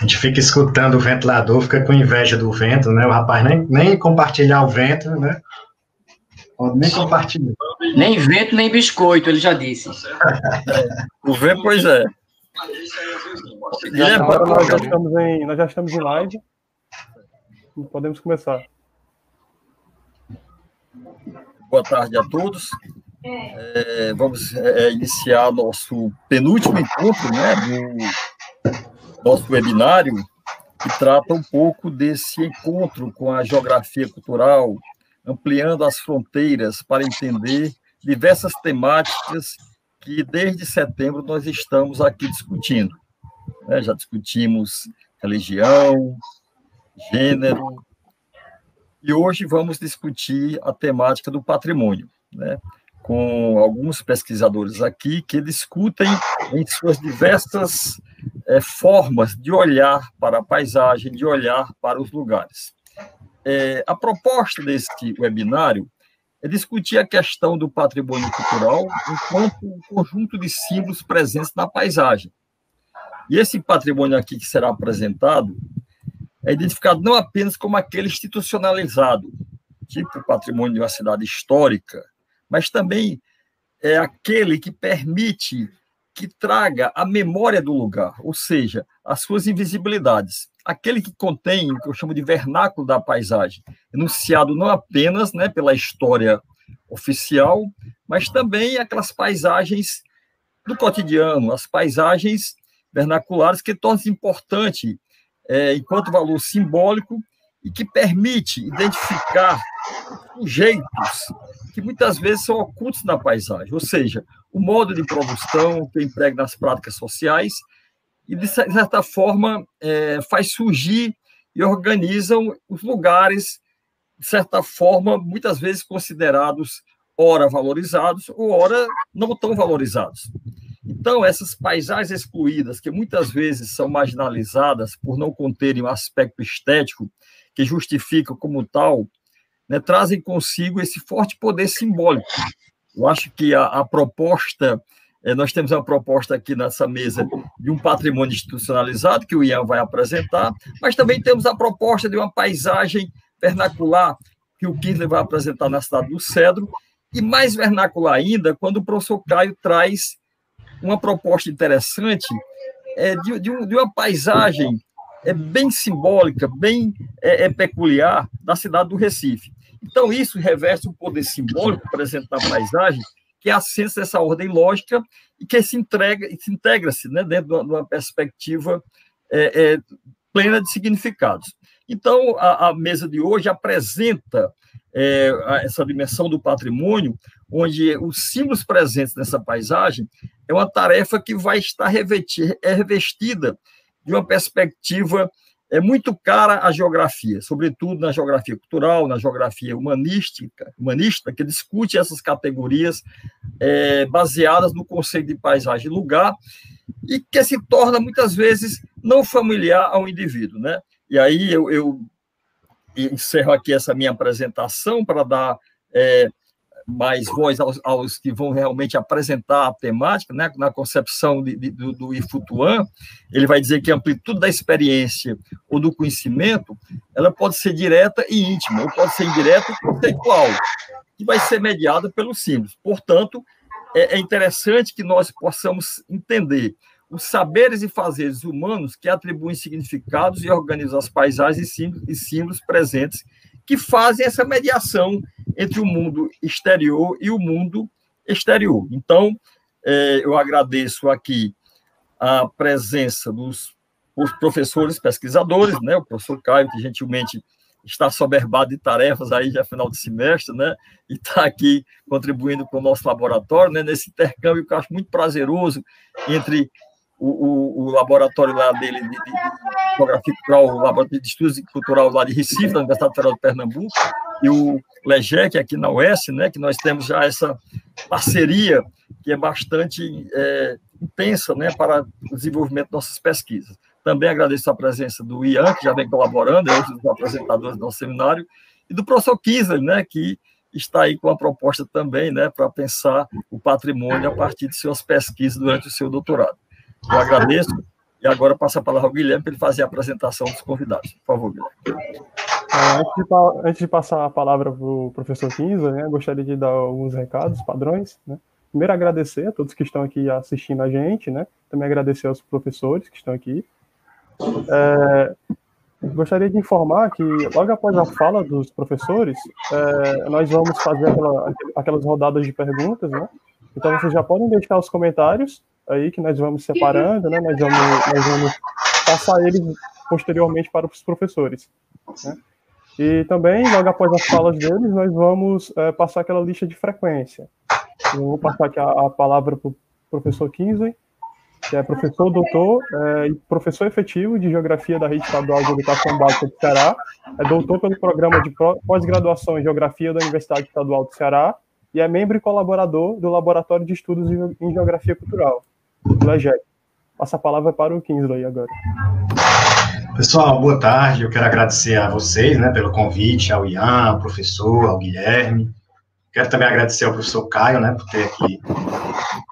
A gente fica escutando o ventilador, fica com inveja do vento, né? O rapaz nem, nem compartilhar o vento, né? Pode nem compartilhar. Nem vento, nem biscoito, ele já disse. o vento, pois é. Já, agora nós já, estamos em, nós já estamos em live. Podemos começar. Boa tarde a todos. É, vamos é, iniciar nosso penúltimo encontro né, do nosso webinário, que trata um pouco desse encontro com a geografia cultural, ampliando as fronteiras para entender diversas temáticas que desde setembro nós estamos aqui discutindo. Né? Já discutimos religião, gênero, e hoje vamos discutir a temática do patrimônio, né? com alguns pesquisadores aqui que discutem em suas diversas é, formas de olhar para a paisagem, de olhar para os lugares. É, a proposta deste webinário é discutir a questão do patrimônio cultural enquanto um conjunto de símbolos presentes na paisagem. E esse patrimônio aqui que será apresentado é identificado não apenas como aquele institucionalizado, tipo patrimônio de uma cidade histórica, mas também é aquele que permite que traga a memória do lugar, ou seja, as suas invisibilidades. Aquele que contém o que eu chamo de vernáculo da paisagem, enunciado não apenas né, pela história oficial, mas também aquelas paisagens do cotidiano, as paisagens vernaculares que tornam importante é, enquanto valor simbólico e que permite identificar sujeitos que muitas vezes são ocultos na paisagem, ou seja, o modo de produção que emprega nas práticas sociais e, de certa forma, é, faz surgir e organizam os lugares, de certa forma, muitas vezes considerados ora valorizados ou ora não tão valorizados. Então, essas paisagens excluídas, que muitas vezes são marginalizadas por não conterem um aspecto estético que justifica como tal, né, trazem consigo esse forte poder simbólico. Eu acho que a, a proposta, é, nós temos uma proposta aqui nessa mesa de um patrimônio institucionalizado, que o Ian vai apresentar, mas também temos a proposta de uma paisagem vernacular, que o Kirchner vai apresentar na cidade do Cedro, e mais vernacular ainda, quando o professor Caio traz uma proposta interessante é, de, de, de uma paisagem é bem simbólica, bem é, é, peculiar da cidade do Recife. Então, isso reveste um poder simbólico presente na paisagem, que é a ciência dessa ordem lógica e que se, entrega, se integra-se né, dentro de uma perspectiva é, é, plena de significados. Então, a, a, mesa de hoje apresenta é, essa dimensão do patrimônio, onde os símbolos presentes nessa paisagem é uma tarefa que vai estar revetir, é revestida de uma perspectiva é muito cara à geografia, sobretudo na geografia cultural, na geografia humanística, humanista, que discute essas categorias é, baseadas no conceito de paisagem e lugar, e que se torna muitas vezes não familiar ao indivíduo, né? E aí eu, eu encerro aqui essa minha apresentação para dar é, mais voz aos, aos, que vão realmente apresentar a temática, né? na concepção de, de, do, do IFUTUAN, ele vai dizer que a amplitude da experiência ou do conhecimento, ela pode ser direta e íntima, ou pode ser indireta e conceitual, e vai ser mediada pelos símbolos. Portanto, é, é interessante que nós possamos entender os saberes e fazeres humanos que atribuem significados e organizam as paisagens e símbolos, e símbolos presentes que fazem essa mediação entre o mundo exterior e o mundo exterior. Então, é, eu agradeço aqui a presença dos, professores pesquisadores, né, o professor Caio, que gentilmente está soberbado de tarefas aí já final de semestre, né? E está aqui contribuindo com o nosso laboratório, né? Nesse intercâmbio que eu acho muito prazeroso entre o, o, o laboratório lá dele de, de, cultural, o laboratório de estudos cultural lá de Recife, da Universidade Federal de Pernambuco, e o LEGEC aqui na UES, né, que nós temos já essa parceria que é bastante é, intensa né, para o desenvolvimento de nossas pesquisas. Também agradeço a presença do Ian, que já vem colaborando, é um dos apresentadores do nosso seminário, e do professor Kisley, né, que está aí com a proposta também né, para pensar o patrimônio a partir de suas pesquisas durante o seu doutorado. Eu agradeço E agora passa a palavra ao Guilherme para ele fazer a apresentação dos convidados. Por favor, Guilherme. É, antes, de, antes, de, passar a palavra para o professor Kinza, né, gostaria de dar alguns recados, padrões. Né? Primeiro, agradecer a todos que estão aqui assistindo a gente, né? também agradecer aos professores que estão aqui. É, gostaria de informar que, logo após a fala dos professores, é, nós vamos fazer aquela, aquelas rodadas de perguntas, né? Então, vocês já podem deixar os comentários aí que nós vamos separando, né? Nós vamos, nós vamos passar eles posteriormente para os professores. Né? E também, logo após as falas deles, nós vamos é, passar aquela lista de frequência. Eu vou passar aqui a, a palavra para o professor Kinsley, que é professor doutor é, e professor efetivo de Geografia da Rede Estadual de Educação Básica de Ceará, é doutor pelo programa de pós-graduação em Geografia da Universidade Estadual de Ceará e é membro e colaborador do Laboratório de Estudos em Geografia Cultural, LEGEC. Passa a palavra para o Kinsley agora. Pessoal, boa tarde. Eu quero agradecer a vocês né, pelo convite, ao Ian, ao professor, ao Guilherme. Quero também agradecer ao professor Caio, né, por ter aqui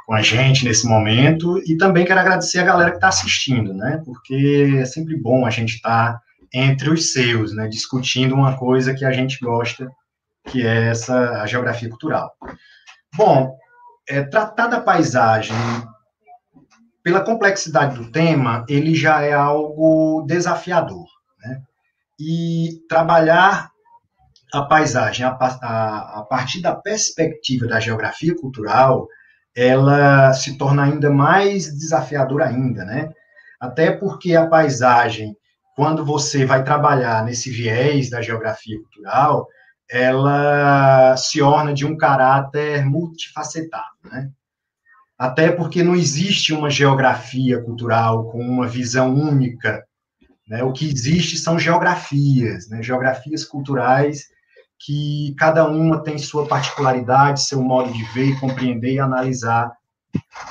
com a gente nesse momento, e também quero agradecer a galera que está assistindo, né, porque é sempre bom a gente estar tá entre os seus, né, discutindo uma coisa que a gente gosta, que é essa a geografia cultural. Bom, é, tratar da paisagem pela complexidade do tema, ele já é algo desafiador, né? E trabalhar a paisagem a, a, a, partir da perspectiva da geografia cultural, ela se torna ainda mais desafiadora ainda, né? Até porque a paisagem, quando você vai trabalhar nesse viés da geografia cultural, ela se orna de um caráter multifacetado, né? Até porque não existe uma geografia cultural com uma visão única, né? O que existe são geografias, né? Geografias culturais que cada uma tem sua particularidade, seu modo de ver, compreender e analisar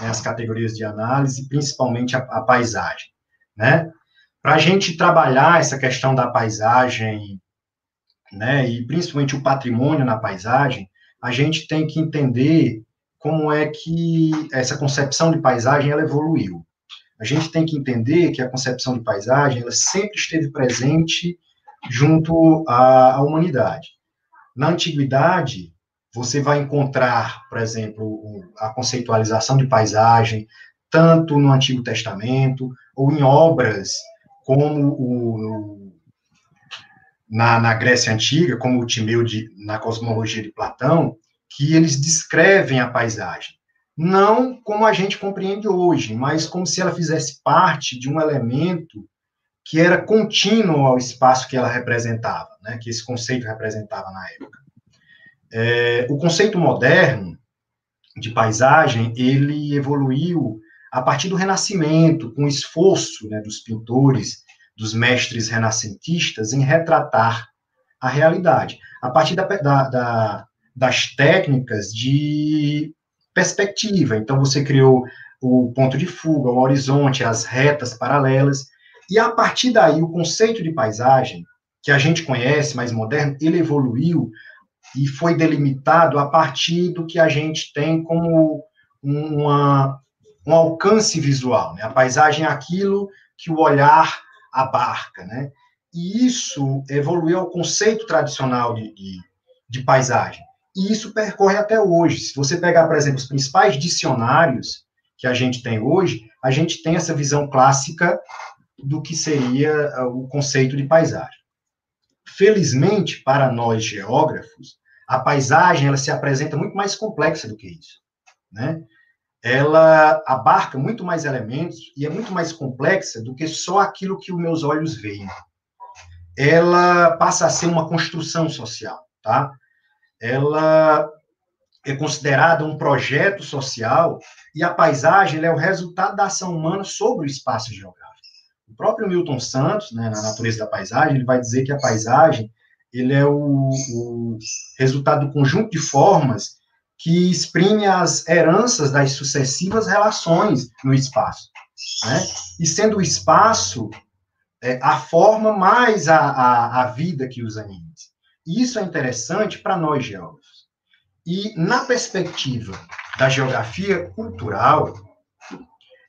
né, as categorias de análise, principalmente a, a paisagem, né? Para a gente trabalhar essa questão da paisagem, né, e principalmente o patrimônio na paisagem, a gente tem que entender como é que essa concepção de paisagem ela evoluiu. A gente tem que entender que a concepção de paisagem ela sempre esteve presente junto à, à humanidade. Na antiguidade, você vai encontrar, por exemplo, a conceitualização de paisagem, tanto no Antigo Testamento, ou em obras como o, na, na Grécia Antiga, como o Timeu de, na cosmologia de Platão, que eles descrevem a paisagem. Não como a gente compreende hoje, mas como se ela fizesse parte de um elemento que era contínuo ao espaço que ela representava, né, que esse conceito representava na época. É, o conceito moderno de paisagem, ele evoluiu a partir do Renascimento, com o esforço né, dos pintores, dos mestres renascentistas em retratar a realidade, a partir da, da, da, das técnicas de perspectiva. Então, você criou o ponto de fuga, o horizonte, as retas paralelas, e a partir daí, o conceito de paisagem, que a gente conhece, mais moderno, ele evoluiu e foi delimitado a partir do que a gente tem como uma, um alcance visual. Né? A paisagem é aquilo que o olhar abarca. Né? E isso evoluiu ao conceito tradicional de, de, de paisagem. E isso percorre até hoje. Se você pegar, por exemplo, os principais dicionários que a gente tem hoje, a gente tem essa visão clássica do que seria uh, o conceito de paisagem. Felizmente, para nós geógrafos, a paisagem ela se apresenta muito mais complexa do que isso, né? Ela abarca muito mais elementos e é muito mais complexa do que só aquilo que os meus olhos veem. Ela passa a ser uma construção social, tá? Ela é considerada um projeto social e a paisagem é o resultado da ação humana sobre o espaço geográfico. O próprio Milton Santos, né, na natureza da paisagem, ele vai dizer que a paisagem ele é o, o resultado do conjunto de formas que exprime as heranças das sucessivas relações no espaço. Né? E sendo o espaço é, a forma mais a, a, a vida que os anima. Isso é interessante para nós geógrafos. E na perspectiva da geografia cultural,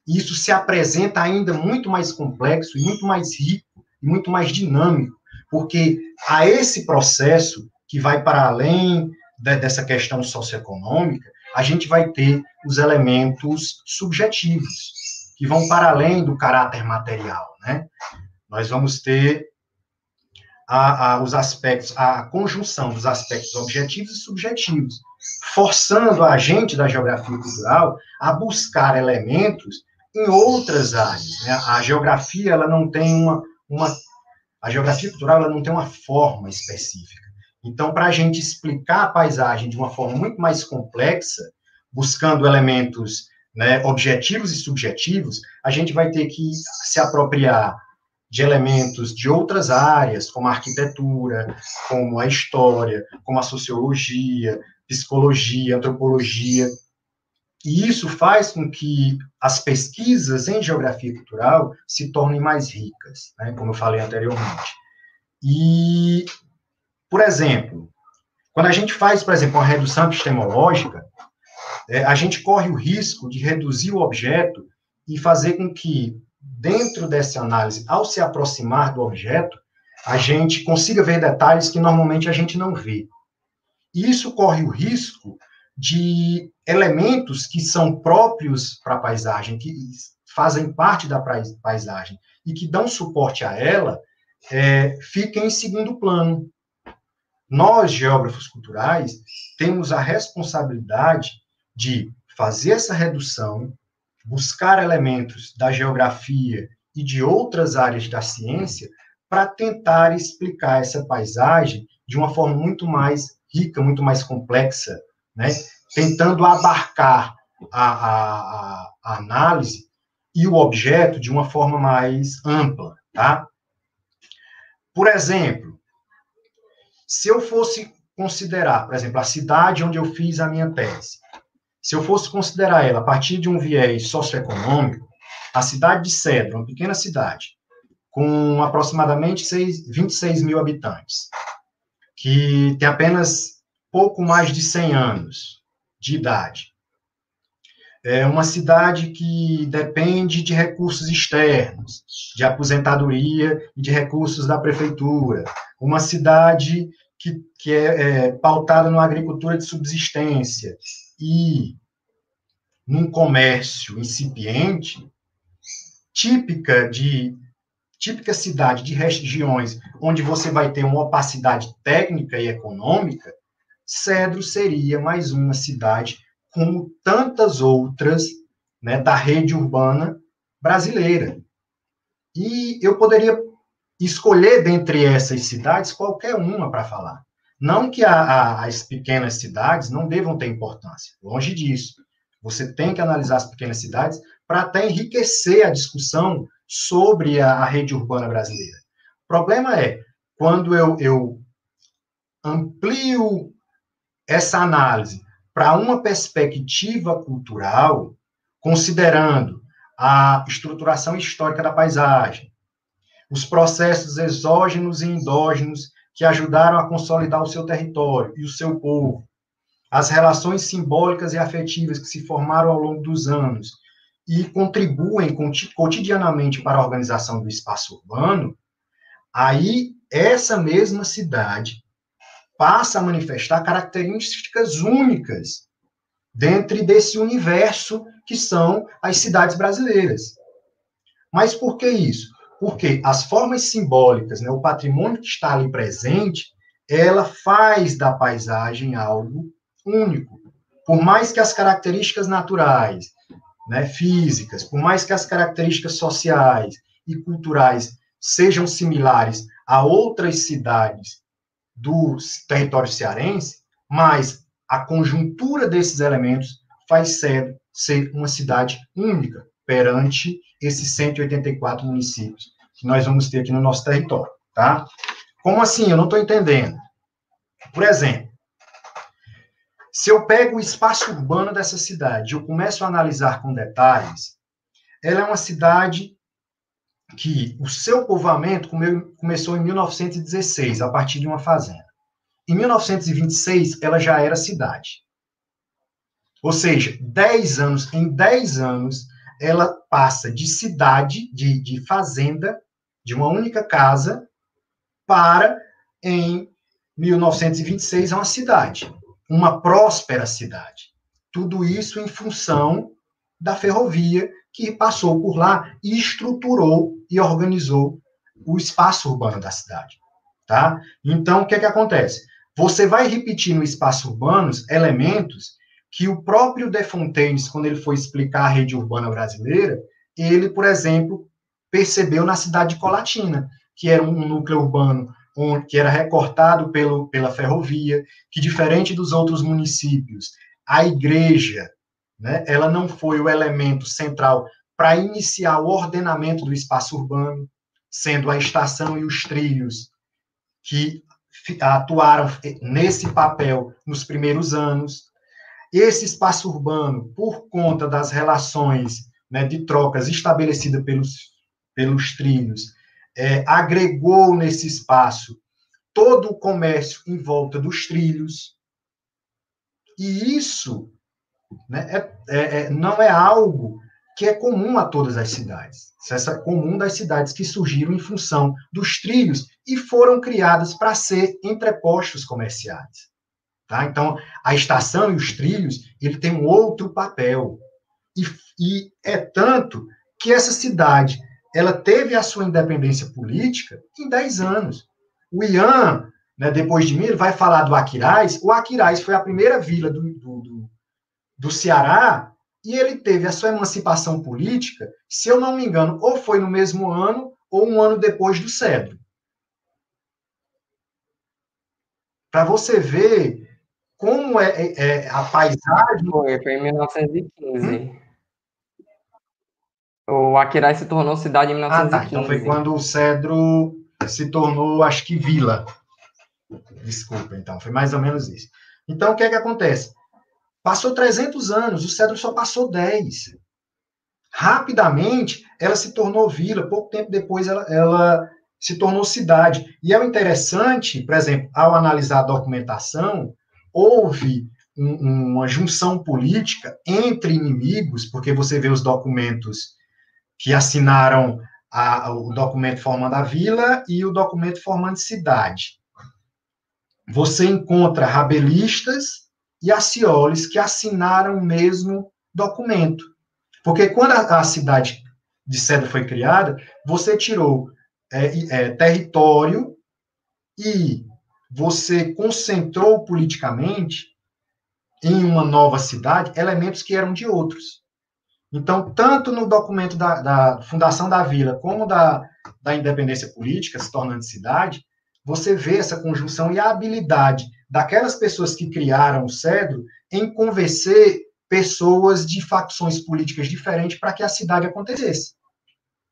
isso se apresenta ainda muito mais complexo muito mais rico e muito mais dinâmico, porque a esse processo que vai para além de, dessa questão socioeconômica, a gente vai ter os elementos subjetivos, que vão para além do caráter material, né? Nós vamos ter a, a, os aspectos, a conjunção dos aspectos objetivos e subjetivos, forçando a gente da geografia cultural a buscar elementos em outras áreas. Né? A geografia ela não tem uma, uma a geografia cultural ela não tem uma forma específica. Então, para a gente explicar a paisagem de uma forma muito mais complexa, buscando elementos né, objetivos e subjetivos, a gente vai ter que se apropriar de elementos de outras áreas, como a arquitetura, como a história, como a sociologia, psicologia, antropologia. E isso faz com que as pesquisas em geografia cultural se tornem mais ricas, né, como eu falei anteriormente. E, por exemplo, quando a gente faz, por exemplo, uma redução epistemológica, é, a gente corre o risco de reduzir o objeto e fazer com que, dentro dessa análise, ao se aproximar do objeto, a gente consiga ver detalhes que normalmente a gente não vê. E isso corre o risco de elementos que são próprios para a paisagem, que fazem parte da paisagem e que dão suporte a ela, é, fiquem em segundo plano. Nós, geógrafos culturais, temos a responsabilidade de fazer essa redução, buscar elementos da geografia e de outras áreas da ciência para tentar explicar essa paisagem de uma forma muito mais rica, muito mais complexa, né? tentando abarcar a, a, a análise e o objeto de uma forma mais ampla. Tá? Por exemplo, se eu fosse considerar, por exemplo, a cidade onde eu fiz a minha tese, se eu fosse considerar ela a partir de um viés socioeconômico, a cidade de Cedro, uma pequena cidade, com aproximadamente 6, 26 mil habitantes, que tem apenas pouco mais de 100 anos de idade. É uma cidade que depende de recursos externos, de aposentadoria e de recursos da prefeitura. Uma cidade que, que é, é pautada numa agricultura de subsistência, e num comércio incipiente, típica de típica cidade de regiões onde você vai ter uma opacidade técnica e econômica, Cedro seria mais uma cidade como tantas outras né, da rede urbana brasileira. E eu poderia escolher dentre essas cidades qualquer uma para falar. Não que a, a, as pequenas cidades não devam ter importância, longe disso. Você tem que analisar as pequenas cidades para até enriquecer a discussão sobre a, a, rede urbana brasileira. O problema é, quando eu, eu amplio essa análise para uma perspectiva cultural, considerando a estruturação histórica da paisagem, os processos exógenos e endógenos que ajudaram a consolidar o seu território e o seu povo, as relações simbólicas e afetivas que se formaram ao longo dos anos e contribuem cotidianamente para a organização do espaço urbano, aí essa mesma cidade passa a manifestar características únicas dentro desse universo que são as cidades brasileiras. Mas por que isso? Porque as formas simbólicas, né, o patrimônio que está ali presente, ela faz da paisagem algo único. Por mais que as características naturais, né, físicas, por mais que as características sociais e culturais sejam similares a outras cidades do território cearense, mas a conjuntura desses elementos faz ser, ser uma cidade única perante esses 184 municípios que nós vamos ter aqui no nosso território, tá? Como assim? Eu não estou entendendo. Por exemplo, se eu pego o espaço urbano dessa cidade, eu começo a analisar com detalhes, ela é uma cidade que o seu povoamento começou em 1916, a partir de uma fazenda. Em 1926, ela já era cidade. Ou seja, 10 anos, em 10 anos, ela passa de cidade, de, de fazenda, de uma única casa, para, em 1926, uma cidade, uma próspera cidade. Tudo isso em função da ferrovia que passou por lá e estruturou e organizou o espaço urbano da cidade, tá? Então, o que é que acontece? Você vai repetir no espaço urbano elementos que o próprio De Fontaines, quando ele foi explicar a rede urbana brasileira, ele, por exemplo, percebeu na cidade de Colatina, que era um núcleo urbano que era recortado pelo, pela ferrovia, que diferente dos outros municípios, a igreja, né, ela não foi o elemento central para iniciar o ordenamento do espaço urbano, sendo a estação e os trilhos que atuaram nesse papel nos primeiros anos. Esse espaço urbano, por conta das relações né, de trocas estabelecidas pelos, pelos trilhos, é, agregou nesse espaço todo o comércio em volta dos trilhos, e isso né, é, é, é, não é algo que é comum a todas as cidades. Essa é comum das cidades que surgiram em função dos trilhos e foram criadas para ser entrepostos comerciais. Tá? Então, a estação e os trilhos, ele tem um outro papel. E, e é tanto que essa cidade, ela teve a sua independência política em 10 anos. O Ian, né, depois de mim, ele vai falar do Aquiraz. O Aquiraz foi a primeira vila do, do, do, Ceará e ele teve a sua emancipação política, se eu não me engano, ou foi no mesmo ano ou um ano depois do Cedro. Para você ver como é, é, é, a paisagem. Foi, foi em 1915. Hum? O Aquiraz se tornou cidade em 1915. Ah, tá. Então foi quando o Cedro se tornou, acho que, vila. Desculpa, então, foi mais ou menos isso. Então, o que é que acontece? Passou 300 anos, o cedro só passou 10. Rapidamente, ela se tornou vila, pouco tempo depois ela, ela se tornou cidade. E é interessante, por exemplo, ao analisar a documentação, houve um, uma junção política entre inimigos, porque você vê os documentos que assinaram a, o documento formando a vila e o documento formando cidade você encontra rabelistas e acioles que assinaram o mesmo documento. Porque quando a, a cidade de Cedro foi criada, você tirou é, é, território e você concentrou politicamente em uma nova cidade elementos que eram de outros. Então, tanto no documento da, da fundação da vila como da, da independência política, se tornando cidade, você vê essa conjunção e a habilidade daquelas pessoas que criaram o Cedro em convencer pessoas de facções políticas diferentes para que a cidade acontecesse.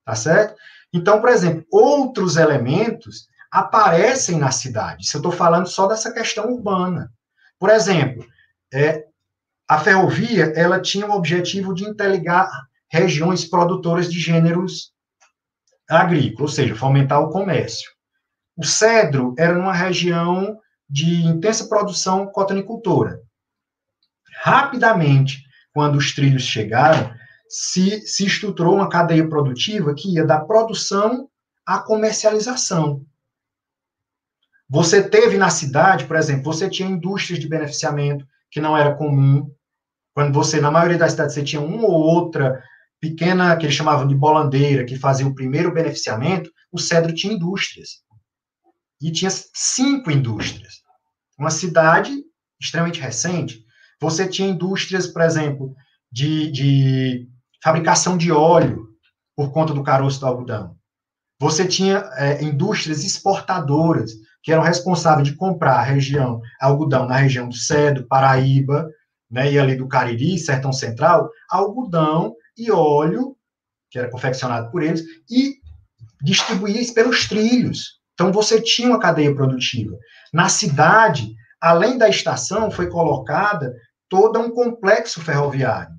Tá certo? Então, por exemplo, outros elementos aparecem na cidade. Isso eu estou falando só dessa questão urbana. Por exemplo, é, a ferrovia ela tinha o objetivo de interligar regiões produtoras de gêneros agrícolas, ou seja, fomentar o comércio. O cedro era numa região de intensa produção cotonicultora. Rapidamente, quando os trilhos chegaram, se, se estruturou uma cadeia produtiva que ia da produção à comercialização. Você teve na cidade, por exemplo, você tinha indústrias de beneficiamento, que não era comum. Quando você, na maioria das cidades, você tinha uma ou outra pequena, que eles chamavam de bolandeira, que fazia o primeiro beneficiamento, o cedro tinha indústrias e tinha cinco indústrias. Uma cidade extremamente recente. Você tinha indústrias, por exemplo, de, de fabricação de óleo por conta do caroço do algodão. Você tinha é, indústrias exportadoras que eram responsáveis de comprar a região algodão na região do Cedro, Paraíba, né, e ali do Cariri, Sertão Central, algodão e óleo que era confeccionado por eles e distribuía isso pelos trilhos. Então, você tinha uma cadeia produtiva. Na cidade, além da estação, foi colocada todo um complexo ferroviário.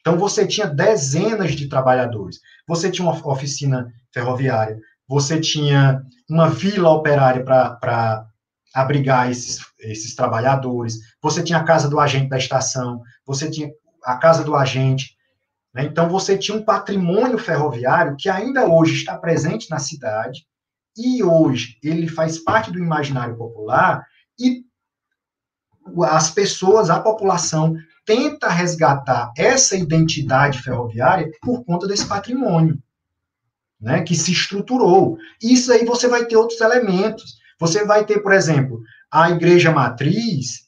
Então, você tinha dezenas de trabalhadores. Você tinha uma oficina ferroviária, você tinha uma vila operária para abrigar esses, esses trabalhadores, você tinha a casa do agente da estação, você tinha a casa do agente. Né? Então, você tinha um patrimônio ferroviário que ainda hoje está presente na cidade, e hoje ele faz parte do imaginário popular, e as pessoas, a população, tenta resgatar essa identidade ferroviária por conta desse patrimônio, né, que se estruturou. Isso aí você vai ter outros elementos. Você vai ter, por exemplo, a igreja matriz,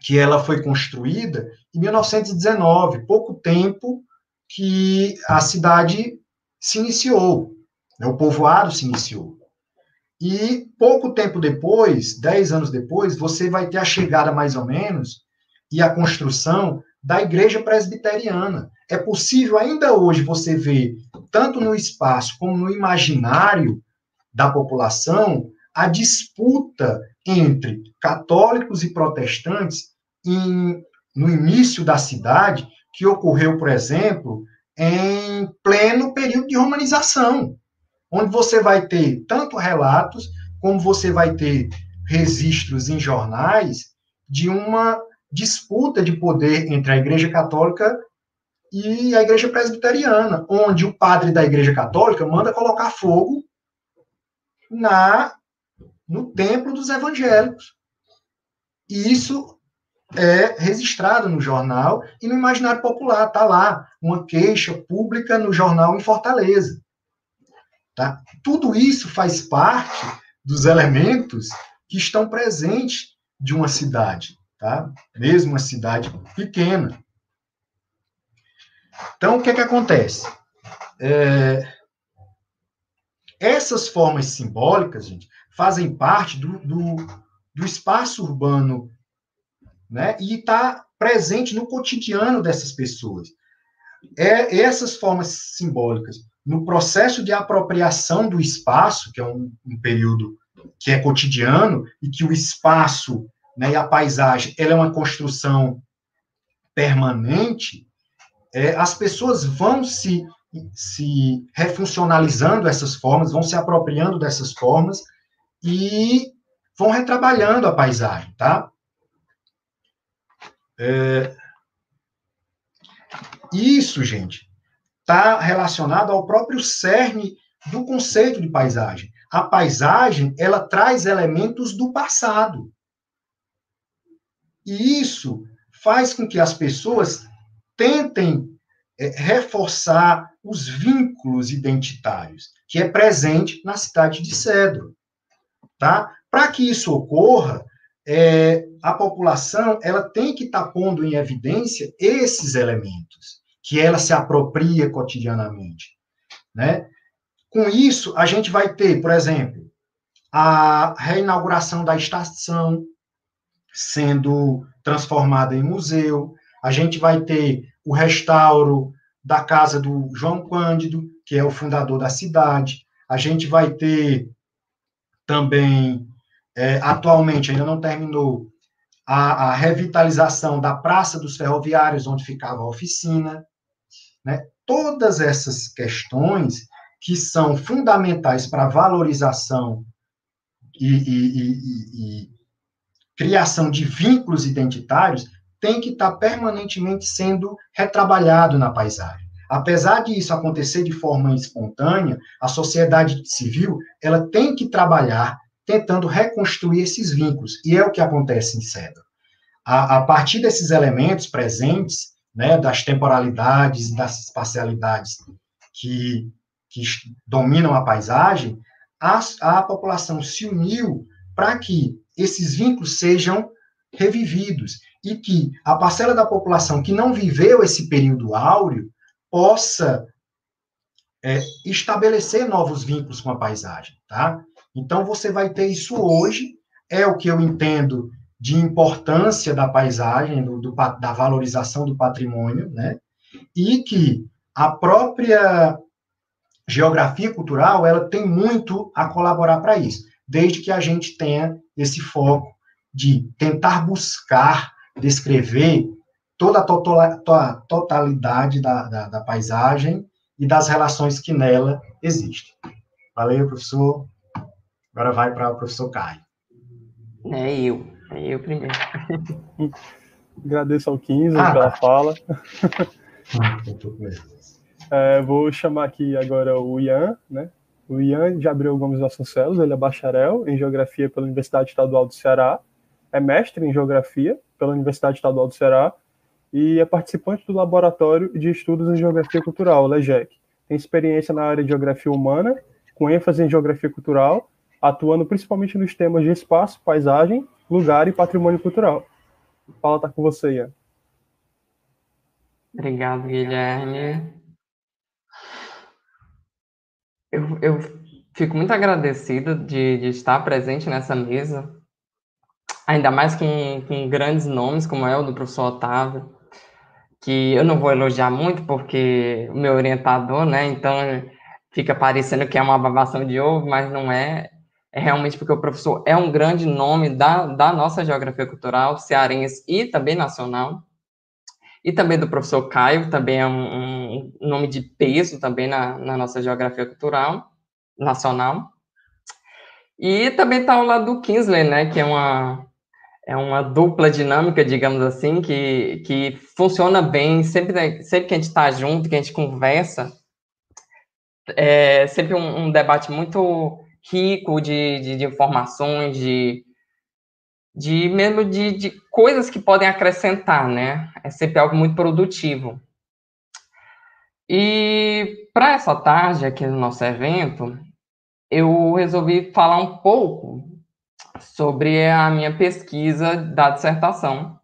que ela foi construída em 1919, pouco tempo que a cidade se iniciou, né, o povoado se iniciou. E pouco tempo depois, dez anos depois, você vai ter a chegada mais ou menos e a construção da igreja presbiteriana. É possível ainda hoje você ver, tanto no espaço como no imaginário da população, a disputa entre católicos e protestantes em, no início da cidade, que ocorreu, por exemplo, em pleno período de romanização, onde você vai ter tanto relatos, como você vai ter registros em jornais de uma disputa de poder entre a Igreja Católica e a Igreja Presbiteriana, onde o padre da Igreja Católica manda colocar fogo na no templo dos evangélicos. E isso é registrado no jornal e no imaginário popular, tá lá uma queixa pública no jornal em Fortaleza. Tá? Tudo isso faz parte dos elementos que estão presentes de uma cidade tá? Mesmo uma cidade pequena. Então, o que é que acontece? É... Essas formas simbólicas, gente, fazem parte do, do, do espaço urbano, né? E está presente no cotidiano dessas pessoas. É essas formas simbólicas, no processo de apropriação do espaço, que é um, um período que é cotidiano e que o espaço né, e a paisagem ela é uma construção permanente, é, as pessoas vão se, se refuncionalizando essas formas, vão se apropriando dessas formas e vão retrabalhando a paisagem, tá? É, isso, gente, está relacionado ao próprio cerne do conceito de paisagem. A paisagem, ela traz elementos do passado. E isso faz com que as pessoas tentem é, reforçar os vínculos identitários, que é presente na cidade de Cedro. Tá? Para que isso ocorra, é, a população ela tem que estar tá pondo em evidência esses elementos que ela se apropria cotidianamente. Né? Com isso, a gente vai ter, por exemplo, a reinauguração da estação, sendo transformada em museu. A gente vai ter o restauro da casa do João Cândido, que é o fundador da cidade. A gente vai ter também, é, atualmente, ainda não terminou, a, a, revitalização da Praça dos Ferroviários, onde ficava a oficina. Né? Todas essas questões que são fundamentais para a valorização e, e, e, e criação de vínculos identitários tem que estar permanentemente sendo retrabalhado na paisagem. Apesar de isso acontecer de forma espontânea, a sociedade civil ela tem que trabalhar tentando reconstruir esses vínculos, e é o que acontece em Cedro. A, a partir desses elementos presentes, né, das temporalidades, das espacialidades que, que dominam a paisagem, a, a população se uniu para que esses vínculos sejam revividos e que a parcela da população que não viveu esse período áureo possa é, estabelecer novos vínculos com a paisagem, tá? Então você vai ter isso hoje, é o que eu entendo de importância da paisagem, do, do, da valorização do patrimônio, né? E que a própria geografia cultural ela tem muito a colaborar para isso desde que a gente tenha esse foco de tentar buscar descrever toda a totalidade da, da, da paisagem e das relações que nela existem. Valeu, professor. Agora vai para o professor Caio. É eu, é eu primeiro. Agradeço ao 15 ah, pela tá. fala. É, vou chamar aqui agora o Ian, né? O Ian de Abreu Gomes Vasconcelos, ele é bacharel em Geografia pela Universidade Estadual do Ceará, é mestre em Geografia pela Universidade Estadual do Ceará e é participante do Laboratório de Estudos em Geografia Cultural, LEGEC. Tem experiência na área de Geografia Humana, com ênfase em Geografia Cultural, atuando principalmente nos temas de espaço, paisagem, lugar e patrimônio cultural. Fala, tá com você, Ian. Obrigado, Guilherme. Eu, eu fico muito agradecido de, de, estar presente nessa mesa, ainda mais com, com grandes nomes, como é o do professor Otávio, que eu não vou elogiar muito, porque o meu orientador, né, então fica parecendo que é uma babação de ovo, mas não é. É realmente porque o professor é um grande nome da, da nossa geografia cultural, cearense e também nacional e também do professor Caio, também é um, um nome de peso também na, na, nossa geografia cultural nacional. E também está ao lado do Kinsley, né, que é uma, é uma dupla dinâmica, digamos assim, que, que funciona bem, sempre, sempre que a gente está junto, que a gente conversa, é sempre um, um debate muito rico de, de, de informações, de, de mesmo de, de coisas que podem acrescentar, né? É sempre algo muito produtivo. E para essa tarde aqui no nosso evento, eu resolvi falar um pouco sobre a minha pesquisa da dissertação,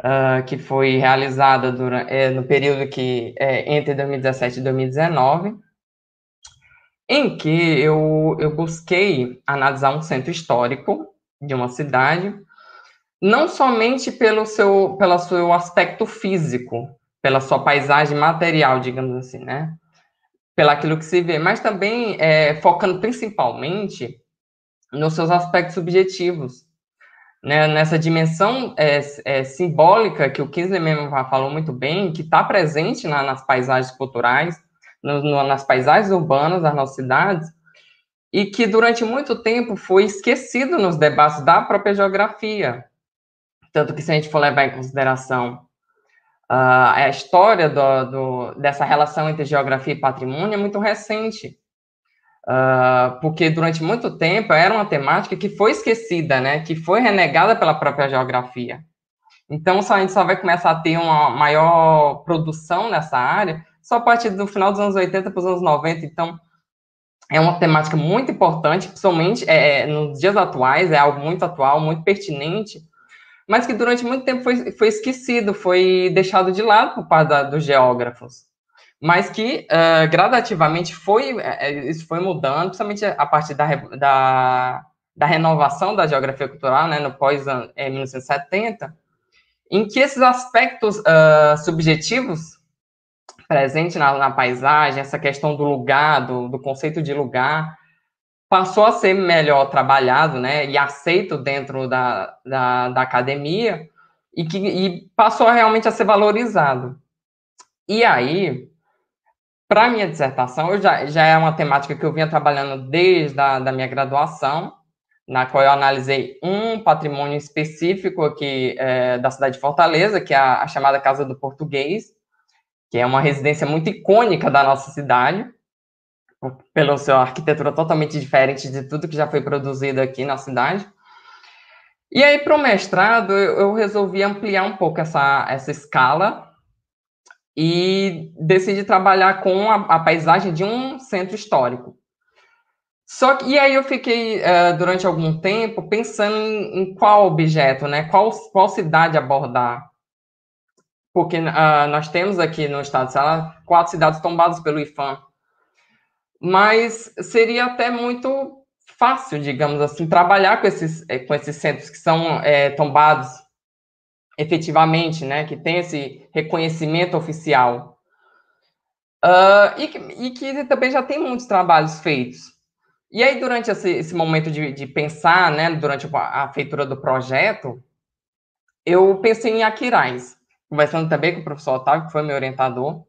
uh, que foi realizada durante, é, no período que é, entre 2017 e 2019, em que eu, eu busquei analisar um centro histórico de uma cidade, não somente pelo seu, pelo seu aspecto físico, pela sua paisagem material, digamos assim, né? Pelo aquilo que se vê, mas também é, focando principalmente nos seus aspectos subjetivos, né? Nessa dimensão é, é, simbólica que o Kinsley mesmo falou muito bem, que está presente na, nas paisagens culturais, no, no, nas paisagens urbanas das nossas cidades, e que durante muito tempo foi esquecido nos debates da própria geografia. Tanto que, se a gente for levar em consideração uh, a história do, do, dessa relação entre geografia e patrimônio, é muito recente. Uh, porque durante muito tempo era uma temática que foi esquecida, né, que foi renegada pela própria geografia. Então, só, a gente só vai começar a ter uma maior produção nessa área só a partir do final dos anos 80 para os anos 90. Então, é uma temática muito importante, principalmente é, é, nos dias atuais, é algo muito atual, muito pertinente, mas que durante muito tempo foi, foi esquecido, foi deixado de lado por parte da, dos geógrafos. Mas que uh, gradativamente foi, é, é, isso foi mudando, principalmente a partir da, da, da renovação da geografia cultural, né, no pós-1970, em que esses aspectos uh, subjetivos presente na, na, paisagem, essa questão do lugar, do, do, conceito de lugar, passou a ser melhor trabalhado, né, e aceito dentro da, da, da academia, e que e passou realmente a ser valorizado. E aí, para minha dissertação, eu já, já é uma temática que eu vinha trabalhando desde a da minha graduação, na qual eu analisei um patrimônio específico aqui é, da cidade de Fortaleza, que é a, a chamada Casa do Português, que é uma residência muito icônica da nossa cidade, pela sua arquitetura totalmente diferente de tudo que já foi produzido aqui na cidade. E aí, para o mestrado, eu, resolvi ampliar um pouco essa, essa escala e decidi trabalhar com a, a paisagem de um centro histórico. Só que, e aí eu fiquei, uh, durante algum tempo, pensando em, em, qual objeto, né? Qual, qual cidade abordar porque uh, nós temos aqui no estado de Ceará quatro cidades tombadas pelo IFAM. Mas seria até muito fácil, digamos assim, trabalhar com esses, eh, com esses centros que são é, tombados efetivamente, né, que tem esse reconhecimento oficial. Uh, e, e, que também já tem muitos trabalhos feitos. E aí, durante esse, esse momento de, de, pensar, né, durante a, feitura do projeto, eu pensei em Aquiraz conversando também com o professor Otávio, que foi meu orientador.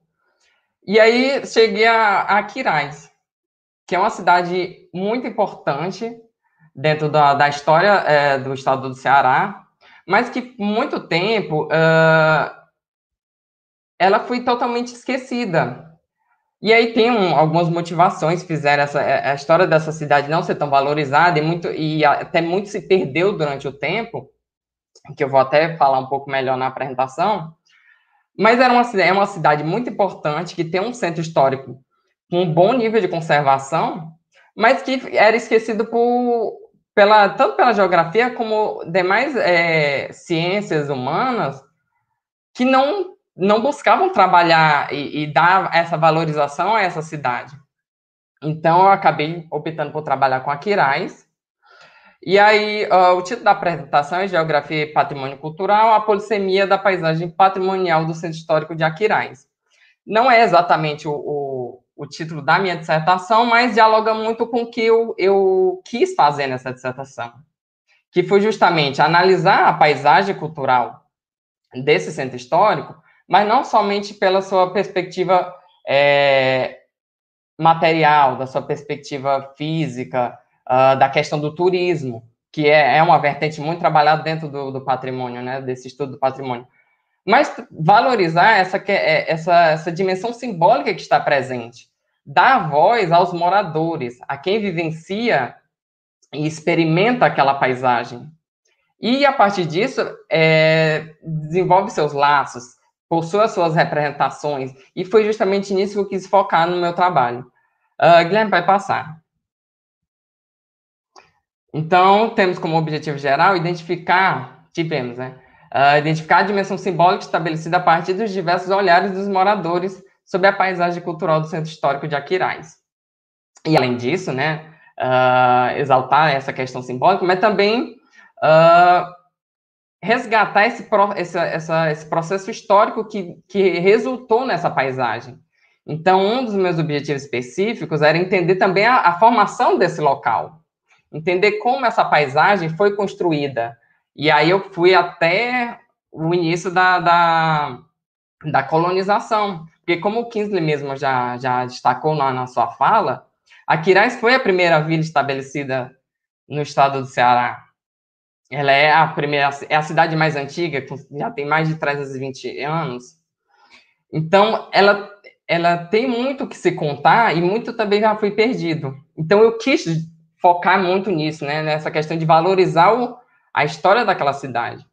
E aí cheguei a, a que é uma cidade muito importante dentro da, da história é, do estado do Ceará, mas que muito tempo uh, ela foi totalmente esquecida. E aí tem um, algumas motivações que fizeram essa, é, a história dessa cidade não ser tão valorizada e, muito, e até muito se perdeu durante o tempo, que eu vou até falar um pouco melhor na apresentação, mas era uma, é uma cidade muito importante, que tem um centro histórico com um bom nível de conservação, mas que era esquecido por, pela, tanto pela geografia como demais é, ciências humanas que não, não buscavam trabalhar e, e, dar essa valorização a essa cidade. Então, eu acabei optando por trabalhar com Aquiraz. E aí, uh, o título da apresentação é Geografia e Patrimônio Cultural, a polissemia da paisagem patrimonial do Centro Histórico de Aquiraz. Não é exatamente o, o o título da minha dissertação, mas dialoga muito com o que eu, eu quis fazer nessa dissertação, que foi justamente analisar a paisagem cultural desse centro histórico, mas não somente pela sua perspectiva é, material, da sua perspectiva física, uh, da questão do turismo, que é, é, uma vertente muito trabalhada dentro do, do patrimônio, né, desse estudo do patrimônio, mas valorizar essa, é, essa, essa dimensão simbólica que está presente, dar voz aos moradores, a quem vivencia e experimenta aquela paisagem. E, a partir disso, é, desenvolve seus laços, possui as suas representações, e foi justamente nisso que eu quis focar no meu trabalho. Uh, Guilherme, vai passar. Então, temos como objetivo geral identificar, tivemos, né? Uh, identificar a dimensão simbólica estabelecida a partir dos diversos olhares dos moradores sobre a paisagem cultural do Centro Histórico de Aquiraz. E, além disso, né, uh, exaltar essa questão simbólica, mas também uh, resgatar esse, esse, essa, esse processo histórico que, que resultou nessa paisagem. Então, um dos meus objetivos específicos era entender também a, a formação desse local, entender como essa paisagem foi construída, e aí eu fui até o início da, da, da colonização. Porque como o Kingsley mesmo já, já destacou na, na sua fala, a Quirais foi a primeira vila estabelecida no estado do Ceará. Ela é a primeira, é a cidade mais antiga, já tem mais de 320 anos. Então, ela, ela tem muito que se contar e muito também já foi perdido. Então, eu quis focar muito nisso, né, nessa questão de valorizar o, a história daquela cidade.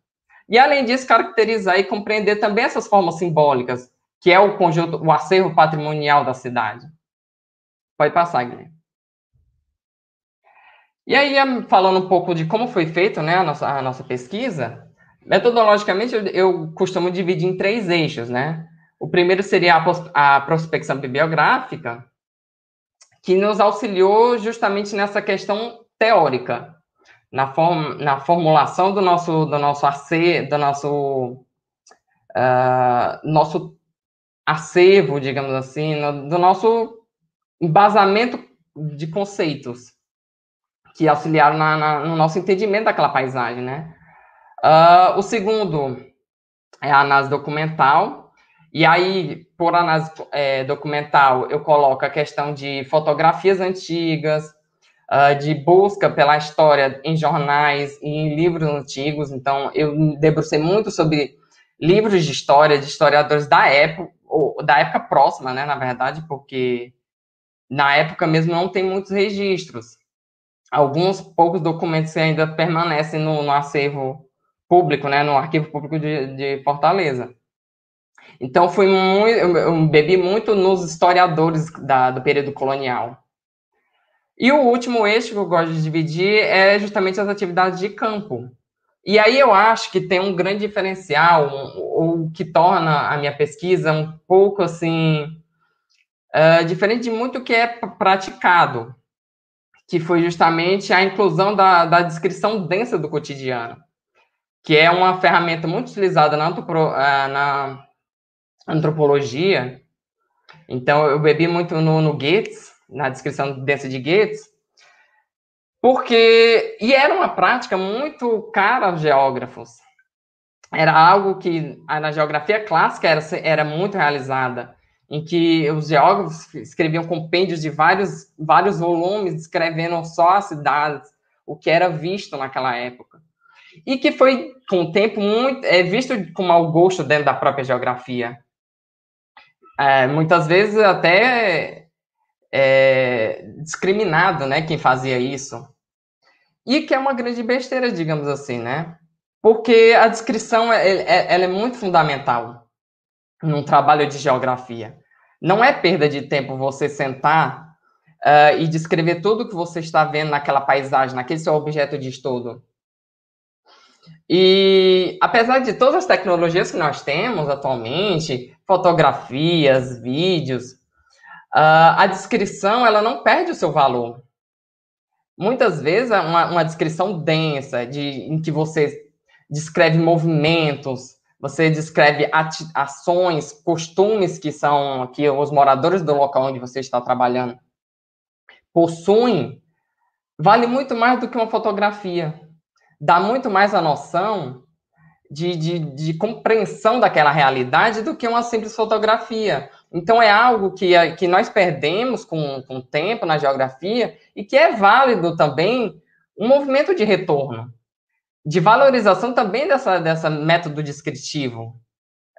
E, além disso, caracterizar e compreender também essas formas simbólicas, que é o conjunto, o acervo patrimonial da cidade. Pode passar, Guilherme. E aí, falando um pouco de como foi feito né, a, nossa, a nossa pesquisa, metodologicamente eu, eu, costumo dividir em três eixos, né? O primeiro seria a, a prospecção bibliográfica, que nos auxiliou justamente nessa questão teórica na, form, na formulação do nosso, do nosso AC, do nosso, uh, nosso acervo, digamos assim, no, do nosso embasamento de conceitos que auxiliaram na, na, no nosso entendimento daquela paisagem, né? Uh, o segundo é a análise documental, e aí, por análise é, documental, eu coloco a questão de fotografias antigas, uh, de busca pela história em jornais e em livros antigos. Então, eu debrucei muito sobre livros de história, de historiadores da época, ou da época próxima, né, na verdade, porque na época mesmo não tem muitos registros. Alguns poucos documentos ainda permanecem no, no acervo público, né, no arquivo público de, de Fortaleza. Então, fui muito, eu bebi muito nos historiadores da, do período colonial. E o último eixo que eu gosto de dividir é justamente as atividades de campo. E aí eu acho que tem um grande diferencial, ou que torna a minha pesquisa um pouco assim, uh, diferente de muito que é praticado, que foi justamente a inclusão da, da descrição densa do cotidiano, que é uma ferramenta muito utilizada na, uh, na antropologia. Então, eu bebi muito no, no Gates, na descrição densa de Goethe, porque e era uma prática muito cara aos geógrafos. Era algo que na geografia clássica era, era muito realizada, em que os geógrafos escreviam compêndios de vários, vários volumes descrevendo só as cidades, o que era visto naquela época. E que foi, com o tempo, muito, é, visto com mau gosto dentro da própria geografia. é, muitas vezes até é, discriminado, né, quem fazia isso. E que é uma grande besteira, digamos assim, né? Porque a descrição é, é, ela é muito fundamental num trabalho de geografia. Não é perda de tempo você sentar uh, e descrever tudo que você está vendo naquela paisagem, naquele seu objeto de estudo. E apesar de todas as tecnologias que nós temos atualmente, fotografias, vídeos, uh, a descrição ela não perde o seu valor. Muitas vezes uma, uma descrição densa, de, em que você descreve movimentos, você descreve ações, costumes que são que os moradores do local onde você está trabalhando possuem, vale muito mais do que uma fotografia. Dá muito mais a noção de, de, de compreensão daquela realidade do que uma simples fotografia. Então, é algo que, que nós perdemos com, o tempo na geografia e que é válido também um movimento de retorno de valorização também dessa, dessa método descritivo,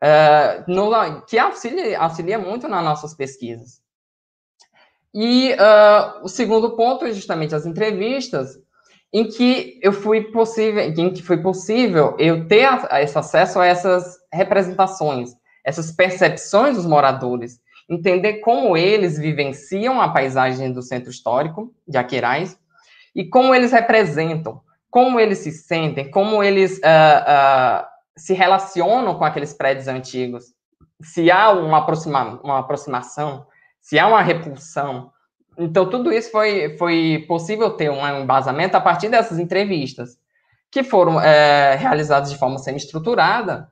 uh, no, que auxilia, auxilia muito nas nossas pesquisas. E uh, o segundo ponto é justamente as entrevistas, em que eu fui possível, em que foi possível eu ter a, a esse acesso a essas representações, essas percepções dos moradores, entender como eles vivenciam a paisagem do centro histórico de Aquerais e como eles representam, como eles se sentem, como eles uh, uh, se relacionam com aqueles prédios antigos, se há uma, aproxima, uma aproximação, se há uma repulsão. Então, tudo isso foi, foi possível ter um embasamento a partir dessas entrevistas, que foram é, realizadas de forma semi-estruturada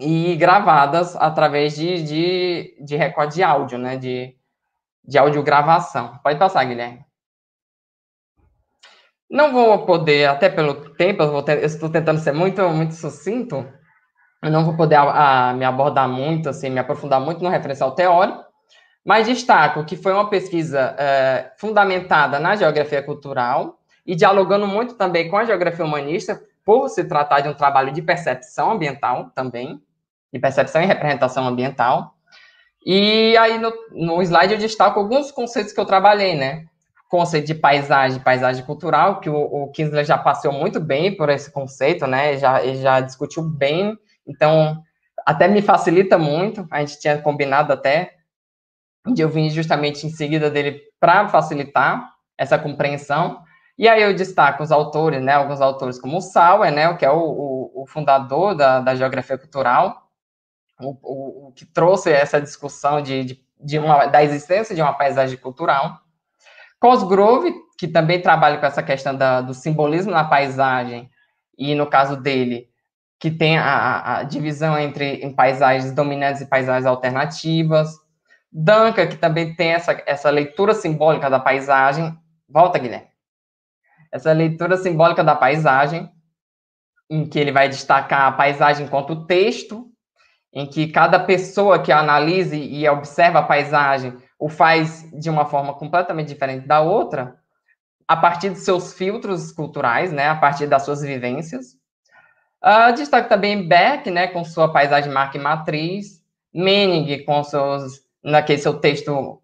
e gravadas através de, de, de recorde de áudio, né, de, de audiogravação. Pode passar, Guilherme. Não vou poder, até pelo tempo, eu, estou tentando ser muito, muito sucinto, eu não vou poder a, a, me abordar muito, assim, me aprofundar muito no referencial teórico, mas destaco que foi uma pesquisa é, fundamentada na geografia cultural e dialogando muito também com a geografia humanista, por se tratar de um trabalho de percepção ambiental também, de percepção e representação ambiental. E aí no, no slide eu destaco alguns conceitos que eu trabalhei, né? conceito de paisagem, paisagem cultural, que o, o Kinsley já passou muito bem por esse conceito, né? Já, ele já discutiu bem, então até me facilita muito. A gente tinha combinado até de eu vim justamente em seguida dele para facilitar essa compreensão. E aí eu destaco os autores, né? Alguns autores como o Sauer, né? Que é o, o, o fundador da, da geografia cultural, o, o, que trouxe essa discussão de, de, de uma, da existência de uma paisagem cultural. Cosgrove, que também trabalha com essa questão da, do simbolismo na paisagem, e no caso dele, que tem a, a divisão entre paisagens dominantes e paisagens alternativas. Duncan, que também tem essa, essa leitura simbólica da paisagem. Volta, Guilherme. Essa leitura simbólica da paisagem, em que ele vai destacar a paisagem enquanto texto, em que cada pessoa que analise e observa a paisagem o faz de uma forma completamente diferente da outra, a partir de seus filtros culturais, né, a partir das suas vivências. Uh, destaque também Beck, né, com sua paisagem marca e matriz, Menig com seus, naquele seu texto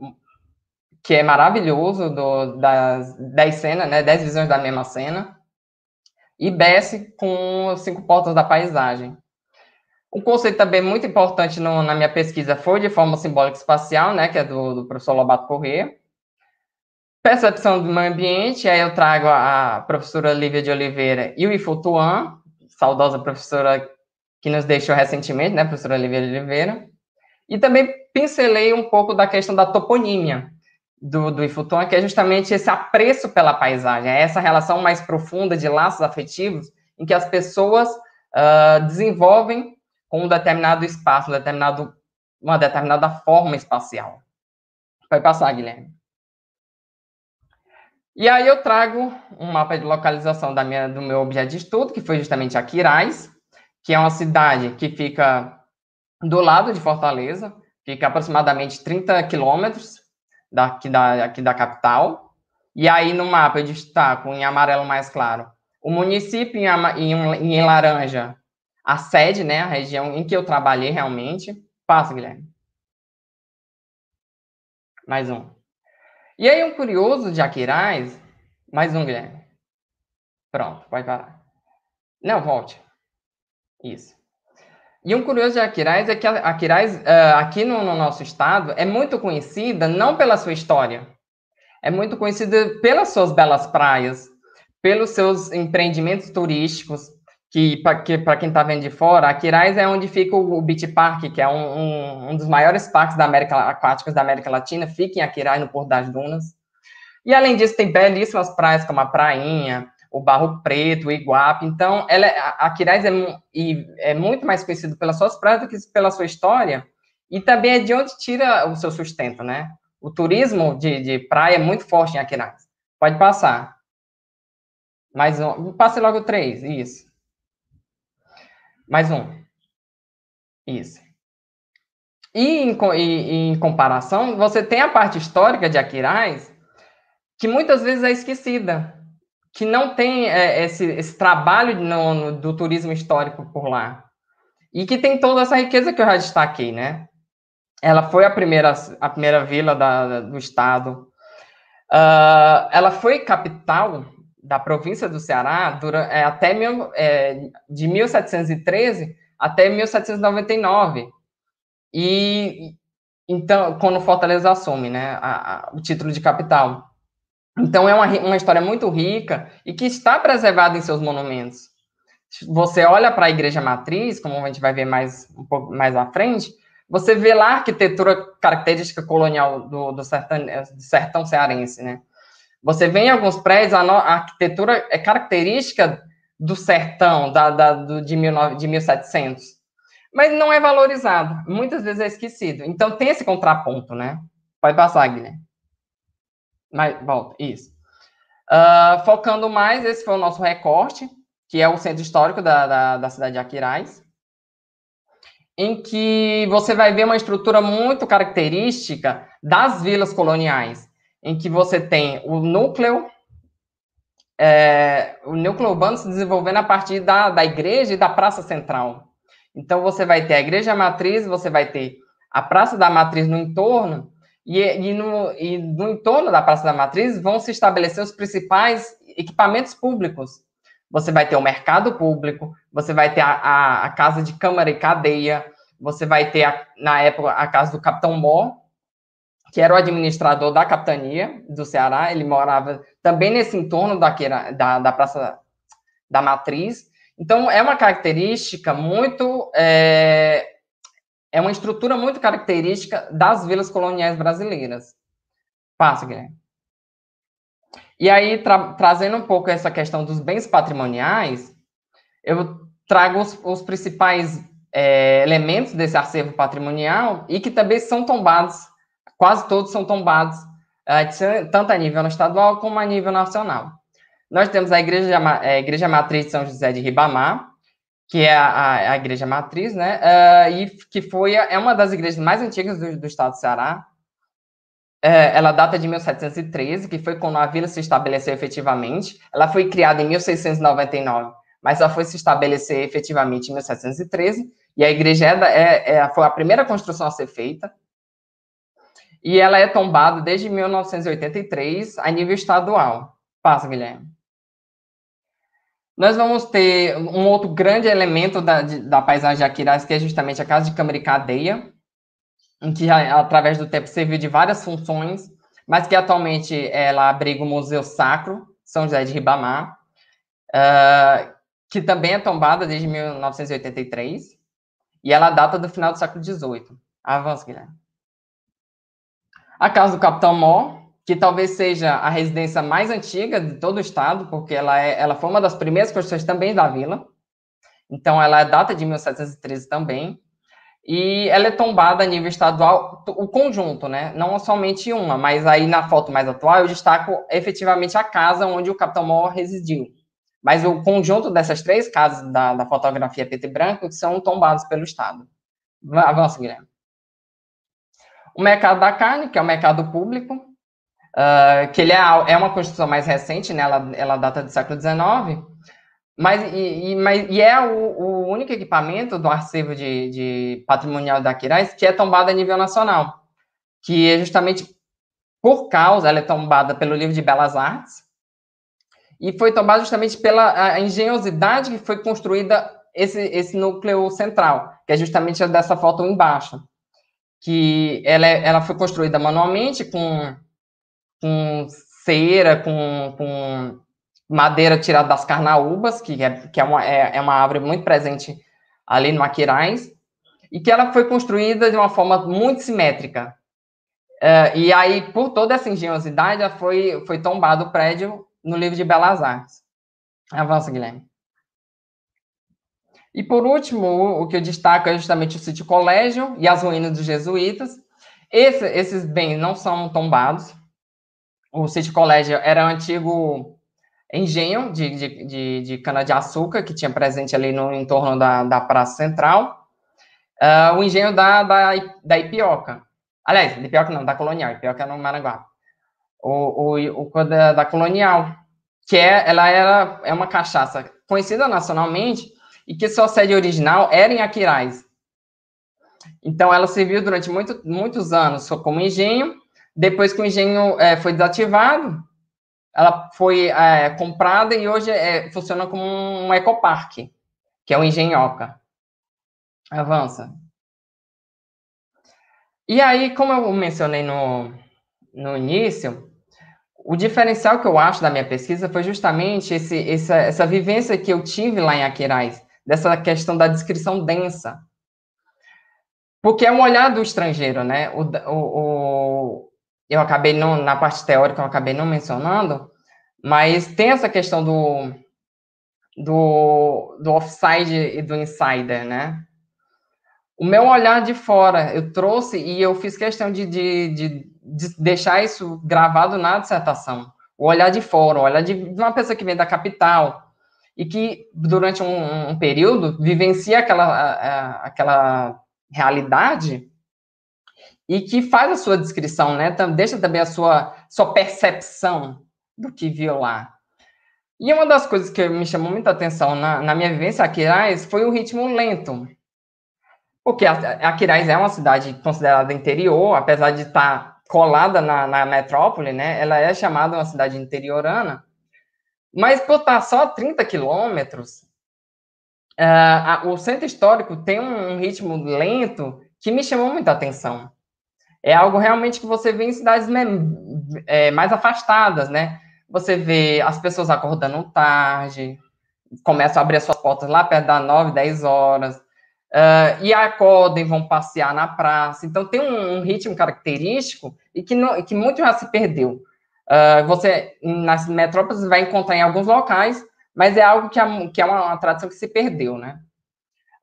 que é maravilhoso, do, das dez cenas, né, dez visões da mesma cena, e Bess com cinco portas da paisagem. Um conceito também muito importante no, na minha pesquisa foi de forma simbólica espacial, né, que é do, do professor Lobato Corrêa. Percepção do meio ambiente, aí eu trago a, a professora Lívia de Oliveira e o Ifutuan, saudosa professora que nos deixou recentemente, né, professora Lívia de Oliveira. E também pincelei um pouco da questão da toponímia do, do Ifutuan, que é justamente esse apreço pela paisagem, é essa relação mais profunda de laços afetivos em que as pessoas uh, desenvolvem com um determinado espaço, um determinado, uma determinada forma espacial. Vai passar, Guilherme. E aí eu trago um mapa de localização da minha, do meu objeto de estudo, que foi justamente Aquiraz, que é uma cidade que fica do lado de Fortaleza, fica aproximadamente 30 quilômetros daqui da, aqui da capital. E aí no mapa eu destaco em amarelo mais claro o município, em, em, em laranja a sede, né, a região em que eu trabalhei realmente. Passa, Guilherme. Mais um. E aí, um curioso de Aquiraz. Mais um, Guilherme. Pronto, pode parar. Não, volte. Isso. E um curioso de Aquiraz é que Aquiraz, uh, aqui no, no, nosso estado, é muito conhecida não pela sua história, é muito conhecida pelas suas belas praias, pelos seus empreendimentos turísticos, que para quem está vendo de fora, Aquiraz é onde fica o Beach Park, que é um, um, um, dos maiores parques da América aquáticos da América Latina, fica em Aquiraz, no Porto das Dunas. E além disso, tem belíssimas praias como a Prainha, o Barro Preto, o Iguape. Então, ela, é, a Quirais é, é muito mais conhecido pelas suas praias do que pela sua história, e também é de onde tira o seu sustento, né? O turismo de, de praia é muito forte em Aquiraz. Pode passar. Mais um. Passe logo três. Isso. Mais um. Isso. E em, em comparação, você tem a parte histórica de Aquiraz, que muitas vezes é esquecida que não tem é, esse, esse, trabalho no, no, do turismo histórico por lá. E que tem toda essa riqueza que eu já destaquei, né? Ela foi a primeira, a primeira vila da, do estado. Uh, ela foi capital da província do Ceará durante, é, até mil, é, de 1713 até 1799. E então, quando Fortaleza assume né, a, a, o título de capital. Então, é uma, uma história muito rica e que está preservada em seus monumentos. Você olha para a igreja matriz, como a gente vai ver mais um pouco mais à frente, você vê lá a arquitetura característica colonial do, do, sertão, do sertão cearense, né? Você vê em alguns prédios, a, no, a arquitetura é característica do sertão da, da, do, de, mil, de 1700, mas não é valorizado, muitas vezes é esquecido. Então, tem esse contraponto, né? Pode passar, Guilherme. Mas, volta, isso. Uh, focando mais, esse foi o nosso recorte, que é o centro histórico da, da, da cidade de Aquiraz, em que você vai ver uma estrutura muito característica das vilas coloniais, em que você tem o núcleo, é, o núcleo urbano se desenvolvendo a partir da, da igreja e da praça central. Então, você vai ter a igreja matriz, você vai ter a praça da matriz no entorno, e, e, no, e no entorno da Praça da Matriz vão se estabelecer os principais equipamentos públicos. Você vai ter o mercado público, você vai ter a, a, a casa de câmara e cadeia, você vai ter, a, na época, a casa do Capitão Mó, que era o administrador da capitania do Ceará, ele morava também nesse entorno da, da, da Praça da Matriz. Então, é uma característica muito é, é uma estrutura muito característica das vilas coloniais brasileiras. Passa, Guilherme. E aí, tra trazendo um pouco essa questão dos bens patrimoniais, eu trago os, os principais é, elementos desse acervo patrimonial e que também são tombados, quase todos são tombados, é, tanto a nível estadual como a nível nacional. Nós temos a Igreja, a Igreja Matriz de São José de Ribamar, que é a, a, igreja matriz, né? Uh, e que foi é uma das igrejas mais antigas do, do estado do Ceará. Ela data de 1713, que foi quando a vila se estabeleceu efetivamente. Ela foi criada em 1699, mas ela foi se estabelecer efetivamente em 1713. E a igreja é, é, é, foi a primeira construção a ser feita. E ela é tombada desde 1983 a nível estadual. Passa, Guilherme. Nós vamos ter um outro grande elemento da, de, da paisagem de Aquiraz, que é justamente a Casa de Câmara e Cadeia, em que, através do tempo, serviu de várias funções, mas que atualmente ela abriga o Museu Sacro, São José de Ribamar, uh, que também é tombada desde 1983, e ela data do final do século XVIII. Avança, Guilherme. A Casa do Capitão Mó, que talvez seja a residência mais antiga de todo o estado, porque ela, é, ela foi uma das primeiras construções também da vila. Então, ela é data de 1713 também. E ela é tombada a nível estadual, o conjunto, né? Não somente uma, mas aí na foto mais atual eu destaco efetivamente a casa onde o Capitão Mor residiu. Mas o conjunto dessas três casas da, da fotografia preto e branco são tombados pelo Estado. Avança, Guilherme. O mercado da carne, que é o mercado público, uh, que ele é, é uma construção mais recente, né? Ela, ela data do século XIX, mas e, e, mas, e é o, o, único equipamento do acervo de, de patrimonial da Quirais que é tombado a nível nacional, que é justamente por causa, ela é tombada pelo livro de Belas Artes, e foi tombada justamente pela engenhosidade que foi construída esse, esse núcleo central, que é justamente dessa foto embaixo, que ela, é, ela foi construída manualmente com, com cera, com, com madeira tirada das carnaúbas, que é, que é, uma, é, é uma árvore muito presente ali no Aquiraz, e que ela foi construída de uma forma muito simétrica. Uh, e aí, por toda essa engenhosidade, foi, foi tombado o prédio no livro de Belas Artes. Avança, Guilherme. E por último, o, que eu destaco é justamente o sítio colégio e as ruínas dos jesuítas. Esse, esses bens não são tombados. O sítio colégio era um antigo engenho de, de, de, de cana-de-açúcar que tinha presente ali no entorno da, da Praça Central. Uh, o engenho da, da, da Ipioca. Aliás, da Ipioca não, da Colonial. Ipioca é no Maranguá. O, o, o da, da Colonial, que é, ela era, é uma cachaça conhecida nacionalmente e que sua sede original era em Aquiraz. Então, ela serviu durante muito, muitos anos como engenho. Depois que o engenho é, foi desativado, ela foi é, comprada e hoje é, funciona como um ecoparque, que é o Engenhoca. Avança. E aí, como eu mencionei no, no início, o diferencial que eu acho da minha pesquisa foi justamente esse, essa, essa vivência que eu tive lá em Aquiraz, dessa questão da descrição densa. Porque é um olhar do estrangeiro, né? O, o, o eu acabei não, na parte teórica, eu acabei não mencionando, mas tem essa questão do, do, do offside e do insider, né? O meu olhar de fora, eu trouxe e eu fiz questão de, de, de, de deixar isso gravado na dissertação. O olhar de fora, o olhar de, uma pessoa que vem da capital e que, durante um, um período, vivencia aquela, a, aquela realidade e que faz a sua descrição, né? Deixa também a sua, sua percepção do que viu lá. E uma das coisas que me chamou muita atenção na, na minha vivência aqui foi o ritmo lento. Porque Aquiraz é uma cidade considerada interior, apesar de estar colada na, na metrópole, né? Ela é chamada uma cidade interiorana. Mas por estar só 30 quilômetros, uh, o centro histórico tem um, um ritmo lento que me chamou muita atenção. É algo realmente que você vê em cidades é, mais afastadas, né? Você vê as pessoas acordando tarde, começam a abrir as suas portas lá perto das 9, 10 horas, Uh, e acordam e vão passear na praça. Então, tem um, um ritmo característico e que, não, que muito já se perdeu. Uh, você, nas metrópoles, vai encontrar em alguns locais, mas é algo que é, que é uma, uma tradição que se perdeu, né?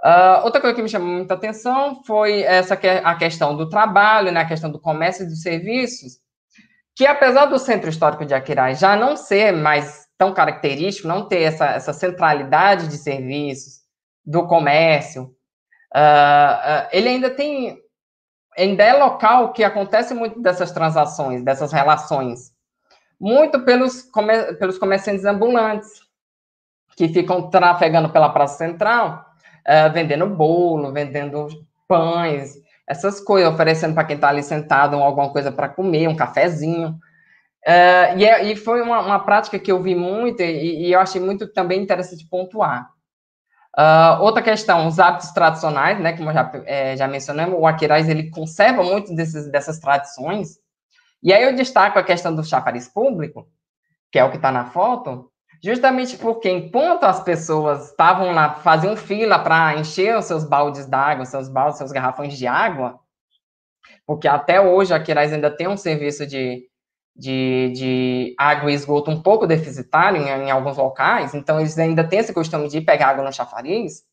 Uh, outra coisa que me chamou muita atenção foi essa que a questão do trabalho, né, a questão do comércio e dos serviços, que apesar do centro histórico de Aquiraz já não ser mais tão característico, não ter essa, essa centralidade de serviços, do comércio, Uh, ele ainda tem, ainda é local que acontece muito dessas transações, dessas relações, muito pelos, comer, pelos comerciantes ambulantes, que ficam trafegando pela Praça Central, uh, vendendo bolo, vendendo pães, essas coisas, oferecendo para quem está ali sentado alguma coisa para comer, um cafezinho. Uh, e, é, e, foi uma, uma, prática que eu vi muito e, e eu achei muito também interessante pontuar. Uh, outra questão, os hábitos tradicionais, né, como já, é, já mencionamos, o Aquiraz, ele conserva muito desses, dessas tradições, e aí eu destaco a questão do chafariz público, que é o que está na foto, justamente porque enquanto as pessoas estavam lá, faziam fila para encher os seus baldes d'água, seus baldes, seus garrafões de água, porque até hoje a Aquiraz ainda tem um serviço de, de, de água e esgoto um pouco deficitário em, em, alguns locais, então eles ainda têm esse costume de pegar água no chafariz.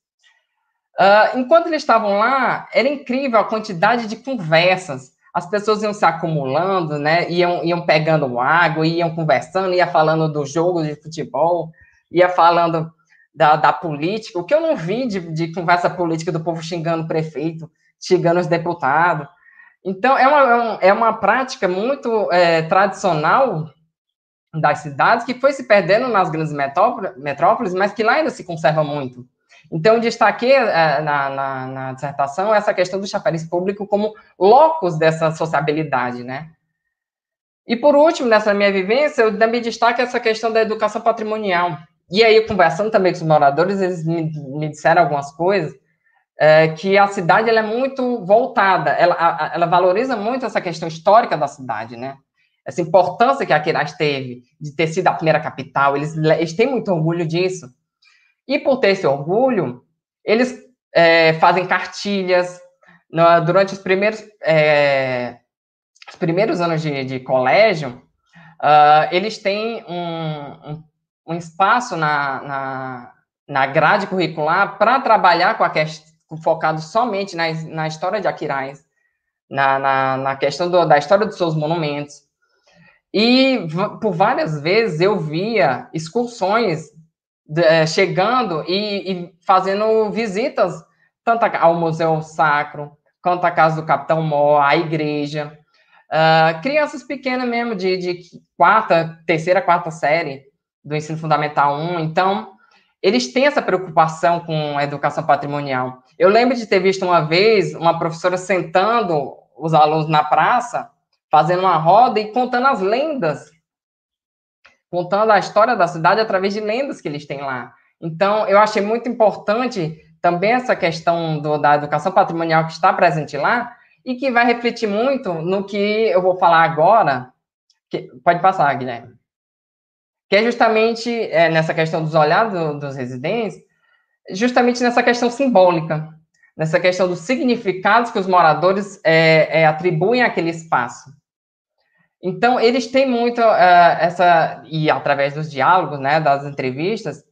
Uh, enquanto eles estavam lá, era incrível a quantidade de conversas. As pessoas iam se acumulando, né? Iam, iam pegando água, iam conversando, ia falando do jogo de futebol, ia falando da, da política. O que eu não vi de, de conversa política do povo xingando o prefeito, xingando os deputados. Então, é uma, é uma prática muito é, tradicional das cidades que foi se perdendo nas grandes metrópoles, mas que lá ainda se conserva muito. Então, destaquei é, na, na, na, dissertação essa questão do chafariz público como locus dessa sociabilidade, né? E por último, nessa minha vivência, eu também destaco essa questão da educação patrimonial. E aí, conversando também com os moradores, eles me, me disseram algumas coisas, é, que a cidade ela é muito voltada, ela, a, ela valoriza muito essa questão histórica da cidade, né? Essa importância que a Quiraz teve de ter sido a primeira capital, eles, eles têm muito orgulho disso. E por ter esse orgulho, eles é, fazem cartilhas. Durante os primeiros, é, os primeiros anos de, de colégio, uh, eles têm um, um, um espaço na, na, na, grade curricular para trabalhar com a questão, focado somente na, na história de Aquiraz, na, na, na questão do, da história dos seus monumentos. E por várias vezes eu via excursões é, chegando e, e, fazendo visitas tanto ao Museu Sacro, quanto à Casa do Capitão Mó, à igreja. Uh, crianças pequenas mesmo, de, de quarta, terceira, quarta série do ensino fundamental 1. Então, eles têm essa preocupação com a educação patrimonial. Eu lembro de ter visto uma vez uma professora sentando os alunos na praça, fazendo uma roda e contando as lendas contando a história da cidade através de lendas que eles têm lá. Então, eu achei muito importante também essa questão do, da educação patrimonial que está presente lá e que vai refletir muito no que eu vou falar agora. Que, pode passar, Guilherme. Que é justamente é, nessa questão dos olhares do, dos residentes, justamente nessa questão simbólica, nessa questão dos significados que os moradores é, é, atribuem àquele espaço. Então, eles têm muito uh, essa, e através dos diálogos, né, das entrevistas,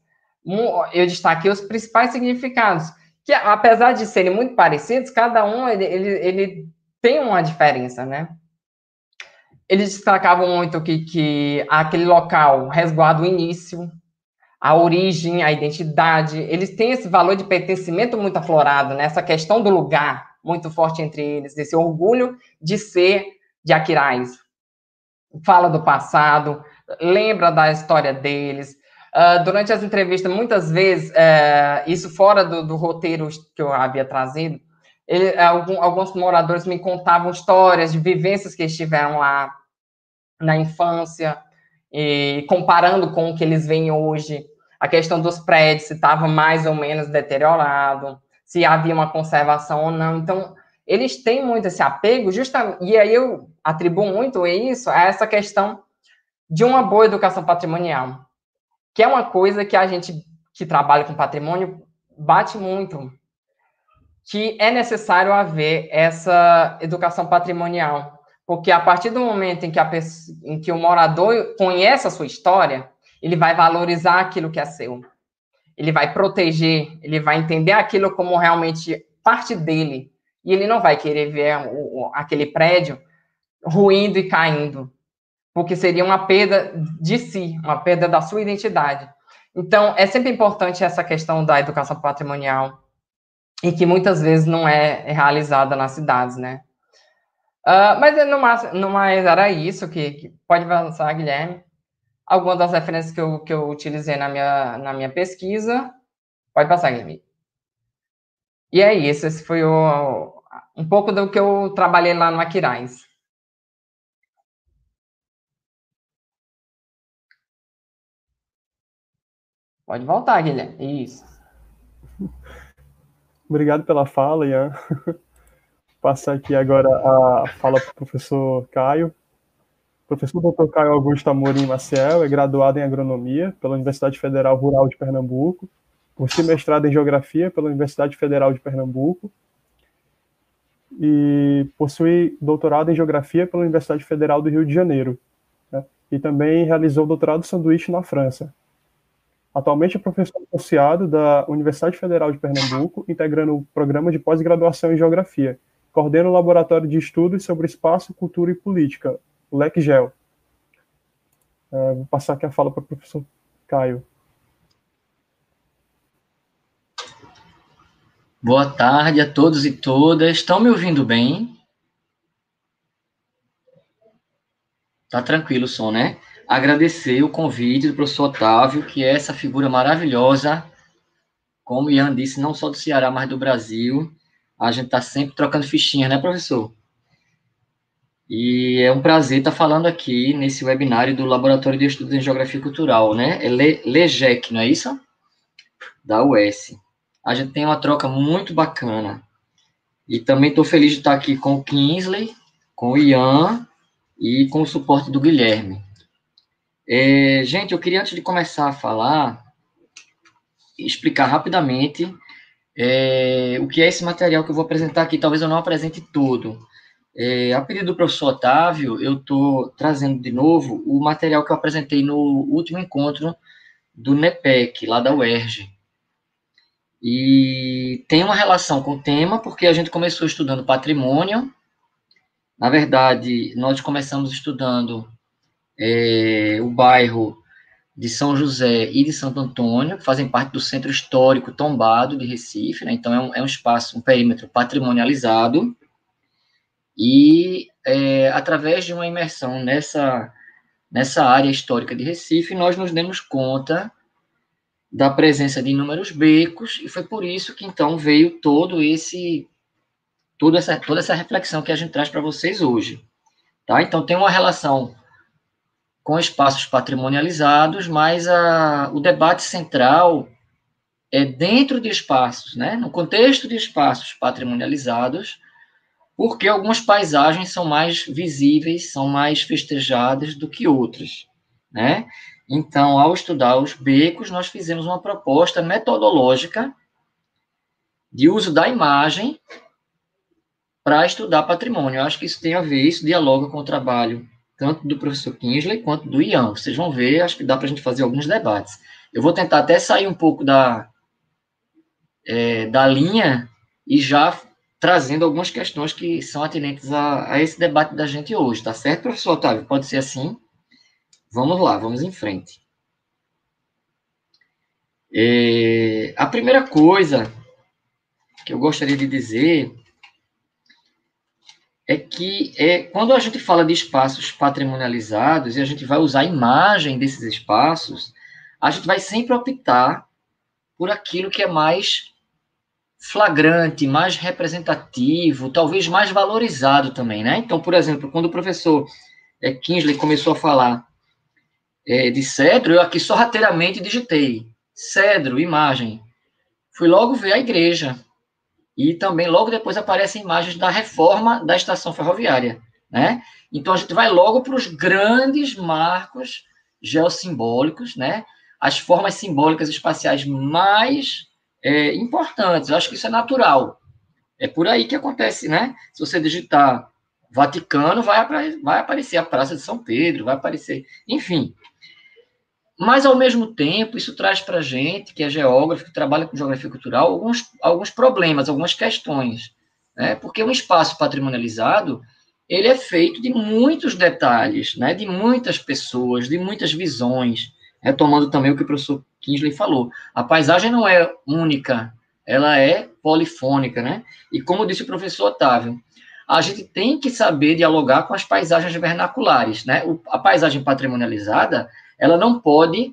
eu destaquei os principais significados, que apesar de serem muito parecidos, cada um ele, ele, ele tem uma diferença, né? Eles destacavam muito que, que aquele local resguarda o início, a origem, a identidade, eles têm esse valor de pertencimento muito aflorado, né? Essa questão do lugar muito forte entre eles, esse orgulho de ser de Aquiraz, fala do passado, lembra da história deles. Uh, durante as entrevistas, muitas vezes, uh, isso fora do, do, roteiro que eu havia trazido, ele, algum, alguns moradores me contavam histórias de vivências que estiveram lá na infância, e comparando com o que eles veem hoje, a questão dos prédios, se estava mais ou menos deteriorado, se havia uma conservação ou não. Então, eles têm muito esse apego, justamente, e aí eu atribuo muito isso a essa questão de uma boa educação patrimonial, que é uma coisa que a gente que trabalha com patrimônio bate muito, que é necessário haver essa educação patrimonial, porque a partir do momento em que, a pessoa, em que o morador conhece a sua história, ele vai valorizar aquilo que é seu, ele vai proteger, ele vai entender aquilo como realmente parte dele, e ele não vai querer ver o, aquele prédio ruindo e caindo, porque seria uma perda de si, uma perda da sua identidade. Então, é sempre importante essa questão da educação patrimonial, e que muitas vezes não é realizada nas cidades, né? Uh, mas no mais, no mais era isso que, que, pode avançar, Guilherme. Algumas das referências que eu, que eu utilizei na minha, na minha pesquisa. Pode passar, Guilherme. E é isso, esse foi o, um pouco do que eu trabalhei lá no Aquiraz. Pode voltar, Guilherme. Isso. Obrigado pela fala, Ian. Passar aqui agora a fala para o professor Caio. O professor Dr. Caio Augusto Amorim Maciel é graduado em agronomia pela Universidade Federal Rural de Pernambuco, possui mestrado em geografia pela Universidade Federal de Pernambuco e possui doutorado em geografia pela Universidade Federal do Rio de Janeiro. Né? E também realizou doutorado sanduíche na França. Atualmente é professor associado da Universidade Federal de Pernambuco, integrando o programa de pós-graduação em Geografia. Coordena o Laboratório de Estudos sobre Espaço, Cultura e Política, o LECGEL. É, vou passar aqui a fala para o professor Caio. Boa tarde a todos e todas. Estão me ouvindo bem? Tá tranquilo o som, né? Agradecer o convite do professor Otávio, que é essa figura maravilhosa, como o Ian disse, não só do Ceará, mas do Brasil. A gente está sempre trocando fichinhas, né, professor? E é um prazer estar falando aqui nesse webinário do Laboratório de Estudos em Geografia Cultural, né? É LEGEC, não é isso? Da US. A gente tem uma troca muito bacana. E também estou feliz de estar aqui com o Kingsley, com o Ian e com o suporte do Guilherme. É, gente, eu queria, antes de começar a falar, explicar rapidamente é, o que é esse material que eu vou apresentar aqui. Talvez eu não apresente todo. É, a pedido do professor Otávio, eu estou trazendo de novo o material que eu apresentei no último encontro do NEPEC, lá da UERJ. E tem uma relação com o tema, porque a gente começou estudando patrimônio. Na verdade, nós começamos estudando é, o bairro de São José e de Santo Antônio, que fazem parte do Centro Histórico Tombado de Recife, né? então é um, é um espaço, um perímetro patrimonializado, e é, através de uma imersão nessa, nessa área histórica de Recife, nós nos demos conta da presença de inúmeros becos, e foi por isso que então veio todo esse toda essa, toda essa reflexão que a gente traz para vocês hoje. Tá? Então tem uma relação com espaços patrimonializados, mas a, o debate central é dentro de espaços, né? no contexto de espaços patrimonializados, porque algumas paisagens são mais visíveis, são mais festejadas do que outras, né? Então, ao estudar os becos, nós fizemos uma proposta metodológica de uso da imagem para estudar patrimônio. Eu acho que isso tem a ver, isso dialoga com o trabalho tanto do professor Kingsley quanto do Ian. Vocês vão ver, acho que dá para a gente fazer alguns debates. Eu vou tentar até sair um pouco da, é, da linha e já trazendo algumas questões que são atinentes a, a, esse debate da gente hoje, tá certo, professor Otávio? Pode ser assim? Vamos lá, vamos em frente. É, a primeira coisa que eu gostaria de dizer é que é, quando a gente fala de espaços patrimonializados e a gente vai usar a imagem desses espaços, a gente vai sempre optar por aquilo que é mais flagrante, mais representativo, talvez mais valorizado também, né? Então, por exemplo, quando o professor é, Kingsley começou a falar é, de cedro, eu aqui sorrateiramente digitei cedro, imagem. Fui logo ver a igreja. E também logo depois aparecem imagens da reforma da estação ferroviária, né? Então a gente vai logo para os grandes marcos geossimbólicos, né? As formas simbólicas espaciais mais é, importantes. Eu acho que isso é natural. É por aí que acontece, né? Se você digitar Vaticano, vai, vai aparecer a Praça de São Pedro, vai aparecer. Enfim. Mas, ao mesmo tempo, isso traz para a gente, que é geógrafo, que trabalha com geografia cultural, alguns, alguns problemas, algumas questões. Né? Porque um espaço patrimonializado, ele é feito de muitos detalhes, né? de muitas pessoas, de muitas visões retomando também o que o professor Kingsley falou. A paisagem não é única, ela é polifônica, né? E como disse o professor Otávio, a gente tem que saber dialogar com as paisagens vernaculares, né? A paisagem patrimonializada, ela não pode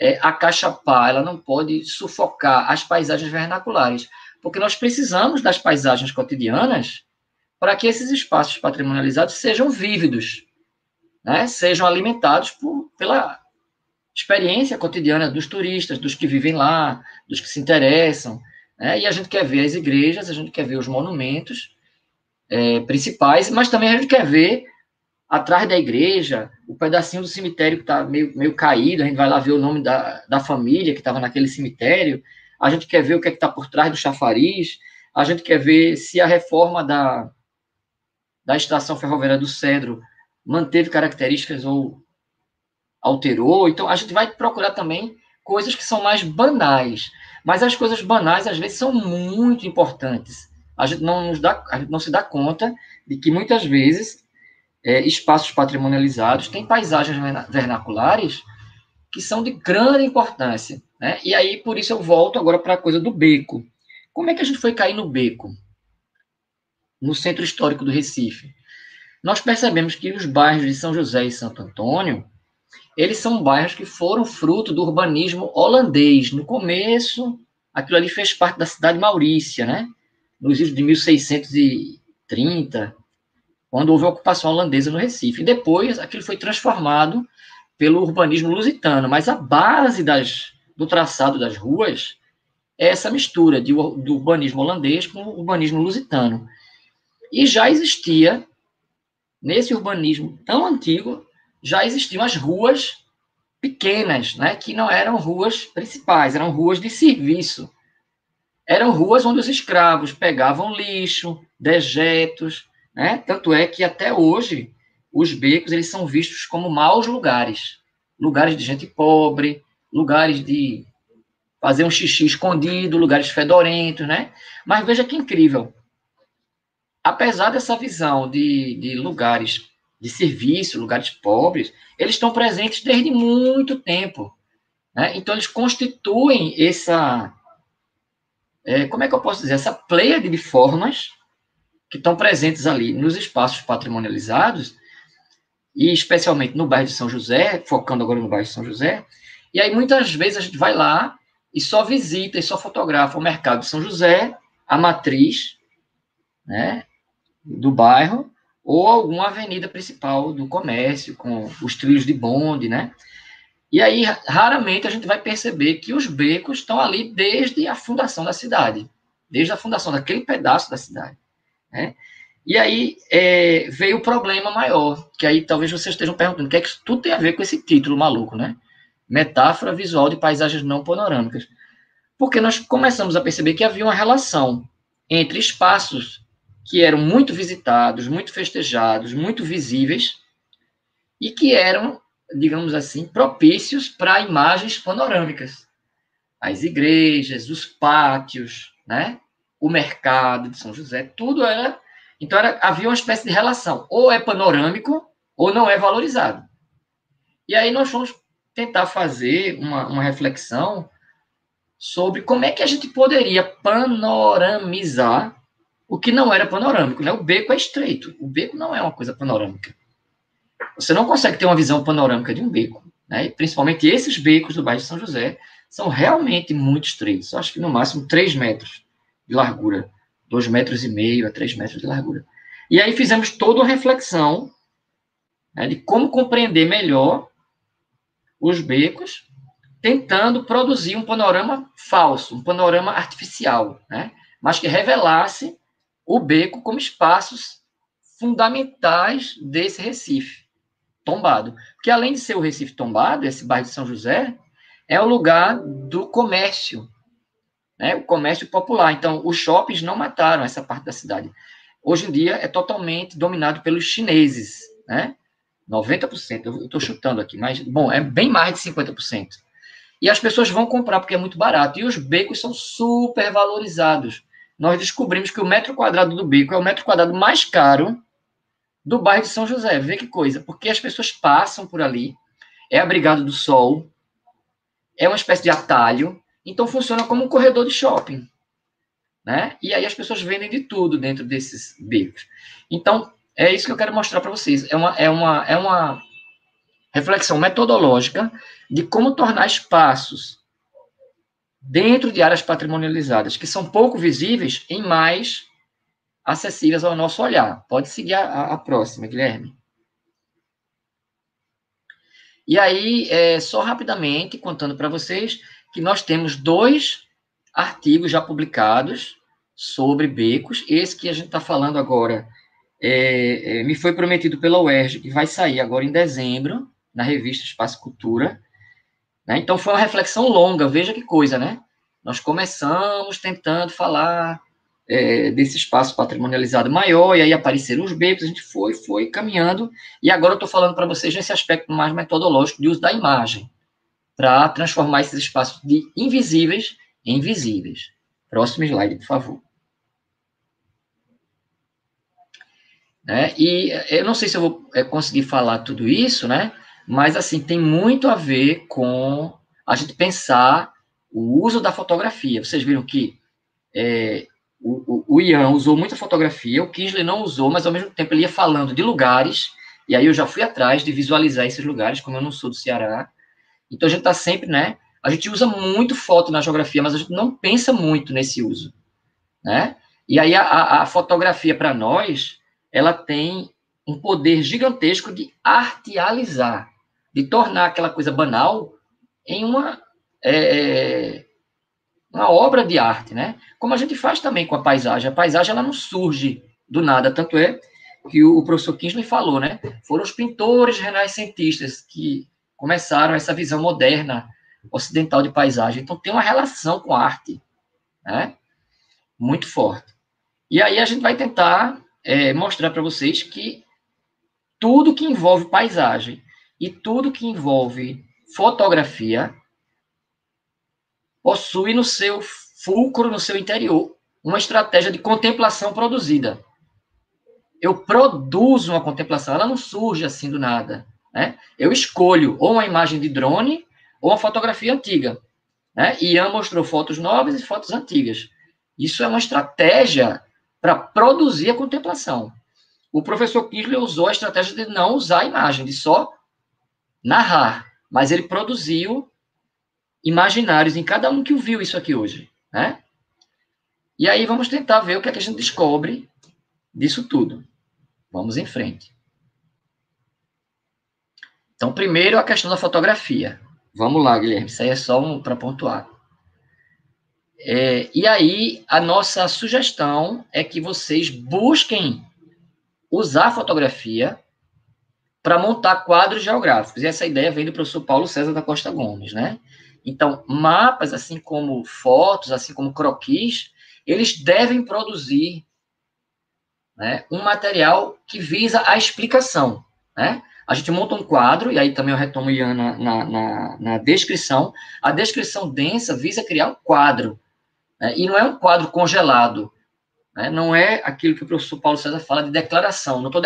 é, acachapar, ela não pode sufocar as paisagens vernaculares, porque nós precisamos das paisagens cotidianas para que esses espaços patrimonializados sejam vívidos, né? Sejam alimentados por, pela experiência cotidiana dos turistas, dos que vivem lá, dos que se interessam. Né? E a gente quer ver as igrejas, a gente quer ver os monumentos é, principais, mas também a gente quer ver atrás da igreja o pedacinho do cemitério que está meio, meio caído. A gente vai lá ver o nome da, da família que estava naquele cemitério. A gente quer ver o que é está por trás do chafariz. A gente quer ver se a reforma da, da estação ferroviária do Cedro manteve características ou alterou. Então, a gente vai procurar também coisas que são mais banais. Mas as coisas banais, às vezes, são muito importantes. A gente não, nos dá, a gente não se dá conta de que, muitas vezes, é, espaços patrimonializados têm paisagens vernaculares que são de grande importância. Né? E aí, por isso, eu volto agora para a coisa do beco. Como é que a gente foi cair no beco? No centro histórico do Recife. Nós percebemos que os bairros de São José e Santo Antônio eles são bairros que foram fruto do urbanismo holandês. No começo, aquilo ali fez parte da cidade Maurícia, né? Nos idos de 1630, quando houve a ocupação holandesa no Recife. E depois, aquilo foi transformado pelo urbanismo lusitano, mas a base das, do traçado das ruas é essa mistura de, do urbanismo holandês com o urbanismo lusitano. E já existia, nesse urbanismo tão antigo, já existiam as ruas pequenas, né, que não eram ruas principais, eram ruas de serviço. Eram ruas onde os escravos pegavam lixo, dejetos, né? Tanto é que até hoje os becos eles são vistos como maus lugares, lugares de gente pobre, lugares de fazer um xixi escondido, lugares fedorentos, né? Mas veja que incrível. Apesar dessa visão de, de lugares de serviço, lugares pobres, eles estão presentes desde muito tempo. Né? Então, eles constituem essa. É, como é que eu posso dizer? Essa pleia de formas que estão presentes ali nos espaços patrimonializados e especialmente no bairro de São José, focando agora no bairro de São José. E aí muitas vezes a gente vai lá e só visita e só fotografa o mercado de São José, a matriz, né, do bairro ou alguma avenida principal do comércio com os trilhos de bonde, né? E aí raramente a gente vai perceber que os becos estão ali desde a fundação da cidade, desde a fundação daquele pedaço da cidade, né? E aí é, veio o problema maior, que aí talvez vocês estejam perguntando, o que é que isso tudo tem a ver com esse título maluco, né? Metáfora visual de paisagens não panorâmicas. Porque nós começamos a perceber que havia uma relação entre espaços que eram muito visitados, muito festejados, muito visíveis, e que eram, digamos assim, propícios para imagens panorâmicas. As igrejas, os pátios, né? O mercado de São José, tudo era então era, havia uma espécie de relação, ou é panorâmico ou não é valorizado. E aí nós fomos tentar fazer uma, uma reflexão sobre como é que a gente poderia panoramizar o que não era panorâmico. Né? O beco é estreito, o beco não é uma coisa panorâmica. Você não consegue ter uma visão panorâmica de um beco. Né? E principalmente esses becos do bairro de São José são realmente muito estreitos. Acho que no máximo 3 metros de largura dois metros e meio a três metros de largura. E aí fizemos toda uma reflexão né, de como compreender melhor os becos, tentando produzir um panorama falso, um panorama artificial, né, mas que revelasse o beco como espaços fundamentais desse Recife tombado. Porque além de ser o Recife tombado, esse bairro de São José é o lugar do comércio, né, o comércio popular. Então, os shoppings não mataram essa parte da cidade. Hoje em dia é totalmente dominado pelos chineses, né? 90%, eu estou chutando aqui, mas, bom, é bem mais de 50%. E as pessoas vão comprar porque é muito barato. E os becos são super valorizados. Nós descobrimos que o metro quadrado do beco é o metro quadrado mais caro do bairro de São José. Vê que coisa, porque as pessoas passam por ali, é abrigado do sol, é uma espécie de atalho, então funciona como um corredor de shopping. Né? E aí as pessoas vendem de tudo dentro desses becos. Então, é isso que eu quero mostrar para vocês. É uma, é, uma, é uma reflexão metodológica de como tornar espaços dentro de áreas patrimonializadas, que são pouco visíveis, em mais acessíveis ao nosso olhar. Pode seguir a, a próxima, Guilherme. E aí, é, só rapidamente, contando para vocês, que nós temos dois artigos já publicados sobre becos. Esse que a gente está falando agora é, é, me foi prometido pela UERJ, que vai sair agora em dezembro, na revista Espaço Cultura. Né? Então, foi uma reflexão longa, veja que coisa, né? Nós começamos tentando falar é, desse espaço patrimonializado maior, e aí apareceram os becos, a gente foi, foi caminhando, e agora eu estou falando para vocês nesse aspecto mais metodológico de uso da imagem para transformar esses espaços de invisíveis em visíveis. Próximo slide, por favor. Né? E eu não sei se eu vou é, conseguir falar tudo isso, né? Mas, assim, tem muito a ver com a gente pensar o uso da fotografia. Vocês viram que é, o, o, Ian usou muita fotografia, o Kingsley não usou, mas, ao mesmo tempo, ele ia falando de lugares, e aí eu já fui atrás de visualizar esses lugares, como eu não sou do Ceará, então a gente está sempre, né? A gente usa muito foto na geografia, mas a gente não pensa muito nesse uso, né? E aí a, a fotografia para nós, ela tem um poder gigantesco de artializar, de tornar aquela coisa banal em uma, é, uma obra de arte, né? Como a gente faz também com a paisagem. A paisagem ela não surge do nada, tanto é que o, professor Kingsley falou, né? Foram os pintores renascentistas que começaram essa visão moderna ocidental de paisagem. Então tem uma relação com arte, né? Muito forte. E aí a gente vai tentar é, mostrar para vocês que tudo que envolve paisagem e tudo que envolve fotografia possui no seu fulcro, no seu interior, uma estratégia de contemplação produzida. Eu produzo uma contemplação, ela não surge assim do nada. Né? Eu escolho ou uma imagem de drone ou uma fotografia antiga. Né? Ian mostrou fotos novas e fotos antigas. Isso é uma estratégia para produzir a contemplação. O professor Kirchler usou a estratégia de não usar a imagem, de só narrar, mas ele produziu imaginários em cada um que viu isso aqui hoje, né? E aí vamos tentar ver o que, é que a gente descobre disso tudo. Vamos em frente. Então, primeiro a questão da fotografia. Vamos lá, Guilherme, isso aí é só um para pontuar. É, e aí, a nossa sugestão é que vocês busquem usar a fotografia para montar quadros geográficos. E essa ideia vem do professor Paulo César da Costa Gomes, né? Então, mapas, assim como fotos, assim como croquis, eles devem produzir né, um material que visa a explicação, né? A gente monta um quadro, e aí também eu retomo Ian na, na, na, na descrição. A descrição densa visa criar um quadro. Né? E não é um quadro congelado. Né? Não é aquilo que o professor Paulo César fala de declaração. Não estou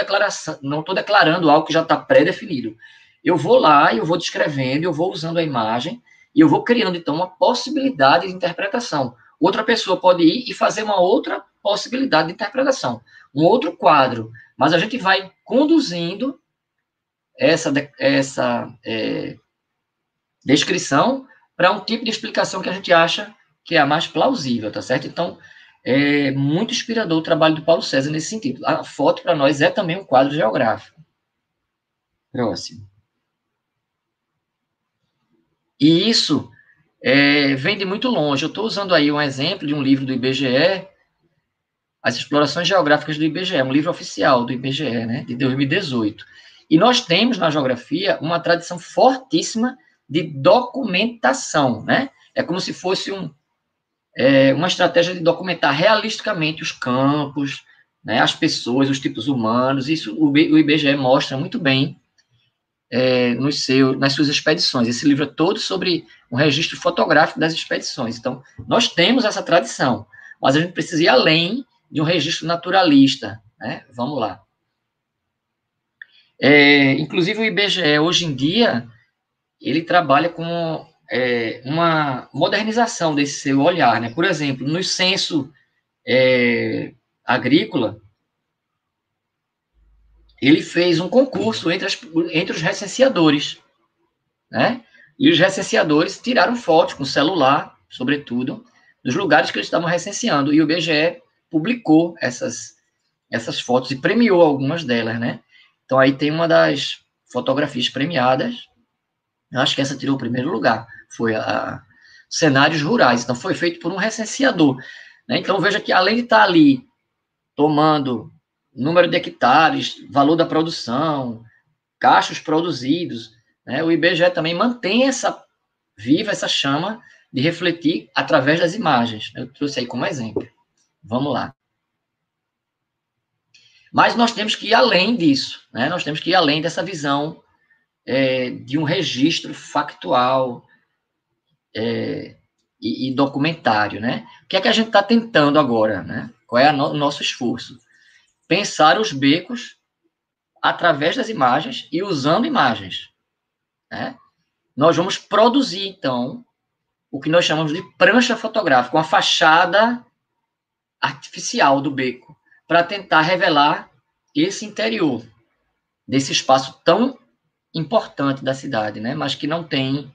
não declarando algo que já está pré-definido. Eu vou lá, eu vou descrevendo, eu vou usando a imagem, e eu vou criando, então, uma possibilidade de interpretação. Outra pessoa pode ir e fazer uma outra possibilidade de interpretação, um outro quadro. Mas a gente vai conduzindo essa, essa é, descrição para um tipo de explicação que a gente acha que é a mais plausível, tá certo? Então, é muito inspirador o trabalho do Paulo César nesse sentido. A foto, para nós, é também um quadro geográfico. Próximo. E isso é, vem de muito longe. Eu estou usando aí um exemplo de um livro do IBGE, As Explorações Geográficas do IBGE, um livro oficial do IBGE, né, de 2018. E nós temos na geografia uma tradição fortíssima de documentação, né? É como se fosse um, é, uma estratégia de documentar realisticamente os campos, né, as pessoas, os tipos humanos. Isso o, IBGE mostra muito bem é, nos seu, nas suas expedições. Esse livro é todo sobre um registro fotográfico das expedições. Então, nós temos essa tradição, mas a gente precisa ir além de um registro naturalista. Né? Vamos lá. É, inclusive, o IBGE, hoje em dia, ele trabalha com é, uma modernização desse seu olhar. Né? Por exemplo, no censo é, agrícola, ele fez um concurso entre, as, entre os recenseadores, né? E os recenseadores tiraram fotos com celular, sobretudo, dos lugares que eles estavam recenseando. E o IBGE publicou essas, essas fotos e premiou algumas delas, né? Então aí tem uma das fotografias premiadas. Acho que essa tirou o primeiro lugar. Foi a, cenários rurais. Então foi feito por um recenseador. Né? Então veja que além de estar ali tomando número de hectares, valor da produção, cachos produzidos, né? o IBGE também mantém essa viva essa chama de refletir através das imagens. Eu trouxe aí como exemplo. Vamos lá. Mas nós temos que ir além disso, né? Nós temos que ir além dessa visão é, de um registro factual é, e, e, documentário, né? O que é que a gente está tentando agora, né? Qual é no, o nosso esforço? Pensar os becos através das imagens e usando imagens, né? Nós vamos produzir, então, o que nós chamamos de prancha fotográfica, uma fachada artificial do beco, para tentar revelar esse interior desse espaço tão importante da cidade, né? Mas que não tem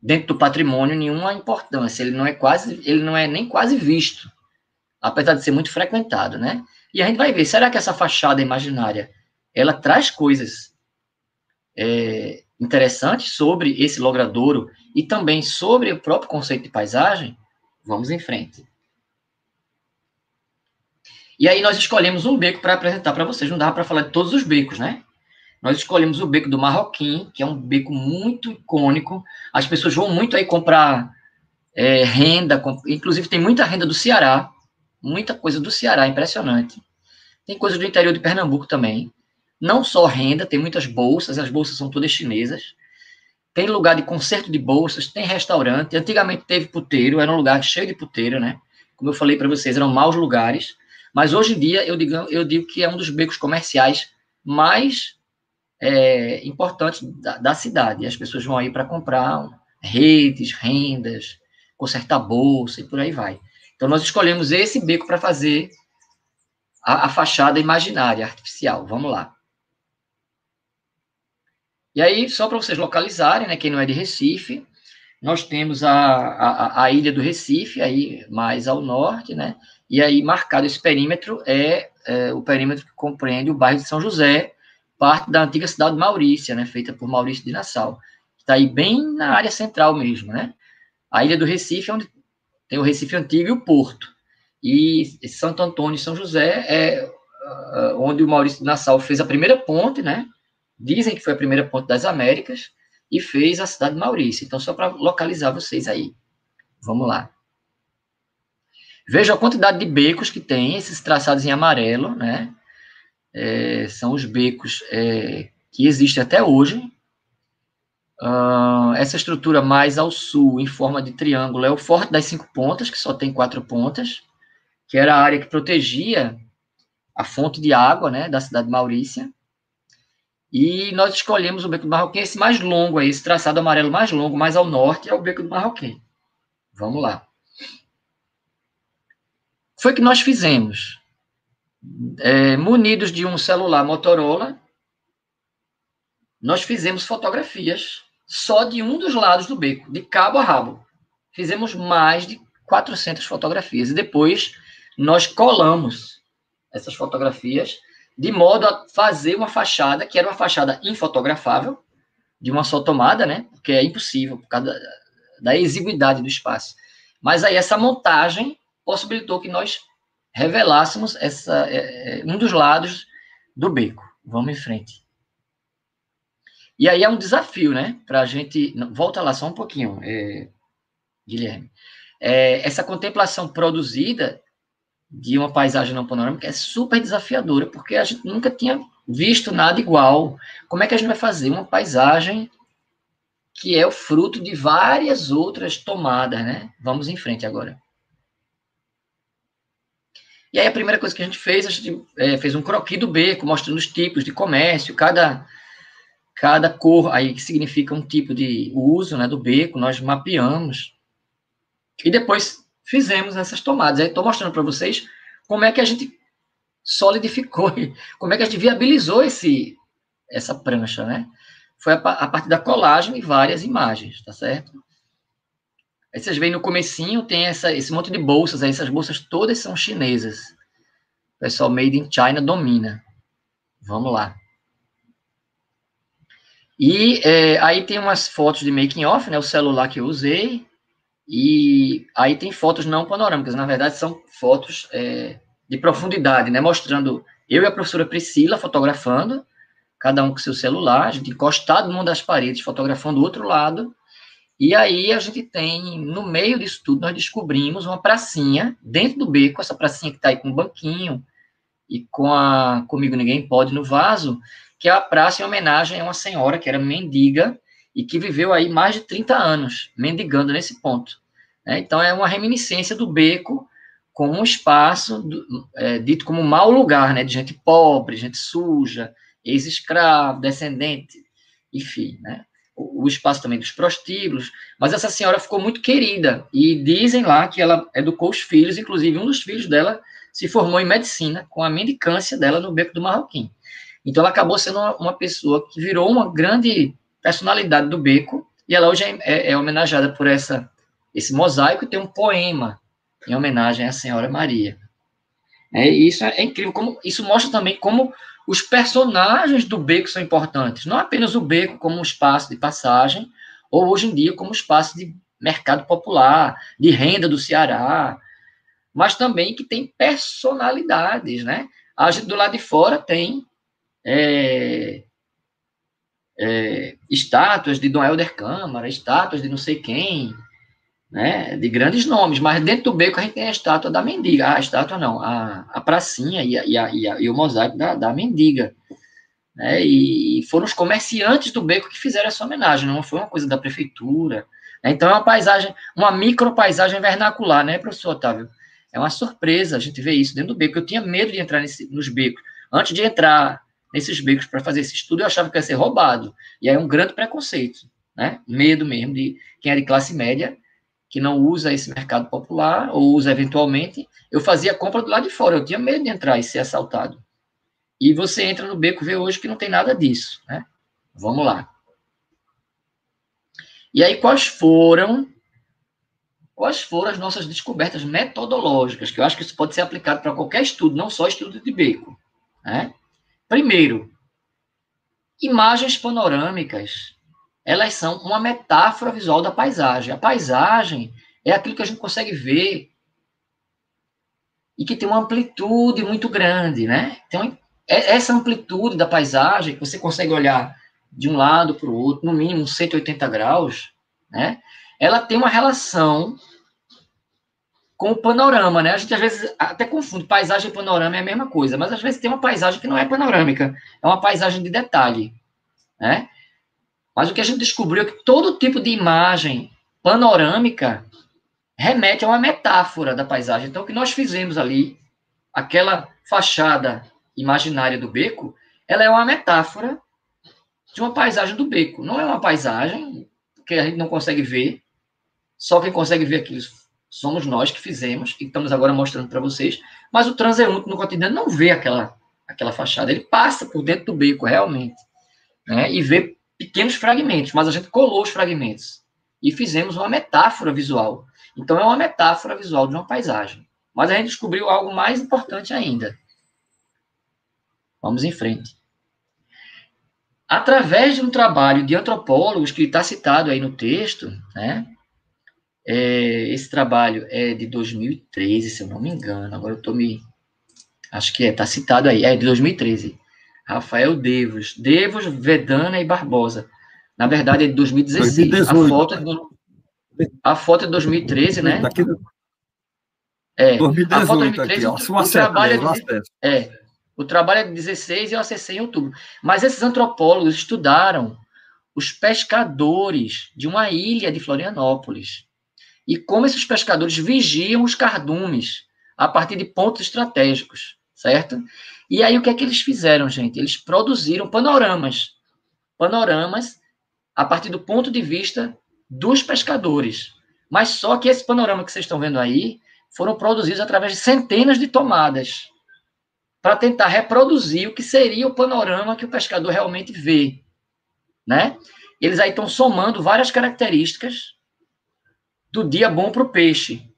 dentro do patrimônio nenhuma importância. Ele não é quase, ele não é nem quase visto, apesar de ser muito frequentado, né? E a gente vai ver, será que essa fachada imaginária ela traz coisas é, interessantes sobre esse logradouro e também sobre o próprio conceito de paisagem, vamos em frente. E aí nós escolhemos um beco para apresentar para vocês. Não dava para falar de todos os becos, né? Nós escolhemos o beco do Marroquim, que é um beco muito icônico. As pessoas vão muito aí comprar é, renda, inclusive tem muita renda do Ceará, muita coisa do Ceará, impressionante. Tem coisa do interior de Pernambuco também. Não só renda, tem muitas bolsas, as bolsas são todas chinesas. Tem lugar de concerto de bolsas, tem restaurante. Antigamente teve puteiro, era um lugar cheio de puteiro, né? Como eu falei para vocês, eram maus lugares. Mas hoje em dia, eu digo, eu digo que é um dos becos comerciais mais é, importantes da, da, cidade. As pessoas vão aí para comprar redes, rendas, consertar bolsa e por aí vai. Então, nós escolhemos esse beco para fazer a, a fachada imaginária, artificial. Vamos lá. E aí, só para vocês localizarem, né, quem não é de Recife, nós temos a, a, a, ilha do Recife, aí mais ao norte, né? E aí, marcado esse perímetro, é, é, o perímetro que compreende o bairro de São José, parte da antiga cidade de Maurícia, né? Feita por Maurício de Nassau. Está aí bem na área central mesmo, né? A ilha do Recife, é onde tem o Recife Antigo e o Porto. E Santo Antônio e São José é uh, onde o Maurício de Nassau fez a primeira ponte, né? Dizem que foi a primeira ponte das Américas e fez a cidade de Maurício. Então, só para localizar vocês aí. Vamos lá. Veja a quantidade de becos que tem, esses traçados em amarelo, né? É, são os becos é, que existem até hoje. Uh, essa estrutura mais ao sul, em forma de triângulo, é o Forte das Cinco Pontas, que só tem quatro pontas, que era a área que protegia a fonte de água né, da cidade de Maurícia. E nós escolhemos o Beco do Marroquim, esse mais longo aí, esse traçado amarelo mais longo, mais ao norte, é o Beco do Marroquim. Vamos lá. Foi que nós fizemos. É, munidos de um celular Motorola, nós fizemos fotografias só de um dos lados do beco, de cabo a rabo. Fizemos mais de 400 fotografias. E depois nós colamos essas fotografias de modo a fazer uma fachada, que era uma fachada infotografável, de uma só tomada, né? Porque é impossível, por causa da, da exiguidade do espaço. Mas aí essa montagem possibilitou que nós revelássemos essa, é, é um dos lados do beco. Vamos em frente. E aí é um desafio, né? Para a gente. Volta lá só um pouquinho, é, Guilherme. É, essa contemplação produzida de uma paisagem não panorâmica é super desafiadora, porque a gente nunca tinha visto nada igual. Como é que a gente vai fazer uma paisagem que é o fruto de várias outras tomadas, né? Vamos em frente agora. E aí a primeira coisa que a gente fez, a gente é, fez um croquis do beco, mostrando os tipos de comércio, cada, cada cor aí que significa um tipo de uso né, do beco, nós mapeamos. E depois fizemos essas tomadas. Aí estou mostrando para vocês como é que a gente solidificou, como é que a gente viabilizou esse, essa prancha, né? Foi a, a partir da colagem e várias imagens, tá certo? Aí vocês veem no comecinho, tem essa, esse monte de bolsas, aí essas bolsas todas são chinesas. O pessoal made in China domina. Vamos lá. E é, aí tem umas fotos de making off, né? O celular que eu usei. E aí tem fotos não panorâmicas, na verdade são fotos é, de profundidade, né? Mostrando eu e a professora Priscila fotografando, cada um com seu celular, a gente encostado numa das paredes, fotografando o outro lado. E aí a gente tem, no meio disso tudo, nós descobrimos uma pracinha dentro do beco, essa pracinha que está aí com um banquinho e com a Comigo Ninguém Pode no vaso, que é a praça em homenagem a uma senhora que era mendiga e que viveu aí mais de 30 anos mendigando nesse ponto. Né? Então, é uma reminiscência do beco como um espaço do, é, dito como um mau lugar, né? de gente pobre, gente suja, ex-escravo, descendente, enfim, né? O, espaço também dos prostíbulos, mas essa senhora ficou muito querida, e dizem lá que ela educou os filhos, inclusive um dos filhos dela se formou em medicina com a mendicância dela no Beco do Marroquim. Então ela acabou sendo uma, uma pessoa que virou uma grande personalidade do Beco, e ela hoje é, é, é homenageada por essa, esse mosaico e tem um poema em homenagem à Senhora Maria. É, isso é incrível, como, isso mostra também como os personagens do beco são importantes, não apenas o beco como um espaço de passagem, ou hoje em dia como espaço de mercado popular, de renda do Ceará, mas também que tem personalidades, né? A gente do lado de fora tem é, é, estátuas de Dom Helder Câmara, estátuas de não sei quem, né, de grandes nomes, mas dentro do beco a gente tem a estátua da mendiga, a estátua não, a, a pracinha e, a, e, a, e, e o mosaico da, da mendiga. Né, e foram os comerciantes do beco que fizeram essa homenagem, não foi uma coisa da prefeitura. Né, então é uma paisagem, uma micro paisagem vernacular, né, professor Otávio? É uma surpresa a gente ver isso dentro do beco. Eu tinha medo de entrar nesse, nos becos. Antes de entrar nesses becos para fazer esse estudo, eu achava que ia ser roubado. E aí é um grande preconceito, né? Medo mesmo de quem é de classe média que não usa esse mercado popular, ou usa eventualmente, eu fazia compra do lado de fora, eu tinha medo de entrar e ser assaltado. E você entra no beco vê hoje que não tem nada disso, né? Vamos lá. E aí, quais foram quais foram as nossas descobertas metodológicas, que eu acho que isso pode ser aplicado para qualquer estudo, não só estudo de beco. Né? Primeiro, imagens panorâmicas elas são uma metáfora visual da paisagem. A paisagem é aquilo que a gente consegue ver e que tem uma amplitude muito grande, né? Uma, é, essa amplitude da paisagem, que você consegue olhar de um lado para o outro, no mínimo 180 graus, né? Ela tem uma relação com o panorama, né? A gente às vezes até confunde paisagem e panorama é a mesma coisa, mas às vezes tem uma paisagem que não é panorâmica, é uma paisagem de detalhe, né? Mas o que a gente descobriu é que todo tipo de imagem panorâmica remete a uma metáfora da paisagem. Então, o que nós fizemos ali, aquela fachada imaginária do beco, ela é uma metáfora de uma paisagem do beco. Não é uma paisagem que a gente não consegue ver, só quem consegue ver aquilo somos nós que fizemos e estamos agora mostrando para vocês. Mas o transeunte no cotidiano não vê aquela, aquela fachada, ele passa por dentro do beco realmente, né? E vê pequenos fragmentos, mas a gente colou os fragmentos e fizemos uma metáfora visual. Então, é uma metáfora visual de uma paisagem. Mas a gente descobriu algo mais importante ainda. Vamos em frente. Através de um trabalho de antropólogos que está citado aí no texto, né? É, esse trabalho é de 2013, se eu não me engano. Agora eu estou me. Acho que é, está citado aí. É de 2013. Rafael Devos. Devos, Vedana e Barbosa. Na verdade, é de 2016. 2018. A foto é de, a foto é de 2013, né? Daqui do... É, 2018 a foto é de 2013, aqui, ó, o, o trabalho é, de, é, o trabalho é de 16 e eu acessei em outubro. Mas esses antropólogos estudaram os pescadores de uma ilha de Florianópolis e como esses pescadores vigiam os cardumes a partir de pontos estratégicos, certo? E aí o que é que eles fizeram, gente? Eles produziram panoramas. Panoramas a partir do ponto de vista dos pescadores. Mas só que esse panorama que vocês estão vendo aí foram produzidos através de centenas de tomadas para tentar reproduzir o que seria o panorama que o pescador realmente vê, né? Eles aí estão somando várias características do dia bom para o peixe.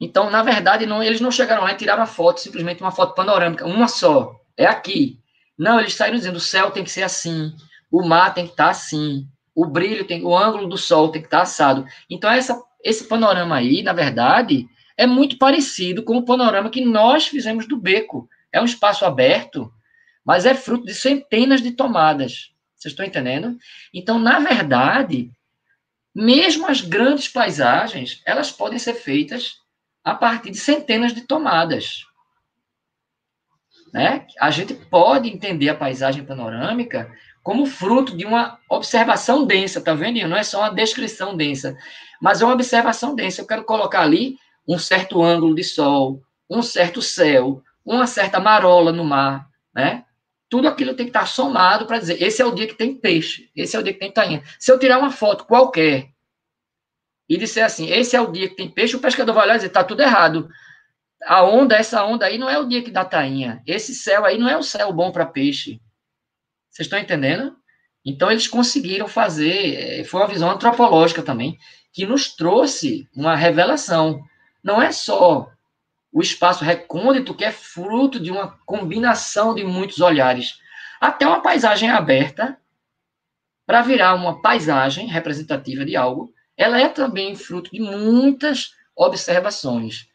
Então, na verdade, não, eles não chegaram lá e tiraram a foto, simplesmente uma foto panorâmica, uma só, é aqui. Não, eles saíram dizendo, o céu tem que ser assim, o mar tem que estar assim, o brilho tem, o ângulo do sol tem que estar assado. Então, essa, esse panorama aí, na verdade, é muito parecido com o panorama que nós fizemos do beco. É um espaço aberto, mas é fruto de centenas de tomadas. Vocês estão entendendo? Então, na verdade, mesmo as grandes paisagens, elas podem ser feitas a partir de centenas de tomadas. Né? A gente pode entender a paisagem panorâmica como fruto de uma observação densa, tá vendo? Não é só uma descrição densa, mas é uma observação densa. Eu quero colocar ali um certo ângulo de sol, um certo céu, uma certa marola no mar, né? Tudo aquilo tem que estar somado para dizer, esse é o dia que tem peixe, esse é o dia que tem tainha. Se eu tirar uma foto qualquer e disser assim, esse é o dia que tem peixe, o pescador vai olhar e dizer, tá tudo errado. A onda, essa onda aí não é o dia que dá tainha. Esse céu aí não é o céu bom para peixe. Vocês estão entendendo? Então eles conseguiram fazer, eh, foi uma visão antropológica também, que nos trouxe uma revelação. Não é só o espaço recôndito que é fruto de uma combinação de muitos olhares. Até uma paisagem aberta, para virar uma paisagem representativa de algo, ela é também fruto de muitas observações.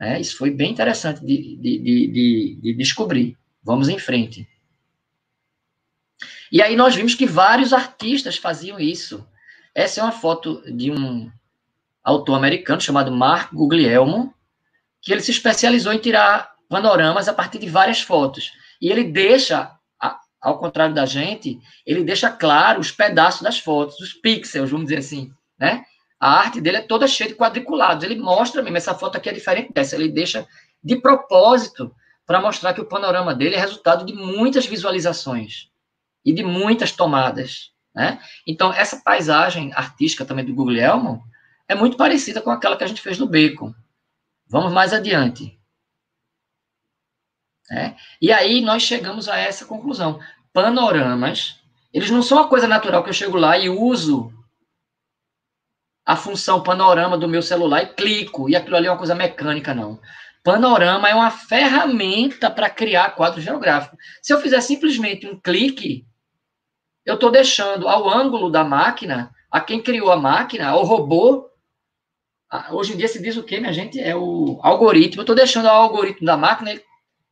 Né? Isso foi bem interessante de, de, de, de descobrir. Vamos em frente. E aí nós vimos que vários artistas faziam isso. Essa é uma foto de um autor americano chamado Mark Guglielmo, que ele se especializou em tirar panoramas a partir de várias fotos. E ele deixa, ao contrário da gente, ele deixa claro os pedaços das fotos, os pixels, vamos dizer assim, né? A arte dele é toda cheia de quadriculados. Ele mostra mesmo, essa foto aqui é diferente dessa. Ele deixa de propósito para mostrar que o panorama dele é resultado de muitas visualizações e de muitas tomadas, né? Então, essa paisagem artística também do Guglielmo é muito parecida com aquela que a gente fez no Bacon. Vamos mais adiante. É? E aí nós chegamos a essa conclusão. Panoramas, eles não são uma coisa natural que eu chego lá e uso a função panorama do meu celular e clico, e aquilo ali é uma coisa mecânica, não. Panorama é uma ferramenta para criar quadro geográfico. Se eu fizer simplesmente um clique, eu estou deixando ao ângulo da máquina, a quem criou a máquina, ao robô, hoje em dia se diz o quê, minha gente? É o algoritmo. Eu estou deixando o algoritmo da máquina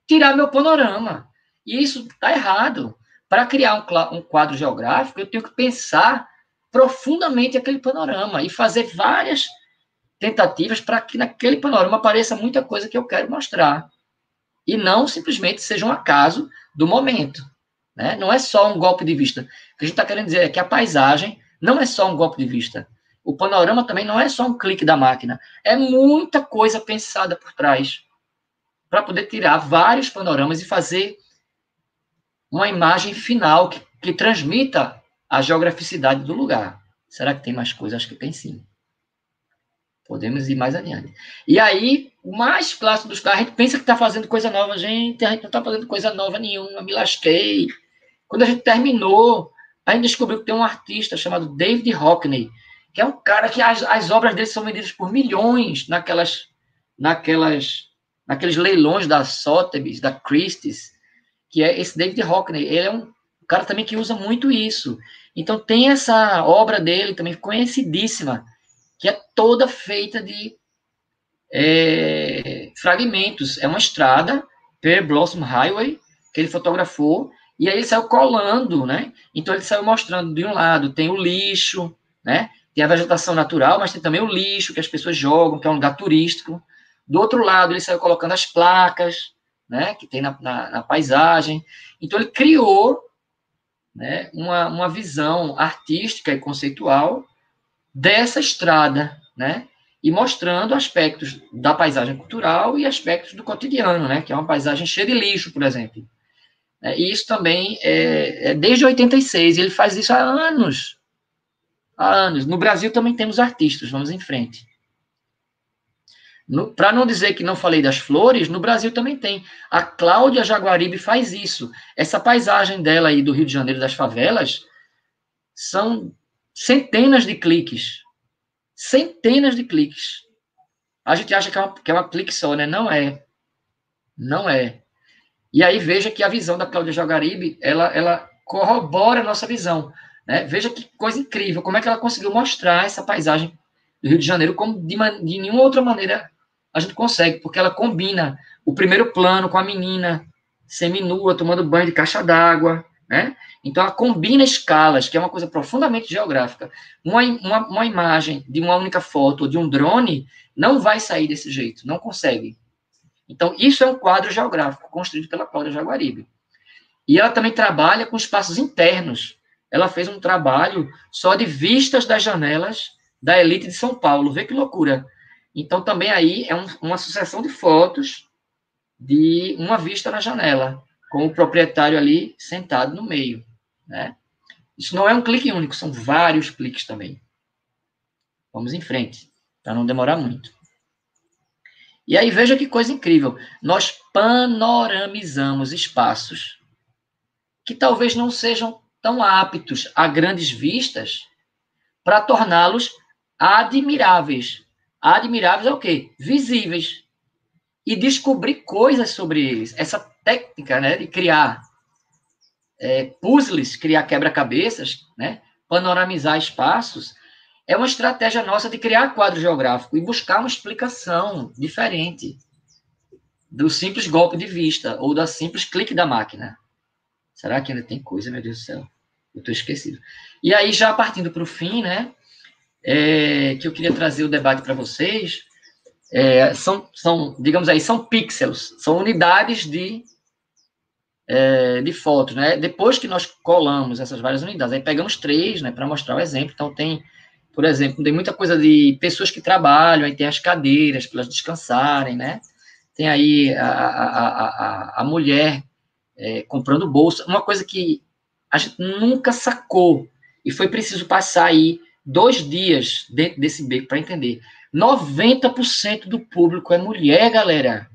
tirar meu panorama. E isso está errado. Para criar um quadro geográfico, eu tenho que pensar profundamente aquele panorama e fazer várias tentativas para que naquele panorama apareça muita coisa que eu quero mostrar. E não simplesmente seja um acaso do momento. Né? Não é só um golpe de vista. O que a gente está querendo dizer é que a paisagem não é só um golpe de vista. O panorama também não é só um clique da máquina. É muita coisa pensada por trás para poder tirar vários panoramas e fazer uma imagem final que, que transmita a geograficidade do lugar. Será que tem mais coisa? Acho que tem sim. Podemos ir mais adiante. E aí, o mais clássico dos carros, a gente pensa que está fazendo coisa nova. Gente, a gente não está fazendo coisa nova nenhuma, me lasquei. Quando a gente terminou, a gente descobriu que tem um artista chamado David Hockney, que é um cara que as, as obras dele são vendidas por milhões naquelas, naquelas, naqueles leilões da Sotheby's, da Christie's, que é esse David Hockney. Ele é um cara também que usa muito isso. Então tem essa obra dele também conhecidíssima, que é toda feita de é, fragmentos. É uma estrada, Per Blossom Highway, que ele fotografou, e aí ele saiu colando, né? Então ele saiu mostrando de um lado tem o lixo, né? Tem a vegetação natural, mas tem também o lixo que as pessoas jogam, que é um lugar turístico. Do outro lado ele saiu colocando as placas, né? Que tem na, na, na paisagem. Então ele criou né, uma, uma visão artística e conceitual dessa estrada, né, e mostrando aspectos da paisagem cultural e aspectos do cotidiano, né, que é uma paisagem cheia de lixo, por exemplo. É, e isso também é, é desde 86, ele faz isso há anos. Há anos. No Brasil também temos artistas, vamos em frente. Para não dizer que não falei das flores, no Brasil também tem. A Cláudia Jaguaribe faz isso. Essa paisagem dela aí do Rio de Janeiro, das favelas, são centenas de cliques. Centenas de cliques. A gente acha que é uma, que é uma clique só, né? Não é. Não é. E aí veja que a visão da Cláudia Jaguaribe, ela, ela corrobora a nossa visão. Né? Veja que coisa incrível, como é que ela conseguiu mostrar essa paisagem do Rio de Janeiro como de, de nenhuma outra maneira a gente consegue, porque ela combina o primeiro plano com a menina seminua, tomando banho de caixa d'água, né? Então, ela combina escalas, que é uma coisa profundamente geográfica. Uma, uma, uma imagem de uma única foto de um drone não vai sair desse jeito, não consegue. Então, isso é um quadro geográfico construído pela Cláudia Jaguaribe. E ela também trabalha com espaços internos. Ela fez um trabalho só de vistas das janelas da elite de São Paulo. Vê que loucura. Então, também aí é um, uma sucessão de fotos de uma vista na janela, com o proprietário ali sentado no meio. Né? Isso não é um clique único, são vários cliques também. Vamos em frente, para não demorar muito. E aí veja que coisa incrível. Nós panoramizamos espaços que talvez não sejam tão aptos a grandes vistas para torná-los admiráveis Admiráveis é o quê? Visíveis. e descobrir coisas sobre eles. Essa técnica né, de criar é, puzzles, criar quebra-cabeças, né, panoramizar espaços, é uma estratégia nossa de criar quadro geográfico e buscar uma explicação diferente do simples golpe de vista ou da simples clique da máquina. Será que ainda tem coisa, meu Deus do céu? Eu estou esquecido. E aí, já partindo para o fim, né, é, que eu queria trazer o debate para vocês, é, são, são, digamos aí, são pixels, são unidades de, é, de fotos, né? Depois que nós colamos essas várias unidades, aí pegamos três, né, para mostrar o exemplo. Então, tem, por exemplo, tem muita coisa de pessoas que trabalham, aí tem as cadeiras para elas descansarem, né? Tem aí a, a, a, a mulher é, comprando bolsa, uma coisa que a gente nunca sacou, e foi preciso passar aí dois dias dentro desse beco para entender. 90% do público é mulher, galera.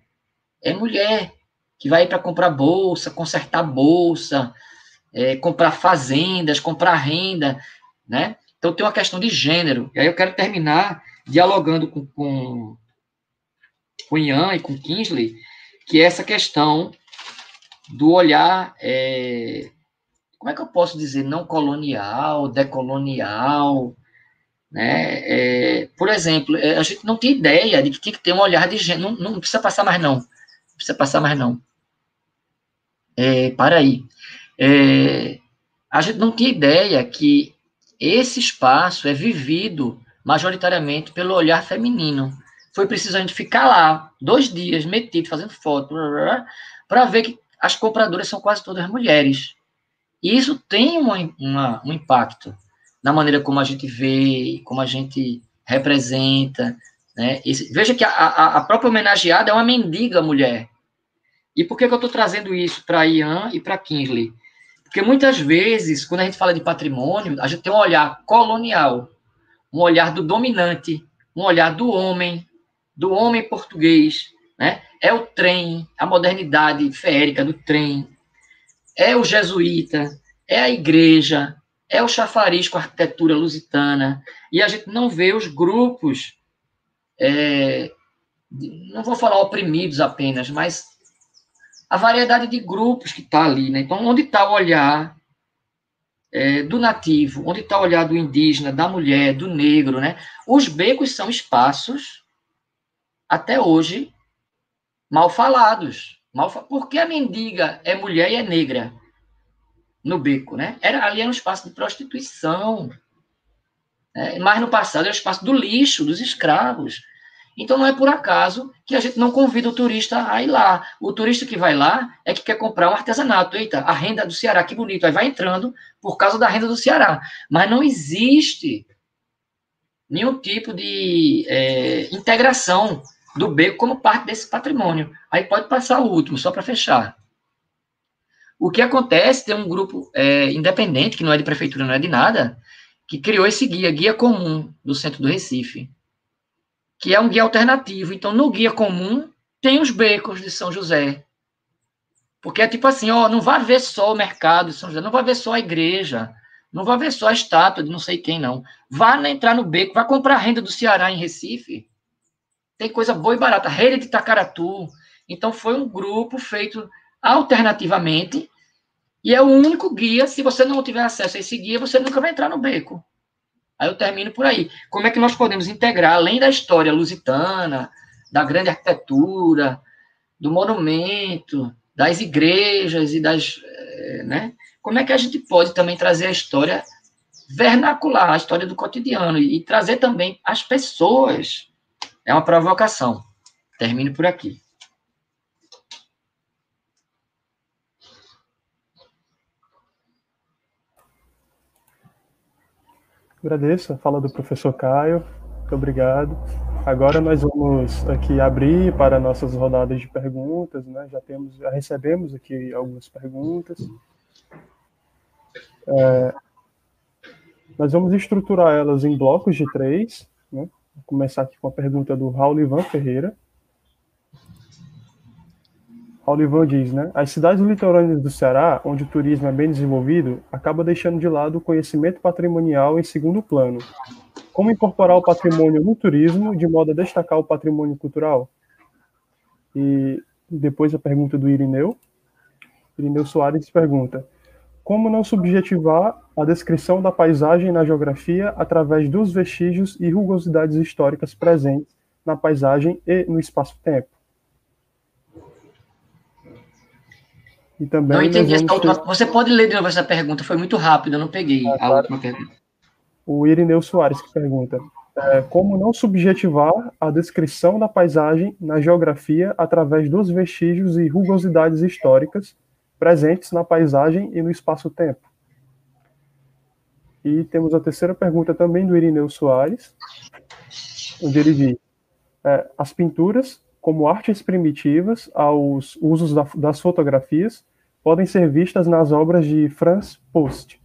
É mulher que vai para comprar bolsa, consertar bolsa, é, comprar fazendas, comprar renda, né? Então tem uma questão de gênero. E aí eu quero terminar dialogando com, com, com Ian e com Kingsley, que é essa questão do olhar, é, como é que eu posso dizer, não colonial, decolonial, né? É, por exemplo, é, a gente não tem ideia de que tem que ter um olhar de gênero. Não, não precisa passar mais, não. Não precisa passar mais, não. É, para aí. É, a gente não tem ideia que esse espaço é vivido majoritariamente pelo olhar feminino. Foi preciso a gente ficar lá dois dias metido, fazendo foto, para ver que as compradoras são quase todas mulheres. E isso tem uma, uma, um impacto na maneira como a gente vê, como a gente representa. Né? Esse, veja que a, a, a, própria homenageada é uma mendiga mulher. E por que, que eu estou trazendo isso para Ian e para Kingsley? Porque muitas vezes, quando a gente fala de patrimônio, a gente tem um olhar colonial, um olhar do dominante, um olhar do homem, do homem português. Né? É o trem, a modernidade feérica do trem, é o jesuíta, é a igreja, é o chafariz com a arquitetura lusitana, e a gente não vê os grupos, é, não vou falar oprimidos apenas, mas a variedade de grupos que está ali. Né? Então, onde está o olhar é, do nativo, onde está o olhar do indígena, da mulher, do negro? Né? Os becos são espaços, até hoje, mal falados. Mal, porque a mendiga é mulher e é negra? no beco, né? Era, ali era um espaço de prostituição. Né? Mas no passado era o espaço do lixo, dos escravos. Então não é por acaso que a gente não convida o turista a ir lá. O turista que vai lá é que quer comprar um artesanato. Eita, a renda do Ceará, que bonito. Aí vai entrando por causa da renda do Ceará. Mas não existe nenhum tipo de é, integração do beco como parte desse patrimônio. Aí pode passar o último, só para fechar. O que acontece, tem um grupo é, independente, que não é de prefeitura, não é de nada, que criou esse guia, Guia Comum, do centro do Recife, que é um guia alternativo. Então, no Guia Comum, tem os becos de São José. Porque é tipo assim, ó, não vai ver só o mercado de São José, não vai ver só a igreja, não vai ver só a estátua de não sei quem, não. Vá entrar no beco, vai comprar renda do Ceará em Recife. Tem coisa boa e barata. Rede de Tacaratu. Então, foi um grupo feito alternativamente, e é o único guia, se você não tiver acesso a esse guia, você nunca vai entrar no beco. Aí eu termino por aí. Como é que nós podemos integrar, além da história lusitana, da grande arquitetura, do monumento, das igrejas e das. Eh, né? Como é que a gente pode também trazer a história vernacular, a história do cotidiano, e trazer também as pessoas? É uma provocação. Termino por aqui. Agradeço a fala do professor Caio. Muito obrigado. Agora nós vamos aqui abrir para nossas rodadas de perguntas, né? Já temos, já recebemos aqui algumas perguntas. É, nós vamos estruturar elas em blocos de três. Né? Vou começar aqui com a pergunta do Raul Ivan Ferreira. Olivan diz, né? As cidades litorâneas do Ceará, onde o turismo é bem desenvolvido, acaba deixando de lado o conhecimento patrimonial em segundo plano. Como incorporar o patrimônio no turismo de modo a destacar o patrimônio cultural? E depois a pergunta do Irineu. Irineu Soares pergunta: Como não subjetivar a descrição da paisagem na geografia através dos vestígios e rugosidades históricas presentes na paisagem e no espaço-tempo? E também não entendi essa última. Ter... Você pode ler de novo essa pergunta? Foi muito rápido, eu não peguei ah, a claro. última pergunta. O Irineu Soares que pergunta: é, como não subjetivar a descrição da paisagem na geografia através dos vestígios e rugosidades históricas presentes na paisagem e no espaço-tempo? E temos a terceira pergunta também do Irineu Soares, onde ele diz: é, as pinturas como artes primitivas aos usos da, das fotografias, podem ser vistas nas obras de Franz Post,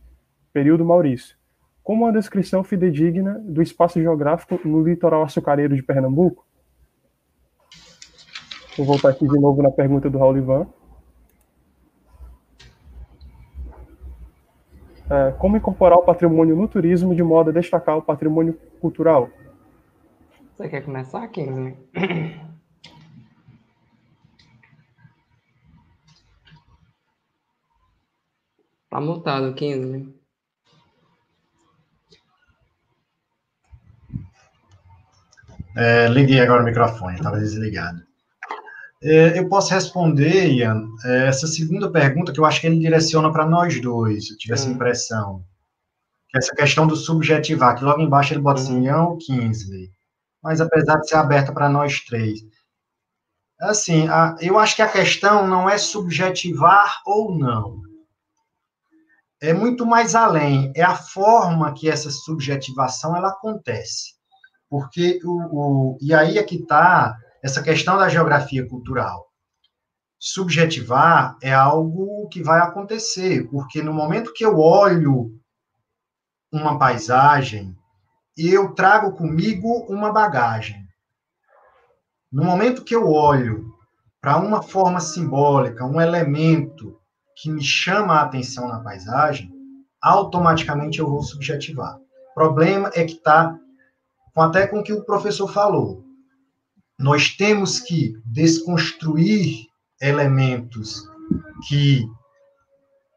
período Maurício, como uma descrição fidedigna do espaço geográfico no litoral açucareiro de Pernambuco? Vou voltar aqui de novo na pergunta do Raul Ivan. É, como incorporar o patrimônio no turismo de modo a destacar o patrimônio cultural? Você quer começar, Kingsley? Tá mutado, 15. É, liguei agora o microfone, estava desligado. É, eu posso responder, Ian, é, essa segunda pergunta que eu acho que ele direciona para nós dois, eu tive essa hum. impressão. Que essa questão do subjetivar, que logo embaixo ele bota assim, hum. Ian ou. Mas apesar de ser aberta para nós três. Assim, a, eu acho que a questão não é subjetivar ou não é muito mais além, é a forma que essa subjetivação ela acontece. Porque o, o e aí é que está essa questão da geografia cultural. Subjetivar é algo que vai acontecer, porque no momento que eu olho uma paisagem, eu trago comigo uma bagagem. No momento que eu olho para uma forma simbólica, um elemento que me chama a atenção na paisagem, automaticamente eu vou subjetivar. O problema é que está até com o que o professor falou. Nós temos que desconstruir elementos que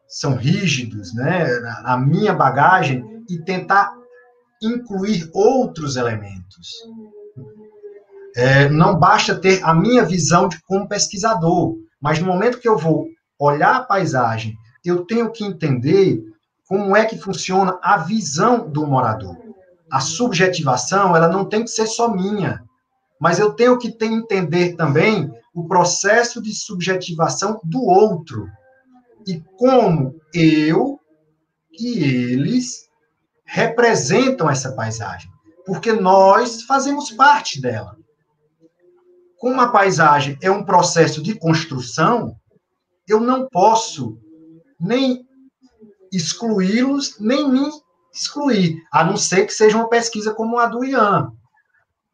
são rígidos, né, a minha bagagem e tentar incluir outros elementos. É, não basta ter a minha visão de como pesquisador, mas no momento que eu vou olhar a paisagem, eu tenho que entender como é que funciona a visão do morador. A subjetivação, ela não tem que ser só minha, mas eu tenho que ter, entender também o processo de subjetivação do outro. E como eu e eles representam essa paisagem, porque nós fazemos parte dela. Como a paisagem é um processo de construção, eu não posso nem excluí-los, nem me excluir, a não ser que seja uma pesquisa como a do Ian,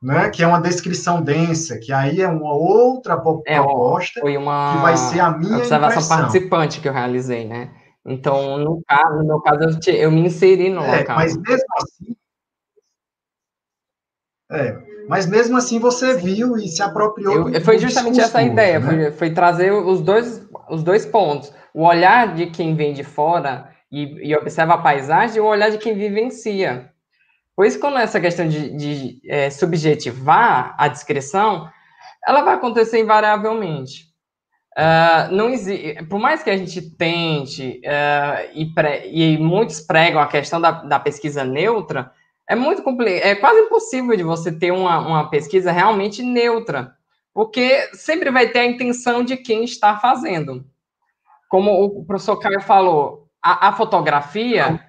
né, que é uma descrição densa, que aí é uma outra proposta é, foi uma que vai ser a minha observação impressão. participante que eu realizei, né? Então, no, caso, no meu caso, eu, eu me inseri no é, local. Mas mesmo assim, é, mas mesmo assim você viu e se apropriou. Eu, foi justamente essa a ideia, né? foi, foi, trazer os dois, os dois pontos. O olhar de quem vem de fora e, e observa a paisagem e o olhar de quem vivencia. Por isso, quando essa questão de, de é, subjetivar a descrição, ela vai acontecer invariavelmente. Uh, não existe, por mais que a gente tente, uh, e, pre, e muitos pregam a questão da, da pesquisa neutra, é muito é quase impossível de você ter uma, uma pesquisa realmente neutra, porque sempre vai ter a intenção de quem está fazendo. Como o professor Caio falou, a, a fotografia,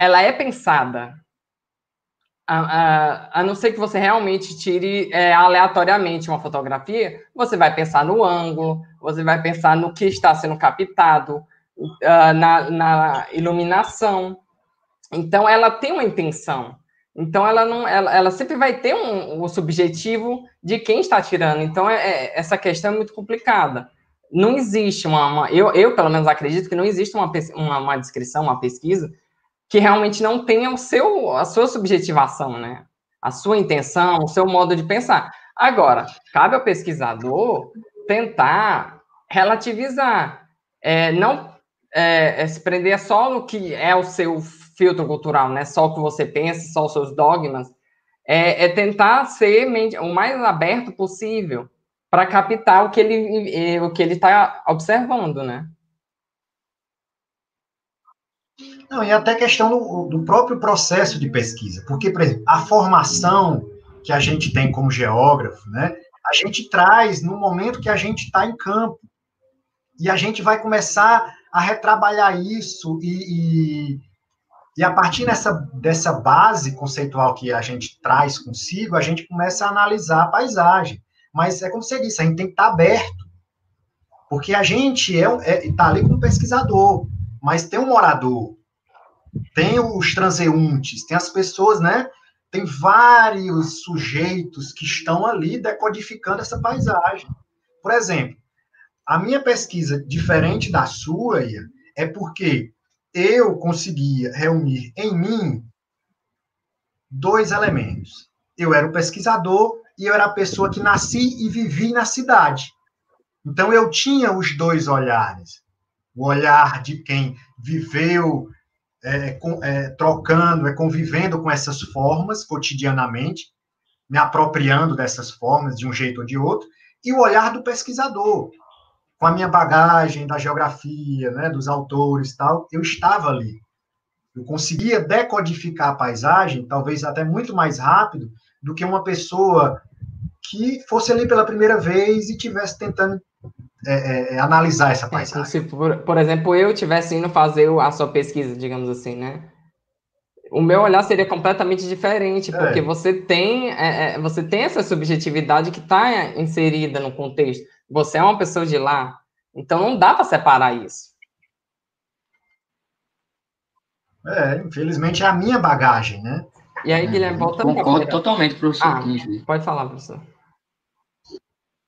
ela é pensada, a, a, a, não ser que você realmente tire é, aleatoriamente uma fotografia, você vai pensar no ângulo, você vai pensar no que está sendo captado, uh, na, na, iluminação. Então, ela tem uma intenção. Então ela não, ela, ela sempre vai ter um, um subjetivo de quem está tirando. Então é, é, essa questão é muito complicada. Não existe uma, uma, eu, eu pelo menos acredito que não existe uma, uma, uma descrição, uma pesquisa que realmente não tenha o seu, a sua subjetivação, né? A sua intenção, o seu modo de pensar. Agora, cabe ao pesquisador tentar relativizar, é, não é, é, se prender só no que é o seu filtro cultural, né? Só o que você pensa, só os seus dogmas. É, é tentar ser o mais aberto possível para captar o que ele o que ele está observando, né? Não, e até questão do, do, próprio processo de pesquisa, porque, por exemplo, a formação que a gente tem como geógrafo, né, a gente traz no momento que a gente está em campo, e a gente vai começar a retrabalhar isso, e, e, e a partir dessa, dessa base conceitual que a gente traz consigo, a gente começa a analisar a paisagem. Mas é como você disse, a gente tem que estar tá aberto, porque a gente está é, é, tá ali com o pesquisador, mas tem um morador, tem os transeuntes, tem as pessoas, né? Tem vários sujeitos que estão ali decodificando essa paisagem. Por exemplo, a minha pesquisa, diferente da sua, é porque eu conseguia reunir em mim dois elementos. Eu era o pesquisador e eu era a pessoa que nasci e vivi na cidade. Então eu tinha os dois olhares. O olhar de quem viveu é, com, é, trocando, é, convivendo com essas formas cotidianamente, me apropriando dessas formas de um jeito ou de outro, e o olhar do pesquisador, com a minha bagagem da geografia, né, dos autores tal, eu estava ali. Eu conseguia decodificar a paisagem, talvez até muito mais rápido do que uma pessoa que fosse ali pela primeira vez e tivesse tentando é, é, é, analisar essa é, paisagem. se, por, por, exemplo, eu tivesse indo fazer a sua pesquisa, digamos assim, né? O meu olhar seria completamente diferente, porque é. você tem é, você tem essa subjetividade que está inserida no contexto. Você é uma pessoa de lá, então não dá para separar isso. É, infelizmente é a minha bagagem, né? E aí, Guilherme, volta Concordo totalmente, professor ah, Pode falar, professor.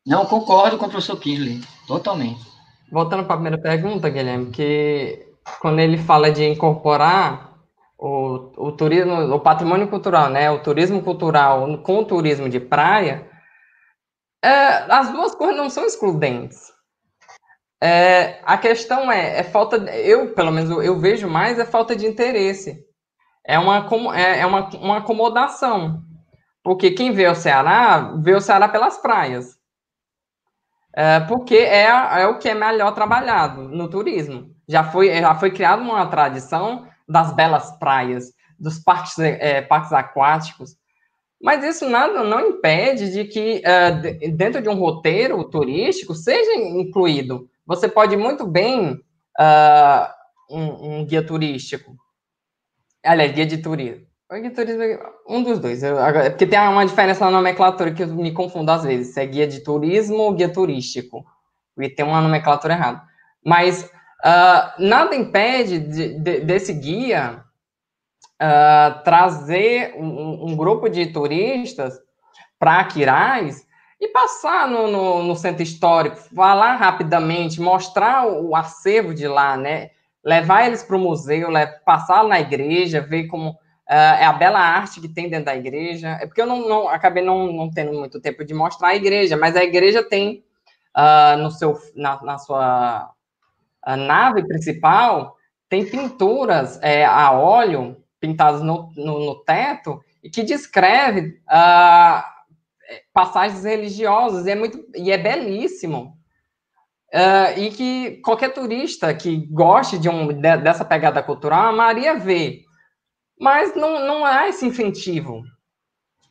Não, concordo com o professor Kinsley, totalmente. Voltando para a primeira pergunta, Guilherme, que quando ele fala de incorporar o, o turismo, o patrimônio cultural, né, o turismo cultural com o turismo de praia, é, as duas coisas não são excludentes. É, a questão é, é falta, eu pelo menos eu vejo mais é falta de interesse. É uma, é, é uma, uma acomodação. Porque quem vê o Ceará, vê o Ceará pelas praias. É, porque é, é o que é melhor trabalhado no turismo. Já foi, já foi criada uma tradição das belas praias, dos parques, é, parques aquáticos, mas isso nada não impede de que é, dentro de um roteiro turístico seja incluído. Você pode muito bem uh, um, um, guia turístico, aliás, guia de turismo, um dos dois. Eu, é porque tem uma diferença na nomenclatura que eu me confundo às vezes. Se é guia de turismo ou guia turístico. E tem uma nomenclatura errada. Mas uh, nada impede de, de, desse guia uh, trazer um, um, grupo de turistas para Aquiraz e passar no, no, no, centro histórico, falar rapidamente, mostrar o acervo de lá, né? Levar eles para o museu, passar na igreja, ver como Uh, é a bela arte que tem dentro da igreja. É porque eu não, não acabei não, não tendo muito tempo de mostrar a igreja, mas a igreja tem uh, no seu, na, na sua nave principal tem pinturas é, a óleo pintadas no, no, no, teto e que descreve uh, passagens religiosas e é muito e é belíssimo. e que qualquer turista que goste de um, de, dessa pegada cultural amaria ver mas não, não há esse incentivo.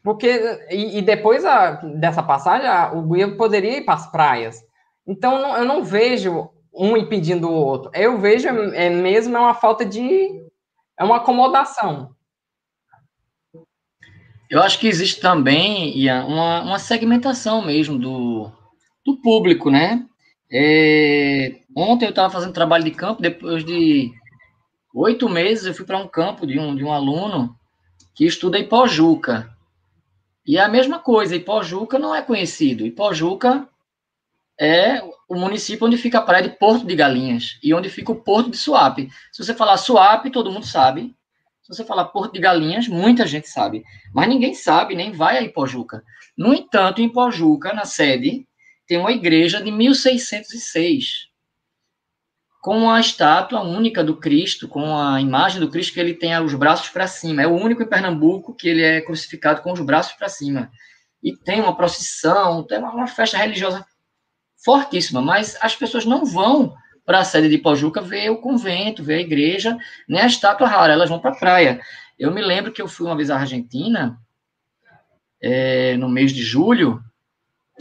Porque, e, e depois a, dessa passagem, a, o guia poderia ir para as praias. Então, não, eu não vejo um impedindo o outro. Eu vejo é, mesmo é uma falta de. É uma acomodação. Eu acho que existe também Ian, uma, uma segmentação mesmo do, do público, né? É, ontem eu estava fazendo trabalho de campo, depois de oito meses eu fui para um campo de um, de um aluno que estuda Ipojuca. E é a mesma coisa, Ipojuca não é conhecido. Ipojuca é o município onde fica a praia de Porto de Galinhas e onde fica o Porto de Suape. Se você falar Suape, todo mundo sabe. Se você falar Porto de Galinhas, muita gente sabe. Mas ninguém sabe, nem vai a Ipojuca. No entanto, em Ipojuca, na sede, tem uma igreja de 1606, com uma estátua única do Cristo, com a imagem do Cristo que ele tem os braços para cima. É o único em Pernambuco que ele é crucificado com os braços para cima. E tem uma procissão, tem uma festa religiosa fortíssima, mas as pessoas não vão para a sede de Pojuca ver o convento, ver a igreja, nem a estátua rara, elas vão para a praia. Eu me lembro que eu fui uma vez à Argentina, é, no mês de julho.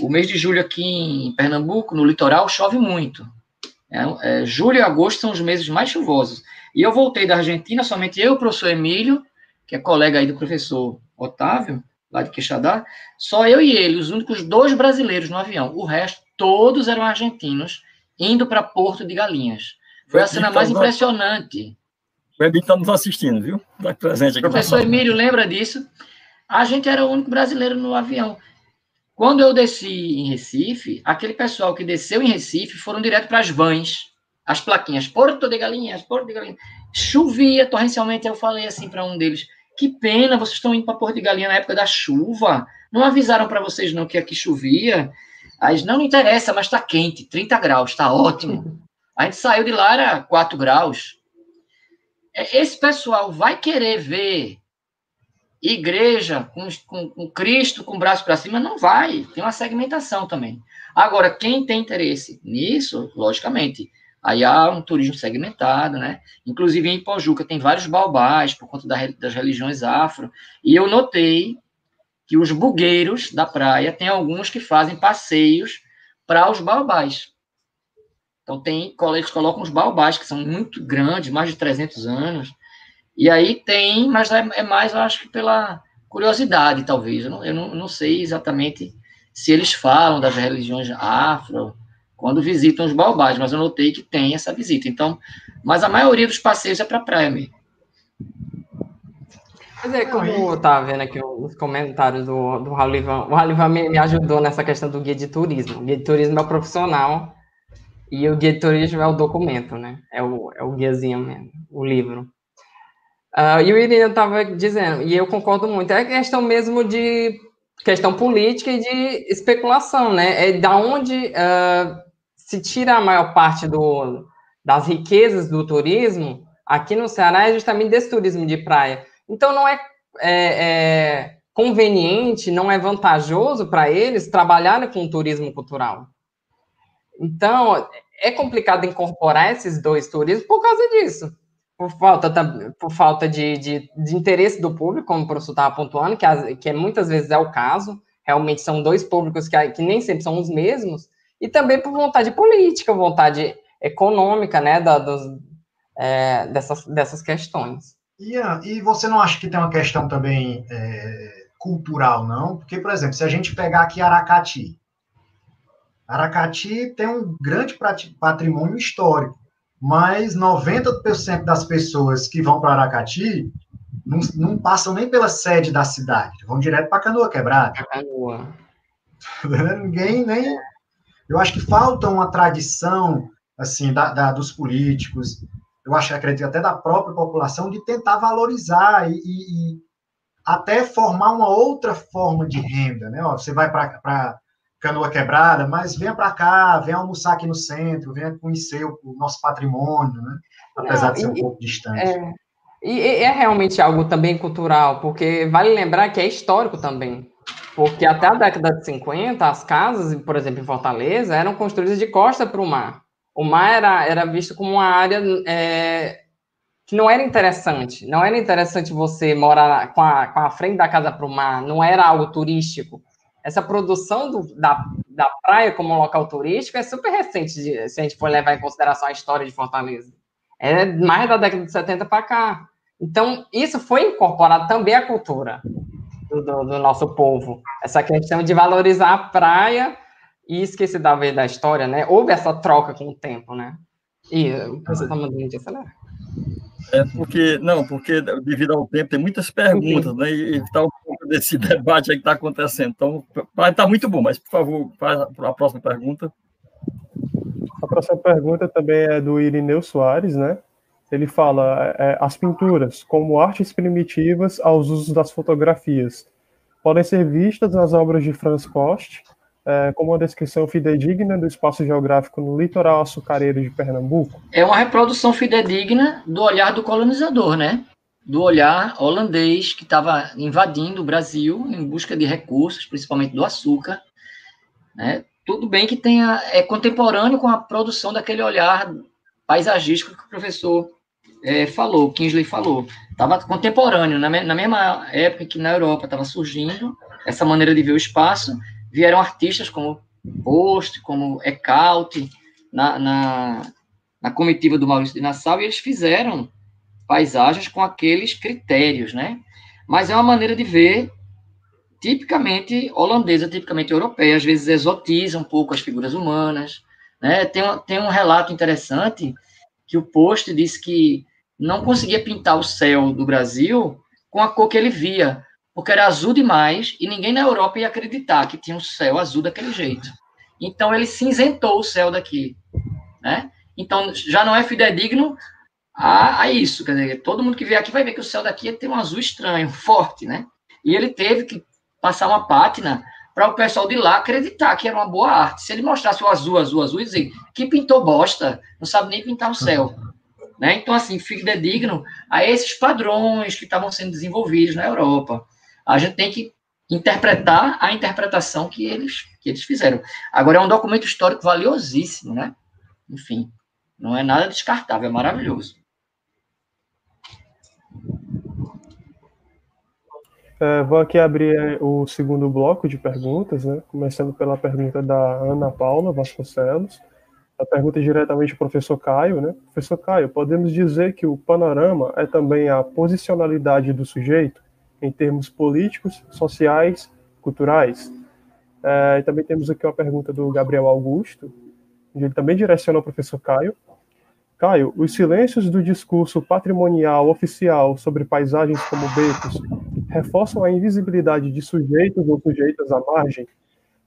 O mês de julho aqui em Pernambuco, no litoral, chove muito. É, é, julho e agosto são os meses mais chuvosos. E eu voltei da Argentina, somente eu e o professor Emílio, que é colega aí do professor Otávio, lá de Quixadá, só eu e ele, os únicos dois brasileiros no avião. O resto, todos eram argentinos, indo para Porto de Galinhas. Foi a cena mais impressionante. O Emílio está nos assistindo, viu? Está presente aqui. O professor Emílio lembra disso? A gente era o único brasileiro no avião. Quando eu desci em Recife, aquele pessoal que desceu em Recife foram direto para as vans, as plaquinhas, Porto de Galinhas, Porto de Galinhas. Chovia torrencialmente, eu falei assim para um deles, que pena, vocês estão indo para Porto de Galinha na época da chuva. Não avisaram para vocês não que aqui chovia? Aí, não, não interessa, mas está quente, 30 graus, está ótimo. A gente saiu de lá, era 4 graus. É, esse pessoal vai querer ver igreja com, com, com Cristo com o braço para cima, não vai. Tem uma segmentação também. Agora, quem tem interesse nisso, logicamente, aí há um turismo segmentado, né? Inclusive em Pojuca tem vários baobás por conta da, das religiões afro. E eu notei que os bugueiros da praia tem alguns que fazem passeios para os baobás. Então tem eles colocam os baobás que são muito grandes, mais de 300 anos, e aí tem, mas é, é mais, eu acho que pela curiosidade, talvez. Eu, não, eu não, não sei exatamente se eles falam das religiões afro quando visitam os baobás, mas eu notei que tem essa visita. Então, mas a maioria dos passeios é para praia mesmo. Mas é, como eu estava vendo aqui os comentários do, do Ralivan, o Ralivan me, me, ajudou nessa questão do guia de turismo. O guia de turismo é o profissional e o guia de turismo é o documento, né? É o, é o guiazinho mesmo, o livro. Uh, e o Irina estava dizendo, e eu concordo muito, é questão mesmo de questão política e de especulação, né? É da onde uh, se tira a maior parte do, das riquezas do turismo aqui no Ceará é justamente desse turismo de praia. Então não é, é, é conveniente, não é vantajoso para eles trabalharem com turismo cultural. Então é complicado incorporar esses dois turismos por causa disso por falta, por falta de, de, de interesse do público, como o professor estava pontuando, que, as, que muitas vezes é o caso, realmente são dois públicos que, que nem sempre são os mesmos, e também por vontade política, vontade econômica, né, da, dos, é, dessas, dessas questões. Yeah, e você não acha que tem uma questão também é, cultural, não? Porque, por exemplo, se a gente pegar aqui Aracati, Aracati tem um grande patrimônio histórico mas 90% das pessoas que vão para Aracati não, não, passam nem pela sede da cidade, vão direto para Canoa Quebrada. Canoa. Ninguém nem. Eu acho que falta uma tradição assim da, da, dos políticos, eu acho, acredito até da própria população, de tentar valorizar e, e, e até formar uma outra forma de renda, né? Ó, você vai para Canoa Quebrada, mas venha para cá, venha almoçar aqui no centro, venha conhecer o, o nosso patrimônio, né? apesar Não, de ser um pouco distante. É, e é realmente algo também cultural, porque vale lembrar que é histórico também. Porque até a década de 50, as casas, por exemplo, em Fortaleza, eram construídas de costa para o mar. O mar era, era visto como uma área é, que não era interessante. Não era interessante você morar com a, com a frente da casa para o mar, não era algo turístico essa produção do, da, da praia como local turístico é super recente, se a gente for levar em consideração a história de Fortaleza. É mais da década de 70 para cá. Então, isso foi incorporado também à cultura do, do, do, nosso povo. Essa questão de valorizar a praia e esquecer da vez da história, né? Houve essa troca com o tempo, né? E você está mandando de acelerar. É porque, não, porque devido ao tempo tem muitas perguntas, né? E está um pouco desse debate aí que está acontecendo. Então, está muito bom, mas por favor, faz a próxima pergunta. A próxima pergunta também é do Irineu Soares, né? Ele fala: é, as pinturas, como artes primitivas aos usos das fotografias, podem ser vistas nas obras de Franz Post, é, como uma descrição fidedigna do espaço geográfico no litoral açucareiro de Pernambuco? É uma reprodução fidedigna do olhar do colonizador, né? Do olhar holandês que estava invadindo o Brasil em busca de recursos, principalmente do açúcar. Né? Tudo bem que tenha, é contemporâneo com a produção daquele olhar paisagístico que o professor é, falou, Kingsley falou. Estava contemporâneo, na, na mesma época que na Europa estava surgindo essa maneira de ver o espaço, vieram artistas como Post, como Eckalt, na, na, na comitiva do Maurício de Nassau, e eles fizeram paisagens com aqueles critérios, né? Mas é uma maneira de ver tipicamente holandesa, tipicamente europeia, às vezes exotiza um pouco as figuras humanas, né? Tem, um, tem um relato interessante que o Post disse que não conseguia pintar o céu do Brasil com a cor que ele via, porque era azul demais e ninguém na Europa ia acreditar que tinha um céu azul daquele jeito. Então ele cinzentou o céu daqui, né? Então já não é fidedigno a, a isso, quer dizer, todo mundo que vier aqui vai ver que o céu daqui tem um azul estranho, forte, né? E ele teve que passar uma pátina para o pessoal de lá acreditar que era uma boa arte. Se ele mostrasse o azul, azul, azul, e dizer que pintou bosta, não sabe nem pintar o céu. Né? Então, assim, fidedigno a esses padrões que estavam sendo desenvolvidos na Europa a gente tem que interpretar a interpretação que eles, que eles fizeram. Agora, é um documento histórico valiosíssimo, né? Enfim, não é nada descartável, é maravilhoso. É, vou aqui abrir é, o segundo bloco de perguntas, né? começando pela pergunta da Ana Paula Vasconcelos. A pergunta é diretamente ao professor Caio. Né? Professor Caio, podemos dizer que o panorama é também a posicionalidade do sujeito? em termos políticos, sociais, culturais. É, e também temos aqui uma pergunta do Gabriel Augusto, ele também direciona ao professor Caio. Caio, os silêncios do discurso patrimonial oficial sobre paisagens como becos reforçam a invisibilidade de sujeitos ou sujeitas à margem?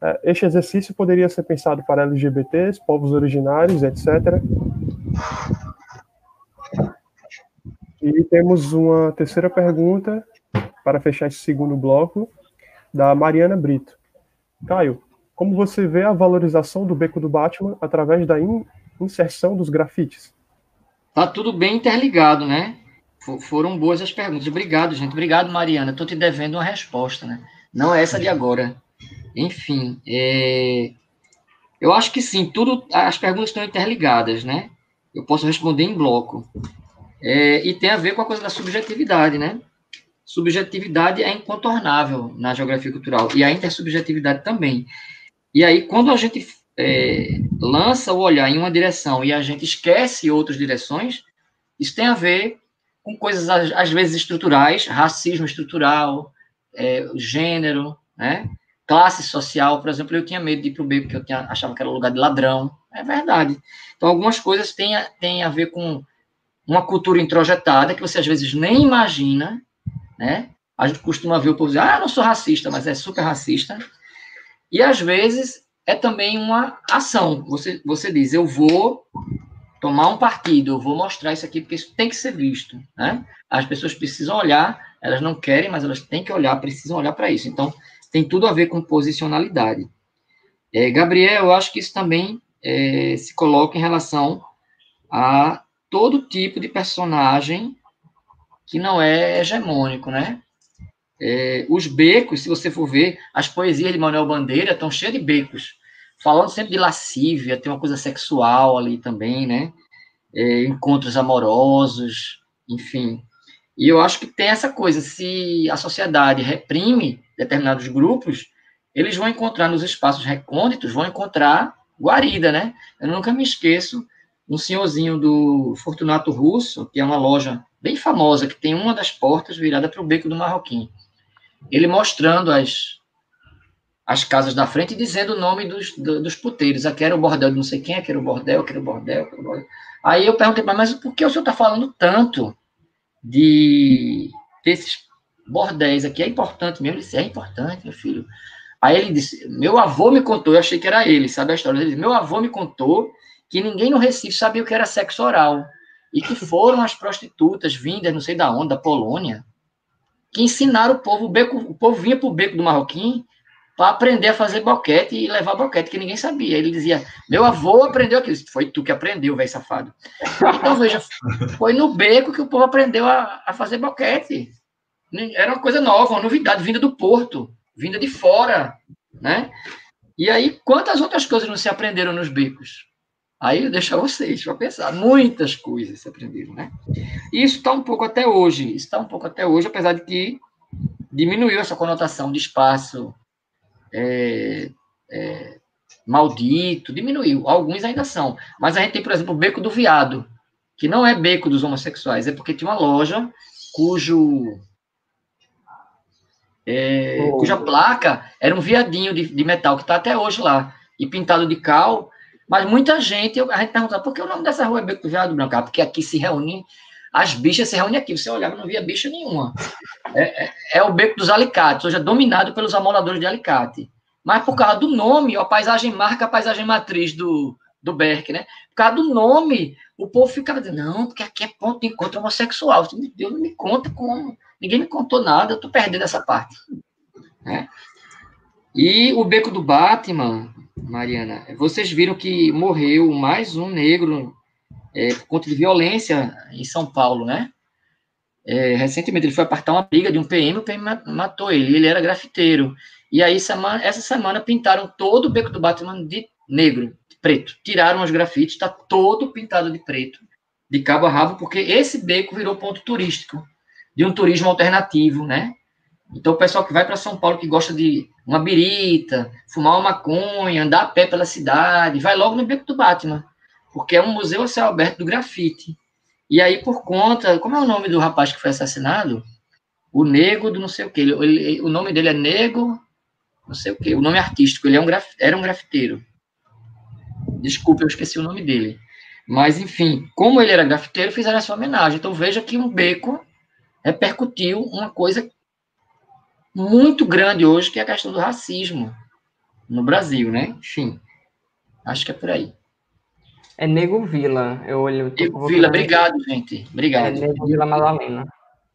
É, este exercício poderia ser pensado para LGBTs, povos originários, etc. E temos uma terceira pergunta para fechar esse segundo bloco, da Mariana Brito. Caio, como você vê a valorização do beco do Batman através da in inserção dos grafites? Tá tudo bem interligado, né? For foram boas as perguntas. Obrigado, gente. Obrigado, Mariana. Estou te devendo uma resposta, né? Não é essa de agora. Enfim, é... eu acho que sim, tudo, as perguntas estão interligadas, né? Eu posso responder em bloco. É, e tem a ver com a coisa da subjetividade, né? subjetividade é incontornável na geografia cultural e a intersubjetividade também. E aí, quando a gente é, lança o olhar em uma direção e a gente esquece outras direções, isso tem a ver com coisas, às vezes, estruturais, racismo estrutural, é, gênero, né? classe social, por exemplo, eu tinha medo de ir para o beco, porque eu tinha, achava que era lugar de ladrão. É verdade. Então, algumas coisas têm a, têm a ver com uma cultura introjetada que você, às vezes, nem imagina, né? A gente costuma ver o povo dizer, ah, eu não sou racista, mas é super racista. E às vezes é também uma ação. Você, você diz, eu vou tomar um partido, vou mostrar isso aqui, porque isso tem que ser visto. Né? As pessoas precisam olhar, elas não querem, mas elas têm que olhar, precisam olhar para isso. Então, tem tudo a ver com posicionalidade. É, Gabriel, eu acho que isso também é, se coloca em relação a todo tipo de personagem que não é hegemônico, né? É, os becos, se você for ver, as poesias de Manuel Bandeira estão cheias de becos, falando sempre de lascívia, tem uma coisa sexual ali também, né? É, encontros amorosos, enfim. E eu acho que tem essa coisa, se a sociedade reprime determinados grupos, eles vão encontrar nos espaços recônditos, vão encontrar guarida, né? Eu nunca me esqueço um senhorzinho do Fortunato Russo, que é uma loja bem famosa, que tem uma das portas virada para o beco do Marroquim. Ele mostrando as, as casas da frente dizendo o nome dos, dos puteiros. Aqui era o bordel de não sei quem, aqui era o bordel, aqui era o bordel, aqui era o bordel. Aí eu perguntei, mas por que o senhor está falando tanto de desses bordéis aqui? É importante mesmo? Ele disse, é importante, meu filho. Aí ele disse, meu avô me contou, eu achei que era ele, sabe a história? Ele disse, meu avô me contou que ninguém no Recife sabia o que era sexo oral e que foram as prostitutas vindas, não sei da onde, da Polônia, que ensinaram o povo, o, beco, o povo vinha para o beco do Marroquim para aprender a fazer boquete e levar boquete, que ninguém sabia. Ele dizia, meu avô aprendeu aquilo. Foi tu que aprendeu, velho safado. Então, veja, foi no beco que o povo aprendeu a, a fazer boquete. Era uma coisa nova, uma novidade, vinda do porto, vinda de fora, né? E aí, quantas outras coisas não se aprenderam nos becos? Aí eu deixo a vocês para pensar. Muitas coisas se aprenderam, né? E isso está um pouco até hoje. Está um pouco até hoje, apesar de que diminuiu essa conotação de espaço é, é, maldito, diminuiu. Alguns ainda são. Mas a gente tem, por exemplo, o Beco do Viado, que não é beco dos homossexuais, é porque tinha uma loja cujo. É, oh. cuja placa era um viadinho de, de metal que está até hoje lá, e pintado de cal. Mas muita gente, a gente pergunta, por que o nome dessa rua é Beco do Viado Branco? Ah, porque aqui se reúne as bichas se reúnem aqui. Você olhava, não via bicha nenhuma. É, é, é, o beco dos alicates, hoje é dominado pelos amoladores de alicate. Mas por causa do nome, a paisagem marca a paisagem matriz do, do Berk, né? Por causa do nome, o povo ficava dizendo, não, porque aqui é ponto de encontro homossexual. Meu Deus, não me conta como. Ninguém me contou nada, eu tô perdendo essa parte. Né? E o beco do Batman, Mariana, vocês viram que morreu mais um negro é, por conta de violência em São Paulo, né? É, recentemente ele foi apartar uma briga de um PM, o PM matou ele, ele era grafiteiro. E aí, semana, essa semana, pintaram todo o beco do Batman de negro, de preto. Tiraram os grafites, está todo pintado de preto, de cabo a rabo, porque esse beco virou ponto turístico, de um turismo alternativo, né? Então, o pessoal que vai para São Paulo, que gosta de uma birita, fumar uma maconha, andar a pé pela cidade, vai logo no beco do Batman porque é um museu a céu aberto do grafite. E aí, por conta, como é o nome do rapaz que foi assassinado? O Nego do não sei o quê. Ele, ele, o nome dele é Nego, não sei o quê. O nome artístico, ele é um graf, era um grafiteiro. Desculpe, eu esqueci o nome dele. Mas, enfim, como ele era grafiteiro, fizeram essa homenagem. Então, veja que um beco repercutiu uma coisa muito grande hoje, que é a questão do racismo no Brasil, né? Enfim, acho que é por aí. É Nego Vila. Eu olho. Nego Vila, obrigado, gente. Obrigado. É Nego Vila Madalena.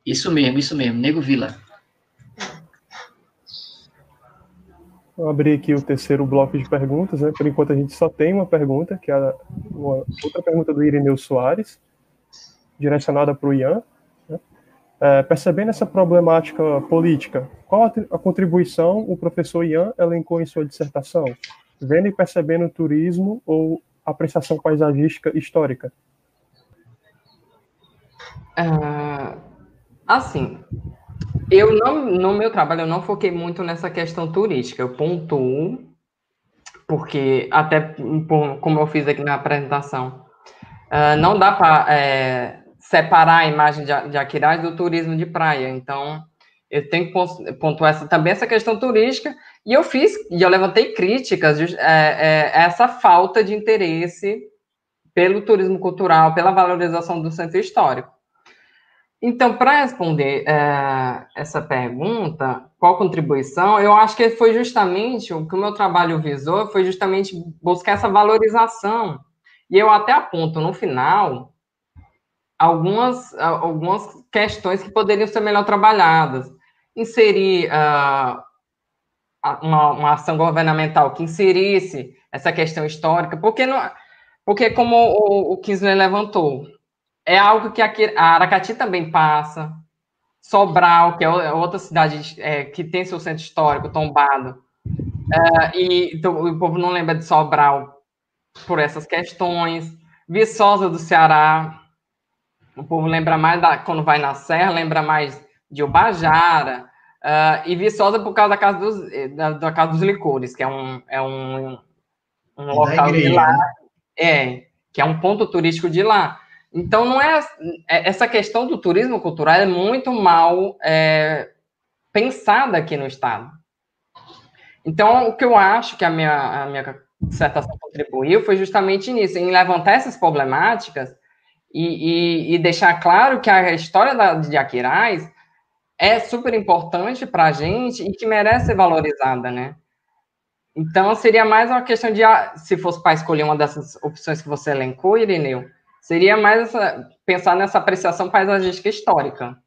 Isso mesmo, isso mesmo. Nego Vila. Vou abrir aqui o terceiro bloco de perguntas. Né? Por enquanto, a gente só tem uma pergunta, que é a, uma, outra pergunta do Irineu Soares, direcionada para o Ian. Né? É, percebendo essa problemática política, qual a, a contribuição o professor Ian elencou em sua dissertação? Vendo e percebendo o turismo ou apreciação paisagística histórica? Uh, assim, eu não, no meu trabalho, eu não foquei muito nessa questão turística. Eu pontuo, porque até como eu fiz aqui na apresentação, uh, não dá para é, separar a imagem de, de Aquiraz do turismo de praia. Então, eu tenho que pontuar essa, também essa questão turística, e eu fiz, e eu levantei críticas é, é, essa falta de interesse pelo turismo cultural, pela valorização do centro histórico. Então, para responder é, essa pergunta, qual contribuição, eu acho que foi justamente o que o meu trabalho visou, foi justamente buscar essa valorização. E eu até aponto no final algumas, algumas questões que poderiam ser melhor trabalhadas. Inserir uh, uma, uma ação governamental que inserisse essa questão histórica, porque, não, porque como o, o levantou, é algo que a, Aracati também passa, Sobral, que é, é outra cidade é, que tem seu centro histórico tombado, é, e então, o povo não lembra de Sobral por essas questões, Viçosa do Ceará, o povo lembra mais da, quando vai na Serra, lembra mais de Ubajara, Uh, e Viçosa por causa da Casa dos, da, da, Casa dos Licores, que é um, é um, um local igreja, de lá. Né? É, que é um ponto turístico de lá. Então, não é, é essa questão do turismo cultural é muito mal é, pensada aqui no Estado. Então, o que eu acho que a minha, a minha dissertação contribuiu foi justamente nisso, em levantar essas problemáticas e, e, e deixar claro que a história da, de Aquiraz é super importante para a gente e que merece ser valorizada, né? Então, seria mais uma questão de, ah, se fosse para escolher uma dessas opções que você elencou, Irineu, seria mais essa, pensar nessa apreciação paisagística histórica.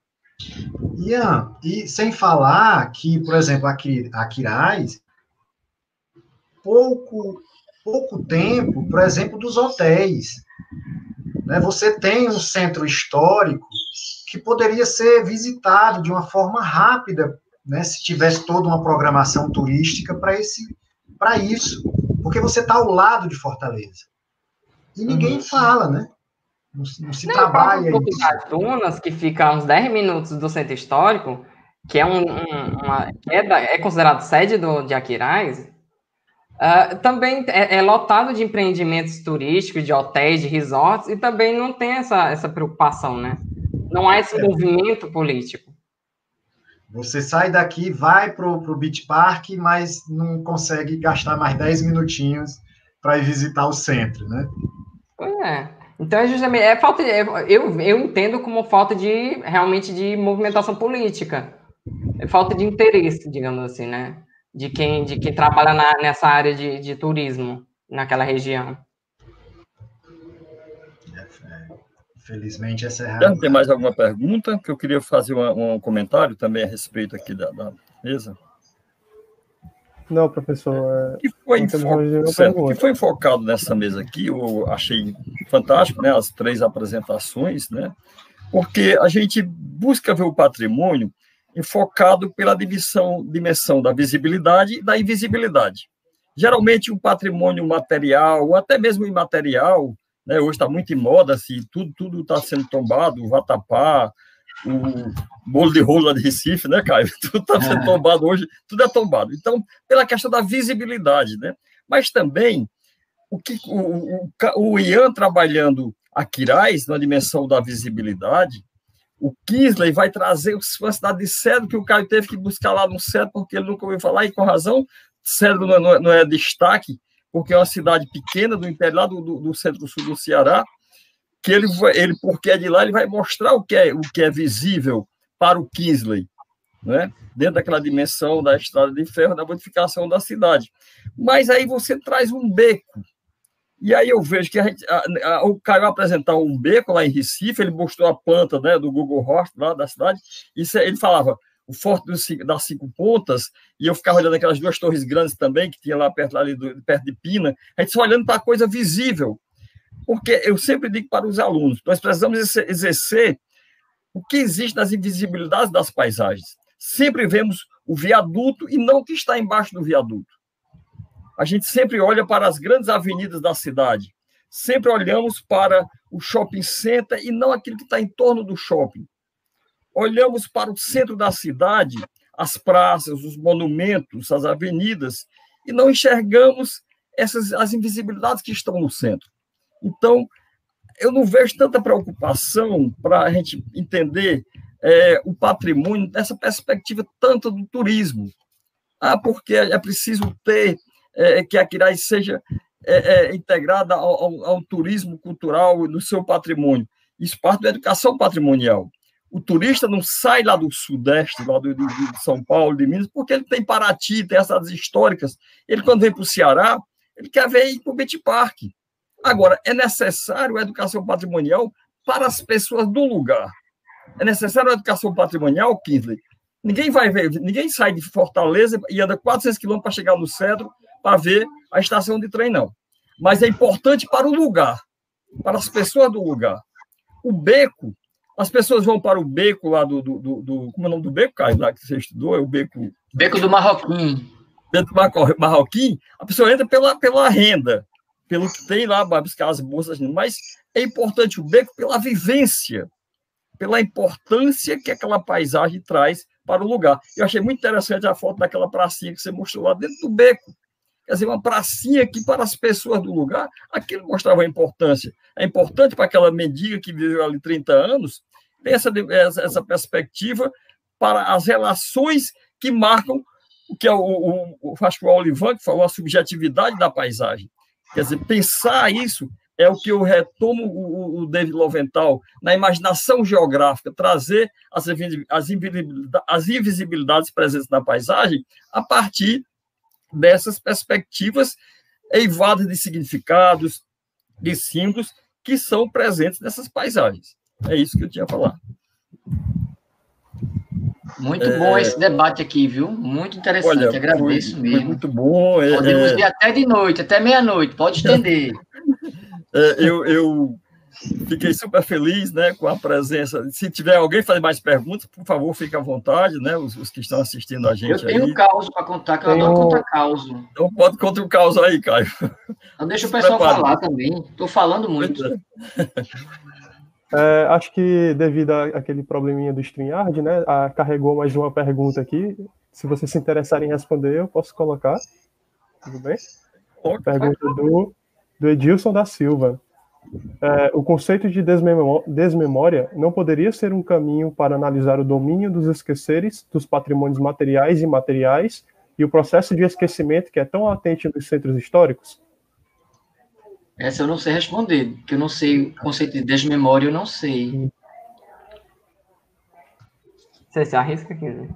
Ian, e sem falar que, por exemplo, aqui, Quirais, pouco, pouco tempo, por exemplo, dos hotéis. Né? Você tem um centro histórico que poderia ser visitado de uma forma rápida, né? se tivesse toda uma programação turística para esse para isso, porque você está ao lado de Fortaleza. E ninguém uhum. fala, né? Não, não se não, trabalha isso. Das Dunas, que fica a uns 10 minutos do centro histórico, que é, um, uma, é, da, é considerado sede do, de Aquiraz, uh, também é, é, lotado de empreendimentos turísticos, de hotéis, de resorts, e também não tem essa, essa preocupação, né? Não há esse é. movimento político. Você sai daqui, vai para o Beach Park, mas não consegue gastar mais 10 minutinhos para ir visitar o centro, né? Pois é. Então, é justamente, é falta de, eu, eu entendo como falta de, realmente, de movimentação política. É falta de interesse, digamos assim, né? De quem, de quem trabalha na, nessa área de, de turismo, naquela região. Infelizmente, essa é a realidade. Tem mais alguma pergunta? Que eu queria fazer uma, um comentário também a respeito aqui da, da mesa. Não, professor. É... Que, foi certo, que foi focado nessa mesa aqui, eu achei fantástico, né? As três apresentações, né? Porque a gente busca ver o patrimônio enfocado pela divisão, dimensão da visibilidade e da invisibilidade. Geralmente, o patrimônio material, ou até mesmo imaterial, né? Hoje está muito em moda, assim, tudo tudo está sendo tombado, o vatapá, o bolo de rolo de Recife, né, Caio? Tudo está sendo é. tombado hoje, tudo é tombado. Então, pela questão da visibilidade, né? Mas também o que o, o, o Ian trabalhando a Quirais na dimensão da visibilidade, o Kisley vai trazer uma cidade de cedro que o Caio teve que buscar lá no cedro porque ele nunca ouviu falar e com razão, cedro não é, não é destaque porque é uma cidade pequena do interior, lá do, do, do centro-sul do Ceará, que ele, ele, porque é de lá, ele vai mostrar o que é, o que é visível para o Kingsley, né? dentro daquela dimensão da estrada de ferro, da modificação da cidade. Mas aí você traz um beco, e aí eu vejo que a gente, a, a, o Caio apresentar um beco lá em Recife, ele mostrou a planta né, do Google Earth lá da cidade, e ele falava, o Forte das Cinco Pontas, e eu ficava olhando aquelas duas torres grandes também, que tinha lá perto, ali do, perto de Pina, a gente só olhando para a coisa visível. Porque eu sempre digo para os alunos, nós precisamos exercer o que existe nas invisibilidades das paisagens. Sempre vemos o viaduto e não o que está embaixo do viaduto. A gente sempre olha para as grandes avenidas da cidade. Sempre olhamos para o shopping center e não aquilo que está em torno do shopping olhamos para o centro da cidade, as praças, os monumentos, as avenidas, e não enxergamos essas as invisibilidades que estão no centro. Então, eu não vejo tanta preocupação para a gente entender é, o patrimônio nessa perspectiva tanto do turismo. Ah, porque é preciso ter é, que a Quirais seja é, é, integrada ao, ao, ao turismo cultural no seu patrimônio. Isso parte da educação patrimonial. O turista não sai lá do Sudeste, lá do, de São Paulo, de Minas, porque ele tem Paraty, tem essas históricas. Ele, quando vem para o Ceará, ele quer ver ir para o Beach Park. Agora, é necessário a educação patrimonial para as pessoas do lugar. É necessário a educação patrimonial, Kinsley. Ninguém vai ver, ninguém sai de Fortaleza e anda 400 quilômetros para chegar no Cedro para ver a estação de trem, não. Mas é importante para o lugar, para as pessoas do lugar. O beco as pessoas vão para o beco lá do, do, do, do como é o nome do beco, Caio, lá que você estudou? É o beco. Beco do Marroquim. Beco do Marroquim, a pessoa entra pela, pela renda, pelo que tem lá, vai buscar as bolsas, mas é importante o beco pela vivência, pela importância que aquela paisagem traz para o lugar. Eu achei muito interessante a foto daquela pracinha que você mostrou lá dentro do beco. Quer dizer, uma pracinha que para as pessoas do lugar, aquilo mostrava a importância. É importante para aquela mendiga que viveu ali 30 anos, ter essa, essa perspectiva para as relações que marcam o que é o, o, o, acho que o Olivan que falou, a subjetividade da paisagem. Quer dizer, pensar isso é o que eu retomo o, o David Loventhal na imaginação geográfica, trazer as, as, invisibilidades, as invisibilidades presentes na paisagem a partir dessas perspectivas eivadas de significados, de símbolos que são presentes nessas paisagens. É isso que eu tinha a falar. Muito é... bom esse debate aqui, viu? Muito interessante, Olha, agradeço foi, mesmo. Foi muito bom. É, Podemos é... ir até de noite, até meia-noite, pode estender. É, eu, eu fiquei super feliz né, com a presença. Se tiver alguém fazer mais perguntas, por favor, fique à vontade, né? Os, os que estão assistindo a gente. Eu tenho aí. um caos para contar, que eu tenho... adoro contar caos. Então pode contar o caos aí, Caio. Então deixa o pessoal Prepara. falar também. Estou falando muito. É, acho que devido àquele probleminha do StreamYard, né, a, carregou mais uma pergunta aqui. Se vocês se interessarem em responder, eu posso colocar. Tudo bem? Pergunta do, do Edilson da Silva. É, o conceito de desmemória não poderia ser um caminho para analisar o domínio dos esqueceres dos patrimônios materiais e imateriais e o processo de esquecimento que é tão latente nos centros históricos? Essa eu não sei responder, porque eu não sei o conceito de desmemória, eu não sei. Você se arrisca aqui, né?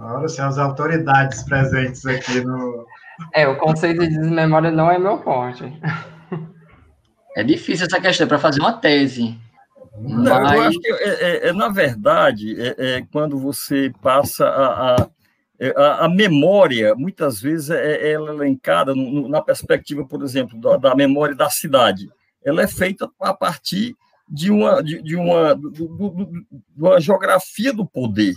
Olha, são as autoridades presentes aqui no. É, o conceito de desmemória não é meu forte. É difícil essa questão para fazer uma tese. Não, mas... eu acho que, é, é, é na verdade, é, é, quando você passa a, a é, a, a, memória, muitas vezes, é, é elencada no, na perspectiva, por exemplo, da, da, memória da cidade. Ela é feita a partir de uma, de, de uma, do, do, do, de uma geografia do poder.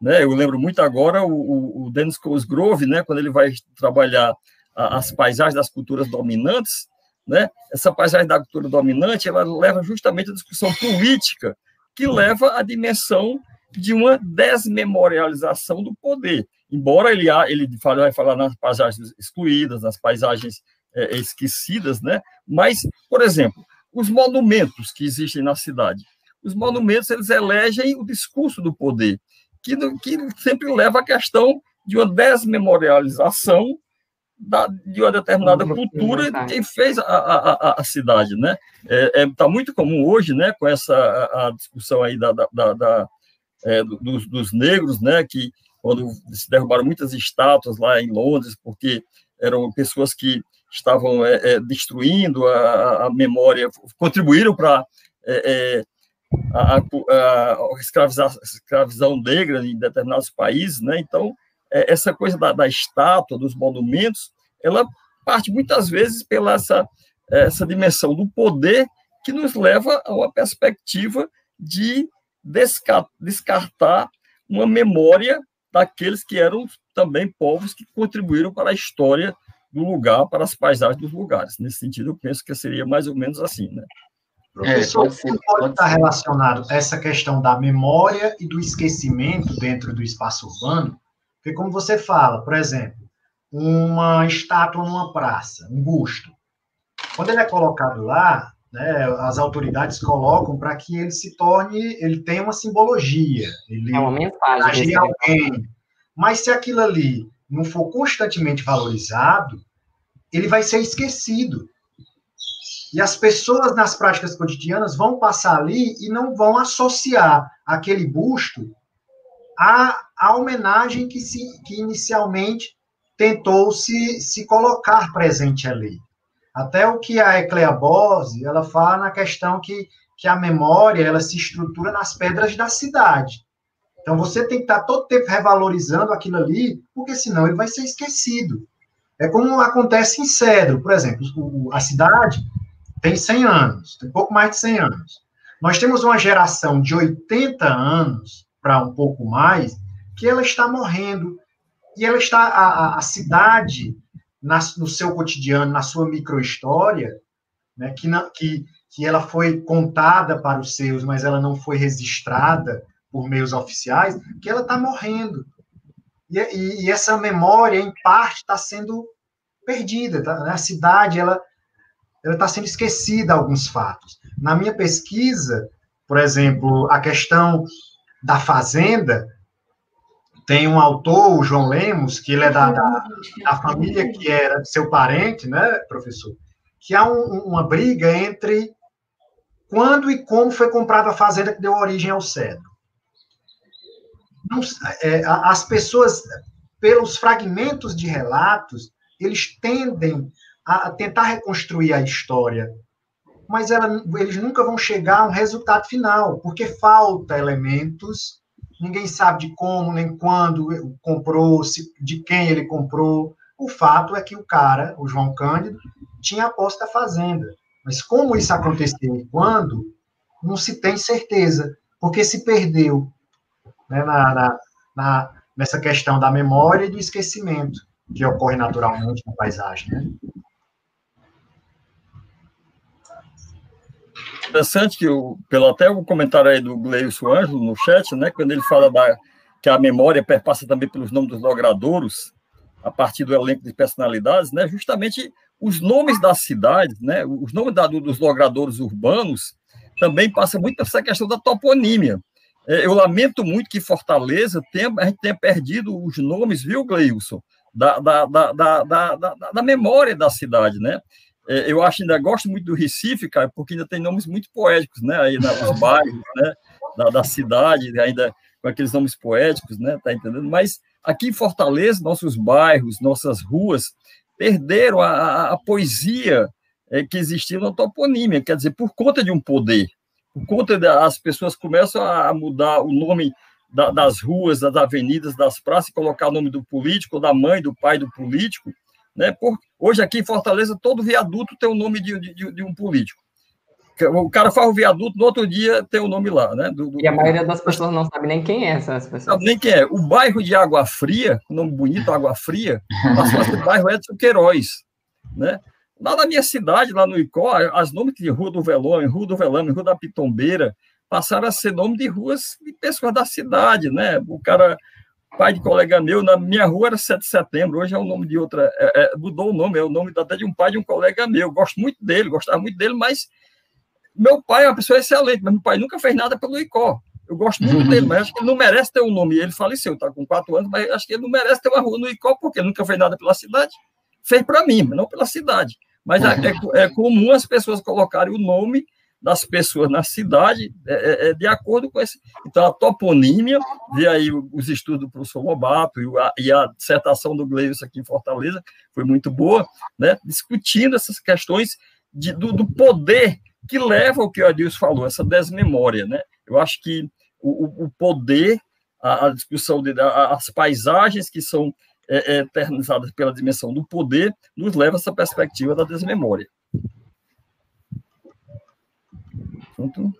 Né? Eu lembro muito agora o, o Dennis Cosgrove, né, quando ele vai trabalhar as paisagens das culturas dominantes, né? essa paisagem da cultura dominante ela leva justamente a discussão política, que leva à dimensão de uma desmemorialização do poder embora ele, ele vai falar nas paisagens excluídas, nas paisagens é, esquecidas, né? Mas, por exemplo, os monumentos que existem na cidade, os monumentos eles elegem o discurso do poder, que, que sempre leva à questão de uma desmemorialização da, de uma determinada cultura de quem fez a, a, a, cidade, né? Está é, é, tá muito comum hoje, né, com essa a, a discussão aí da, da, da é, dos, dos negros, né, que quando se derrubaram muitas estátuas lá em Londres, porque eram pessoas que estavam é, é, destruindo a, a, memória, contribuíram para é, é, a, a, a escravização negra em determinados países, né? Então, essa coisa da, da, estátua, dos monumentos, ela parte muitas vezes pela essa, essa dimensão do poder que nos leva a uma perspectiva de descartar uma memória daqueles que eram também povos que contribuíram para a história do lugar, para as paisagens dos lugares. Nesse sentido, eu penso que seria mais ou menos assim, né? Professor, é, pode, pode estar relacionado essa questão da memória e do esquecimento dentro do espaço urbano? Porque, como você fala, por exemplo, uma estátua numa praça, um busto. Quando ele é colocado lá, né, as autoridades colocam para que ele se torne, ele tenha uma simbologia, ele é uma mensagem. alguém. Mas se aquilo ali não for constantemente valorizado, ele vai ser esquecido. E as pessoas nas práticas cotidianas vão passar ali e não vão associar aquele busto à, à homenagem que, se, que inicialmente tentou se, se colocar presente ali. Até o que a Eclea Bose, ela fala na questão que, que a memória, ela se estrutura nas pedras da cidade. Então, você tem que estar todo tempo revalorizando aquilo ali, porque senão ele vai ser esquecido. É como acontece em Cedro, por exemplo, a cidade tem 100 anos, tem pouco mais de 100 anos. Nós temos uma geração de 80 anos para um pouco mais, que ela está morrendo, e ela está, a, a cidade na, no seu cotidiano, na sua microhistória, né, que, na, que, que ela foi contada para os seus, mas ela não foi registrada por meios oficiais, que ela está morrendo. E, e, e, essa memória, em parte, está sendo perdida. Tá? A cidade ela está sendo esquecida alguns fatos. Na minha pesquisa, por exemplo, a questão da fazenda, tem um autor, o João Lemos, que ele é da, da, da família que era seu parente, né, professor? Que há um, uma briga entre quando e como foi comprada a fazenda que deu origem ao cedro. Não, é, as pessoas, pelos fragmentos de relatos, eles tendem a tentar reconstruir a história, mas ela, eles nunca vão chegar a um resultado final, porque falta elementos ninguém sabe de como, nem quando comprou, se, de quem ele comprou. O fato é que o cara, o João Cândido, tinha a posse da fazenda. Mas como isso aconteceu e quando, não se tem certeza, porque se perdeu né, na, na, na, nessa questão da memória e do esquecimento, que ocorre naturalmente na paisagem. Né? Interessante que, o, pelo até o comentário aí do Gleison Ângelo no chat, né, quando ele fala da, que a memória perpassa também pelos nomes dos logradouros, a partir do elenco de personalidades, né, justamente os nomes das cidades, né, os nomes da, dos logradouros urbanos, também passa muito por essa questão da toponímia. É, eu lamento muito que Fortaleza tenha, a gente tenha perdido os nomes, viu, Gleilson? Da, da, da, da, da, da, memória da cidade, né? É, eu acho ainda gosto muito do Recife, cara, porque ainda tem nomes muito poéticos, né? Aí nos bairros, né? Da, da cidade, ainda com aqueles nomes poéticos, né? Tá entendendo? Mas aqui em Fortaleza, nossos bairros, nossas ruas perderam a, a, a poesia é, que existia na toponímia, quer dizer, por conta de um poder, por conta das pessoas começam a mudar o nome da, das ruas, das avenidas, das praças, colocar o nome do político, da mãe, do pai do político, né? Hoje aqui em Fortaleza todo viaduto tem o nome de, de, de um político. O cara faz o viaduto, no outro dia tem o nome lá, né? Do, do, e a maioria das pessoas não sabe nem quem é essas pessoas. nem quem é. O bairro de Água Fria, nome bonito, Água Fria, passou a ser o bairro Edson Queiroz, né? Lá na minha cidade, lá no Icó, as nomes de Rua do Velome, Rua do Velame, Rua da Pitombeira, passaram a ser nome de ruas de pessoas da cidade, né? O cara, pai de colega meu, na minha rua era 7 de setembro, hoje é o nome de outra, é, é, mudou o nome, é o nome até de um pai de um colega meu. Gosto muito dele, gostava muito dele, mas meu pai é uma pessoa excelente, mas meu pai nunca fez nada pelo Icó. Eu gosto muito dele, mas acho que ele não merece ter um nome. Ele faleceu, está com quatro anos, mas acho que ele não merece ter uma rua no Icó, porque nunca fez nada pela cidade. Fez para mim, mas não pela cidade. Mas é, é, é, comum as pessoas colocarem o nome das pessoas na cidade é, é, é de acordo com esse. Então, a toponímia, vê aí os estudos do professor Lobato e a, e a dissertação do Gleison aqui em Fortaleza, foi muito boa, né, discutindo essas questões de, do, do, poder que leva ao que o Adilson falou, essa desmemória. Né? Eu acho que o, o poder, a, a discussão, de, a, as paisagens que são é, é, eternizadas pela dimensão do poder, nos leva a essa perspectiva da desmemória. Junto.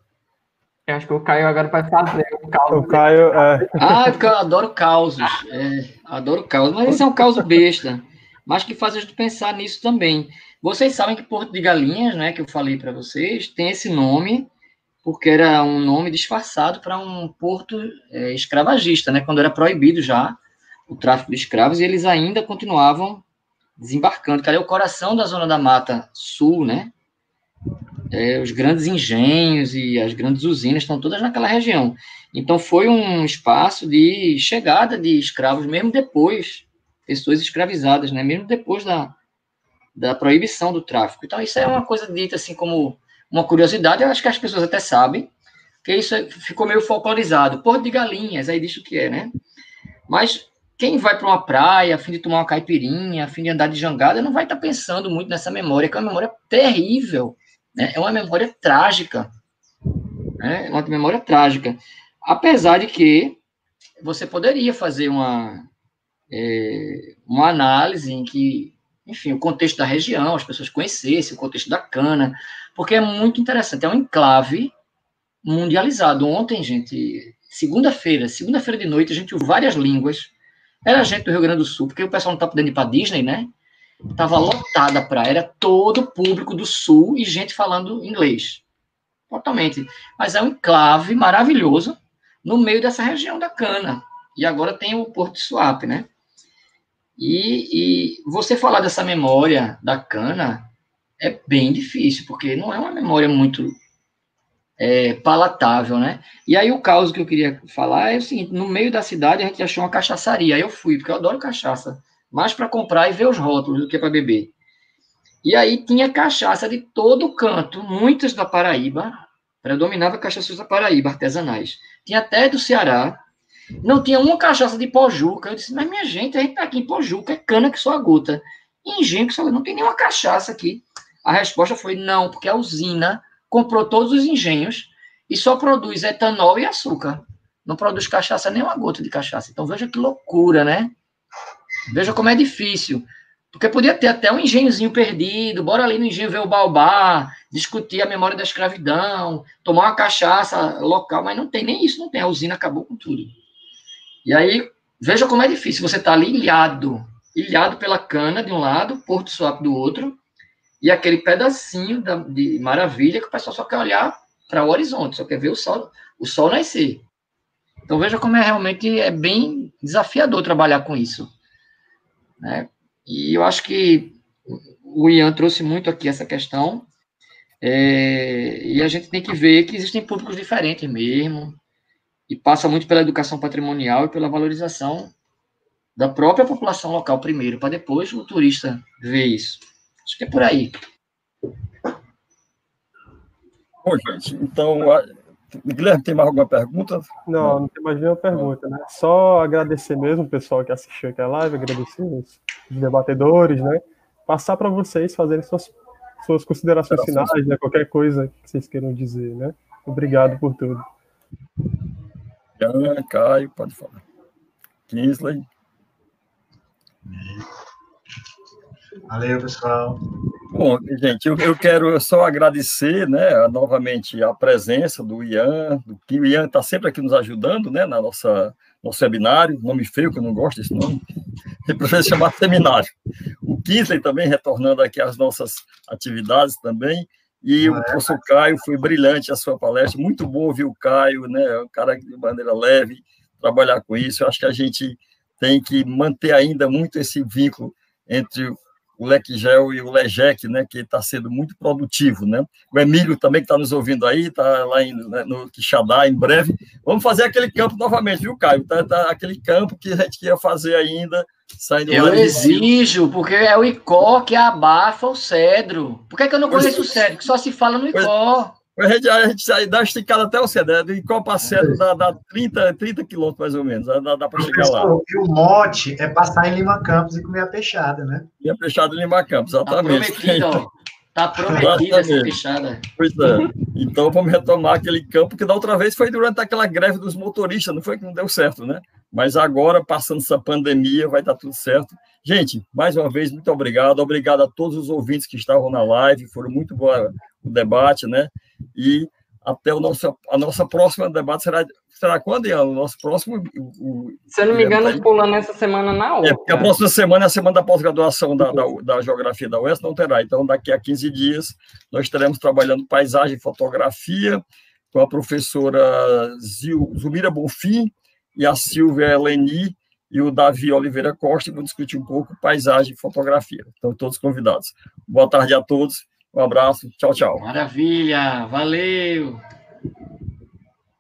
Eu acho que o Caio agora vai fazer o caos. O Caio, é... Ah, porque eu adoro causos. É, adoro causos. Mas esse é um caos besta. Mas que faz a gente pensar nisso também. Vocês sabem que Porto de Galinhas, né, que eu falei para vocês, tem esse nome porque era um nome disfarçado para um porto é, escravagista, né, quando era proibido já o tráfico de escravos e eles ainda continuavam desembarcando, que ali é o coração da zona da mata sul, né? É, os grandes engenhos e as grandes usinas estão todas naquela região. Então foi um espaço de chegada de escravos, mesmo depois, pessoas escravizadas, né? Mesmo depois da, da proibição do tráfico. Então isso é uma coisa dita assim como uma curiosidade, eu acho que as pessoas até sabem, que isso ficou meio folclorizado. Porto de Galinhas, aí diz o que é, né? Mas quem vai para uma praia a fim de tomar uma caipirinha, a fim de andar de jangada, não vai estar tá pensando muito nessa memória, que é uma memória terrível, né? é uma memória trágica. Né? É uma memória trágica. Apesar de que você poderia fazer uma, é, uma análise em que, enfim, o contexto da região, as pessoas conhecessem o contexto da cana, porque é muito interessante, é um enclave mundializado. Ontem, gente, segunda-feira, segunda-feira de noite, a gente ouviu várias línguas era gente do Rio Grande do Sul, porque o pessoal não tá podendo ir para Disney, né? Tava lotada a praia, era todo público do Sul e gente falando inglês. Totalmente. Mas é um enclave maravilhoso no meio dessa região da cana. E agora tem o Porto de Suape, né? E, e você falar dessa memória da cana é bem difícil, porque não é uma memória muito é, palatável, né? E aí o caos que eu queria falar é o seguinte: no meio da cidade a gente achou uma cachaçaria. Aí eu fui, porque eu adoro cachaça, mais para comprar e ver os rótulos do que para beber. E aí tinha cachaça de todo canto, muitas da Paraíba, predominava cachaças da Paraíba, artesanais. Tinha até do Ceará. Não tinha uma cachaça de Pojuca. Eu disse, mas minha gente, a gente tá aqui em Pojuca, é cana que só gota. Engenho que só não tem nenhuma cachaça aqui. A resposta foi não, porque a usina comprou todos os engenhos e só produz etanol e açúcar. não produz cachaça nem uma gota de cachaça. Então veja que loucura, né? Veja como é difícil. Porque podia ter até um engenhozinho perdido, bora ali no engenho ver o baobá, discutir a memória da escravidão, tomar uma cachaça local, mas não tem nem isso, não tem. A usina acabou com tudo. E aí, veja como é difícil. Você está ali ilhado, ilhado pela cana de um lado, Porto Suape do outro, e aquele pedacinho da, de maravilha que o pessoal só quer olhar para o horizonte, só quer ver o sol, o sol nascer. Então veja como é realmente é bem desafiador trabalhar com isso. Né? E eu acho que o Ian trouxe muito aqui essa questão, é, e a gente tem que ver que existem públicos diferentes mesmo, e passa muito pela educação patrimonial e pela valorização da própria população local primeiro, para depois o turista ver isso. Acho que é por aí. Bom, gente, então, Guilherme, tem mais alguma pergunta? Não, não tem mais nenhuma pergunta, né? Só agradecer mesmo o pessoal que assistiu aqui a live, agradecer os, debatedores, né? Passar para vocês fazerem suas, suas considerações finais, né? Qualquer coisa que vocês queiram dizer, né? Obrigado por tudo. Jean, Caio, pode falar. Kinsley. Valeu, pessoal. Bom, gente, eu, eu quero só agradecer, né, novamente a presença do Ian, do, que o Ian está sempre aqui nos ajudando, né, na nossa nosso webinário, nome feio que eu não gosto desse nome, tem para chamar seminário. O Kinsley também retornando aqui às nossas atividades também, e o professor Caio foi brilhante a sua palestra, muito bom ouvir o Caio, né, um cara de maneira leve, trabalhar com isso. Eu acho que a gente tem que manter ainda muito esse vínculo entre o LecGel e o LEGEC, né, que está sendo muito produtivo, né? O Emílio também que está nos ouvindo aí, está lá em, né, no Quixadá em breve. Vamos fazer aquele campo novamente, viu, Caio? Tá, tá, aquele campo que a gente ia fazer ainda, saindo Eu exijo, porque é o ICO que abafa o cedro. Por que, é que eu não conheço o cedro? Que só se fala no ICO. A gente, a gente dá esticada até o Cedro, de Copa Cedro dá, dá 30, 30 quilômetros mais ou menos, dá, dá para chegar lá. E o mote é passar em Lima Campos e comer a peixada, né? E a peixada em Lima Campos, exatamente. Tá prometido, Tá prometida essa peixada. Pois é. Então vamos retomar aquele campo que da outra vez foi durante aquela greve dos motoristas, não foi que não deu certo, né? Mas agora, passando essa pandemia, vai dar tudo certo. Gente, mais uma vez, muito obrigado. Obrigado a todos os ouvintes que estavam na live. Foram muito bom o debate, né? E até o nosso, a nossa próxima debate será, será quando, Ian? O nosso próximo. O, Se eu não me engano, pulando essa semana na outra. É, porque a próxima semana é a semana da pós-graduação da, da, da, Geografia da UES, não terá. Então, daqui a 15 dias, nós estaremos trabalhando paisagem e fotografia com a professora Zil, Zumira Bonfim e a Silvia Eleni e o Davi Oliveira Costa, e vamos discutir um pouco paisagem e fotografia. Então, todos convidados. Boa tarde a todos um abraço. Tchau, tchau. Maravilha. Valeu.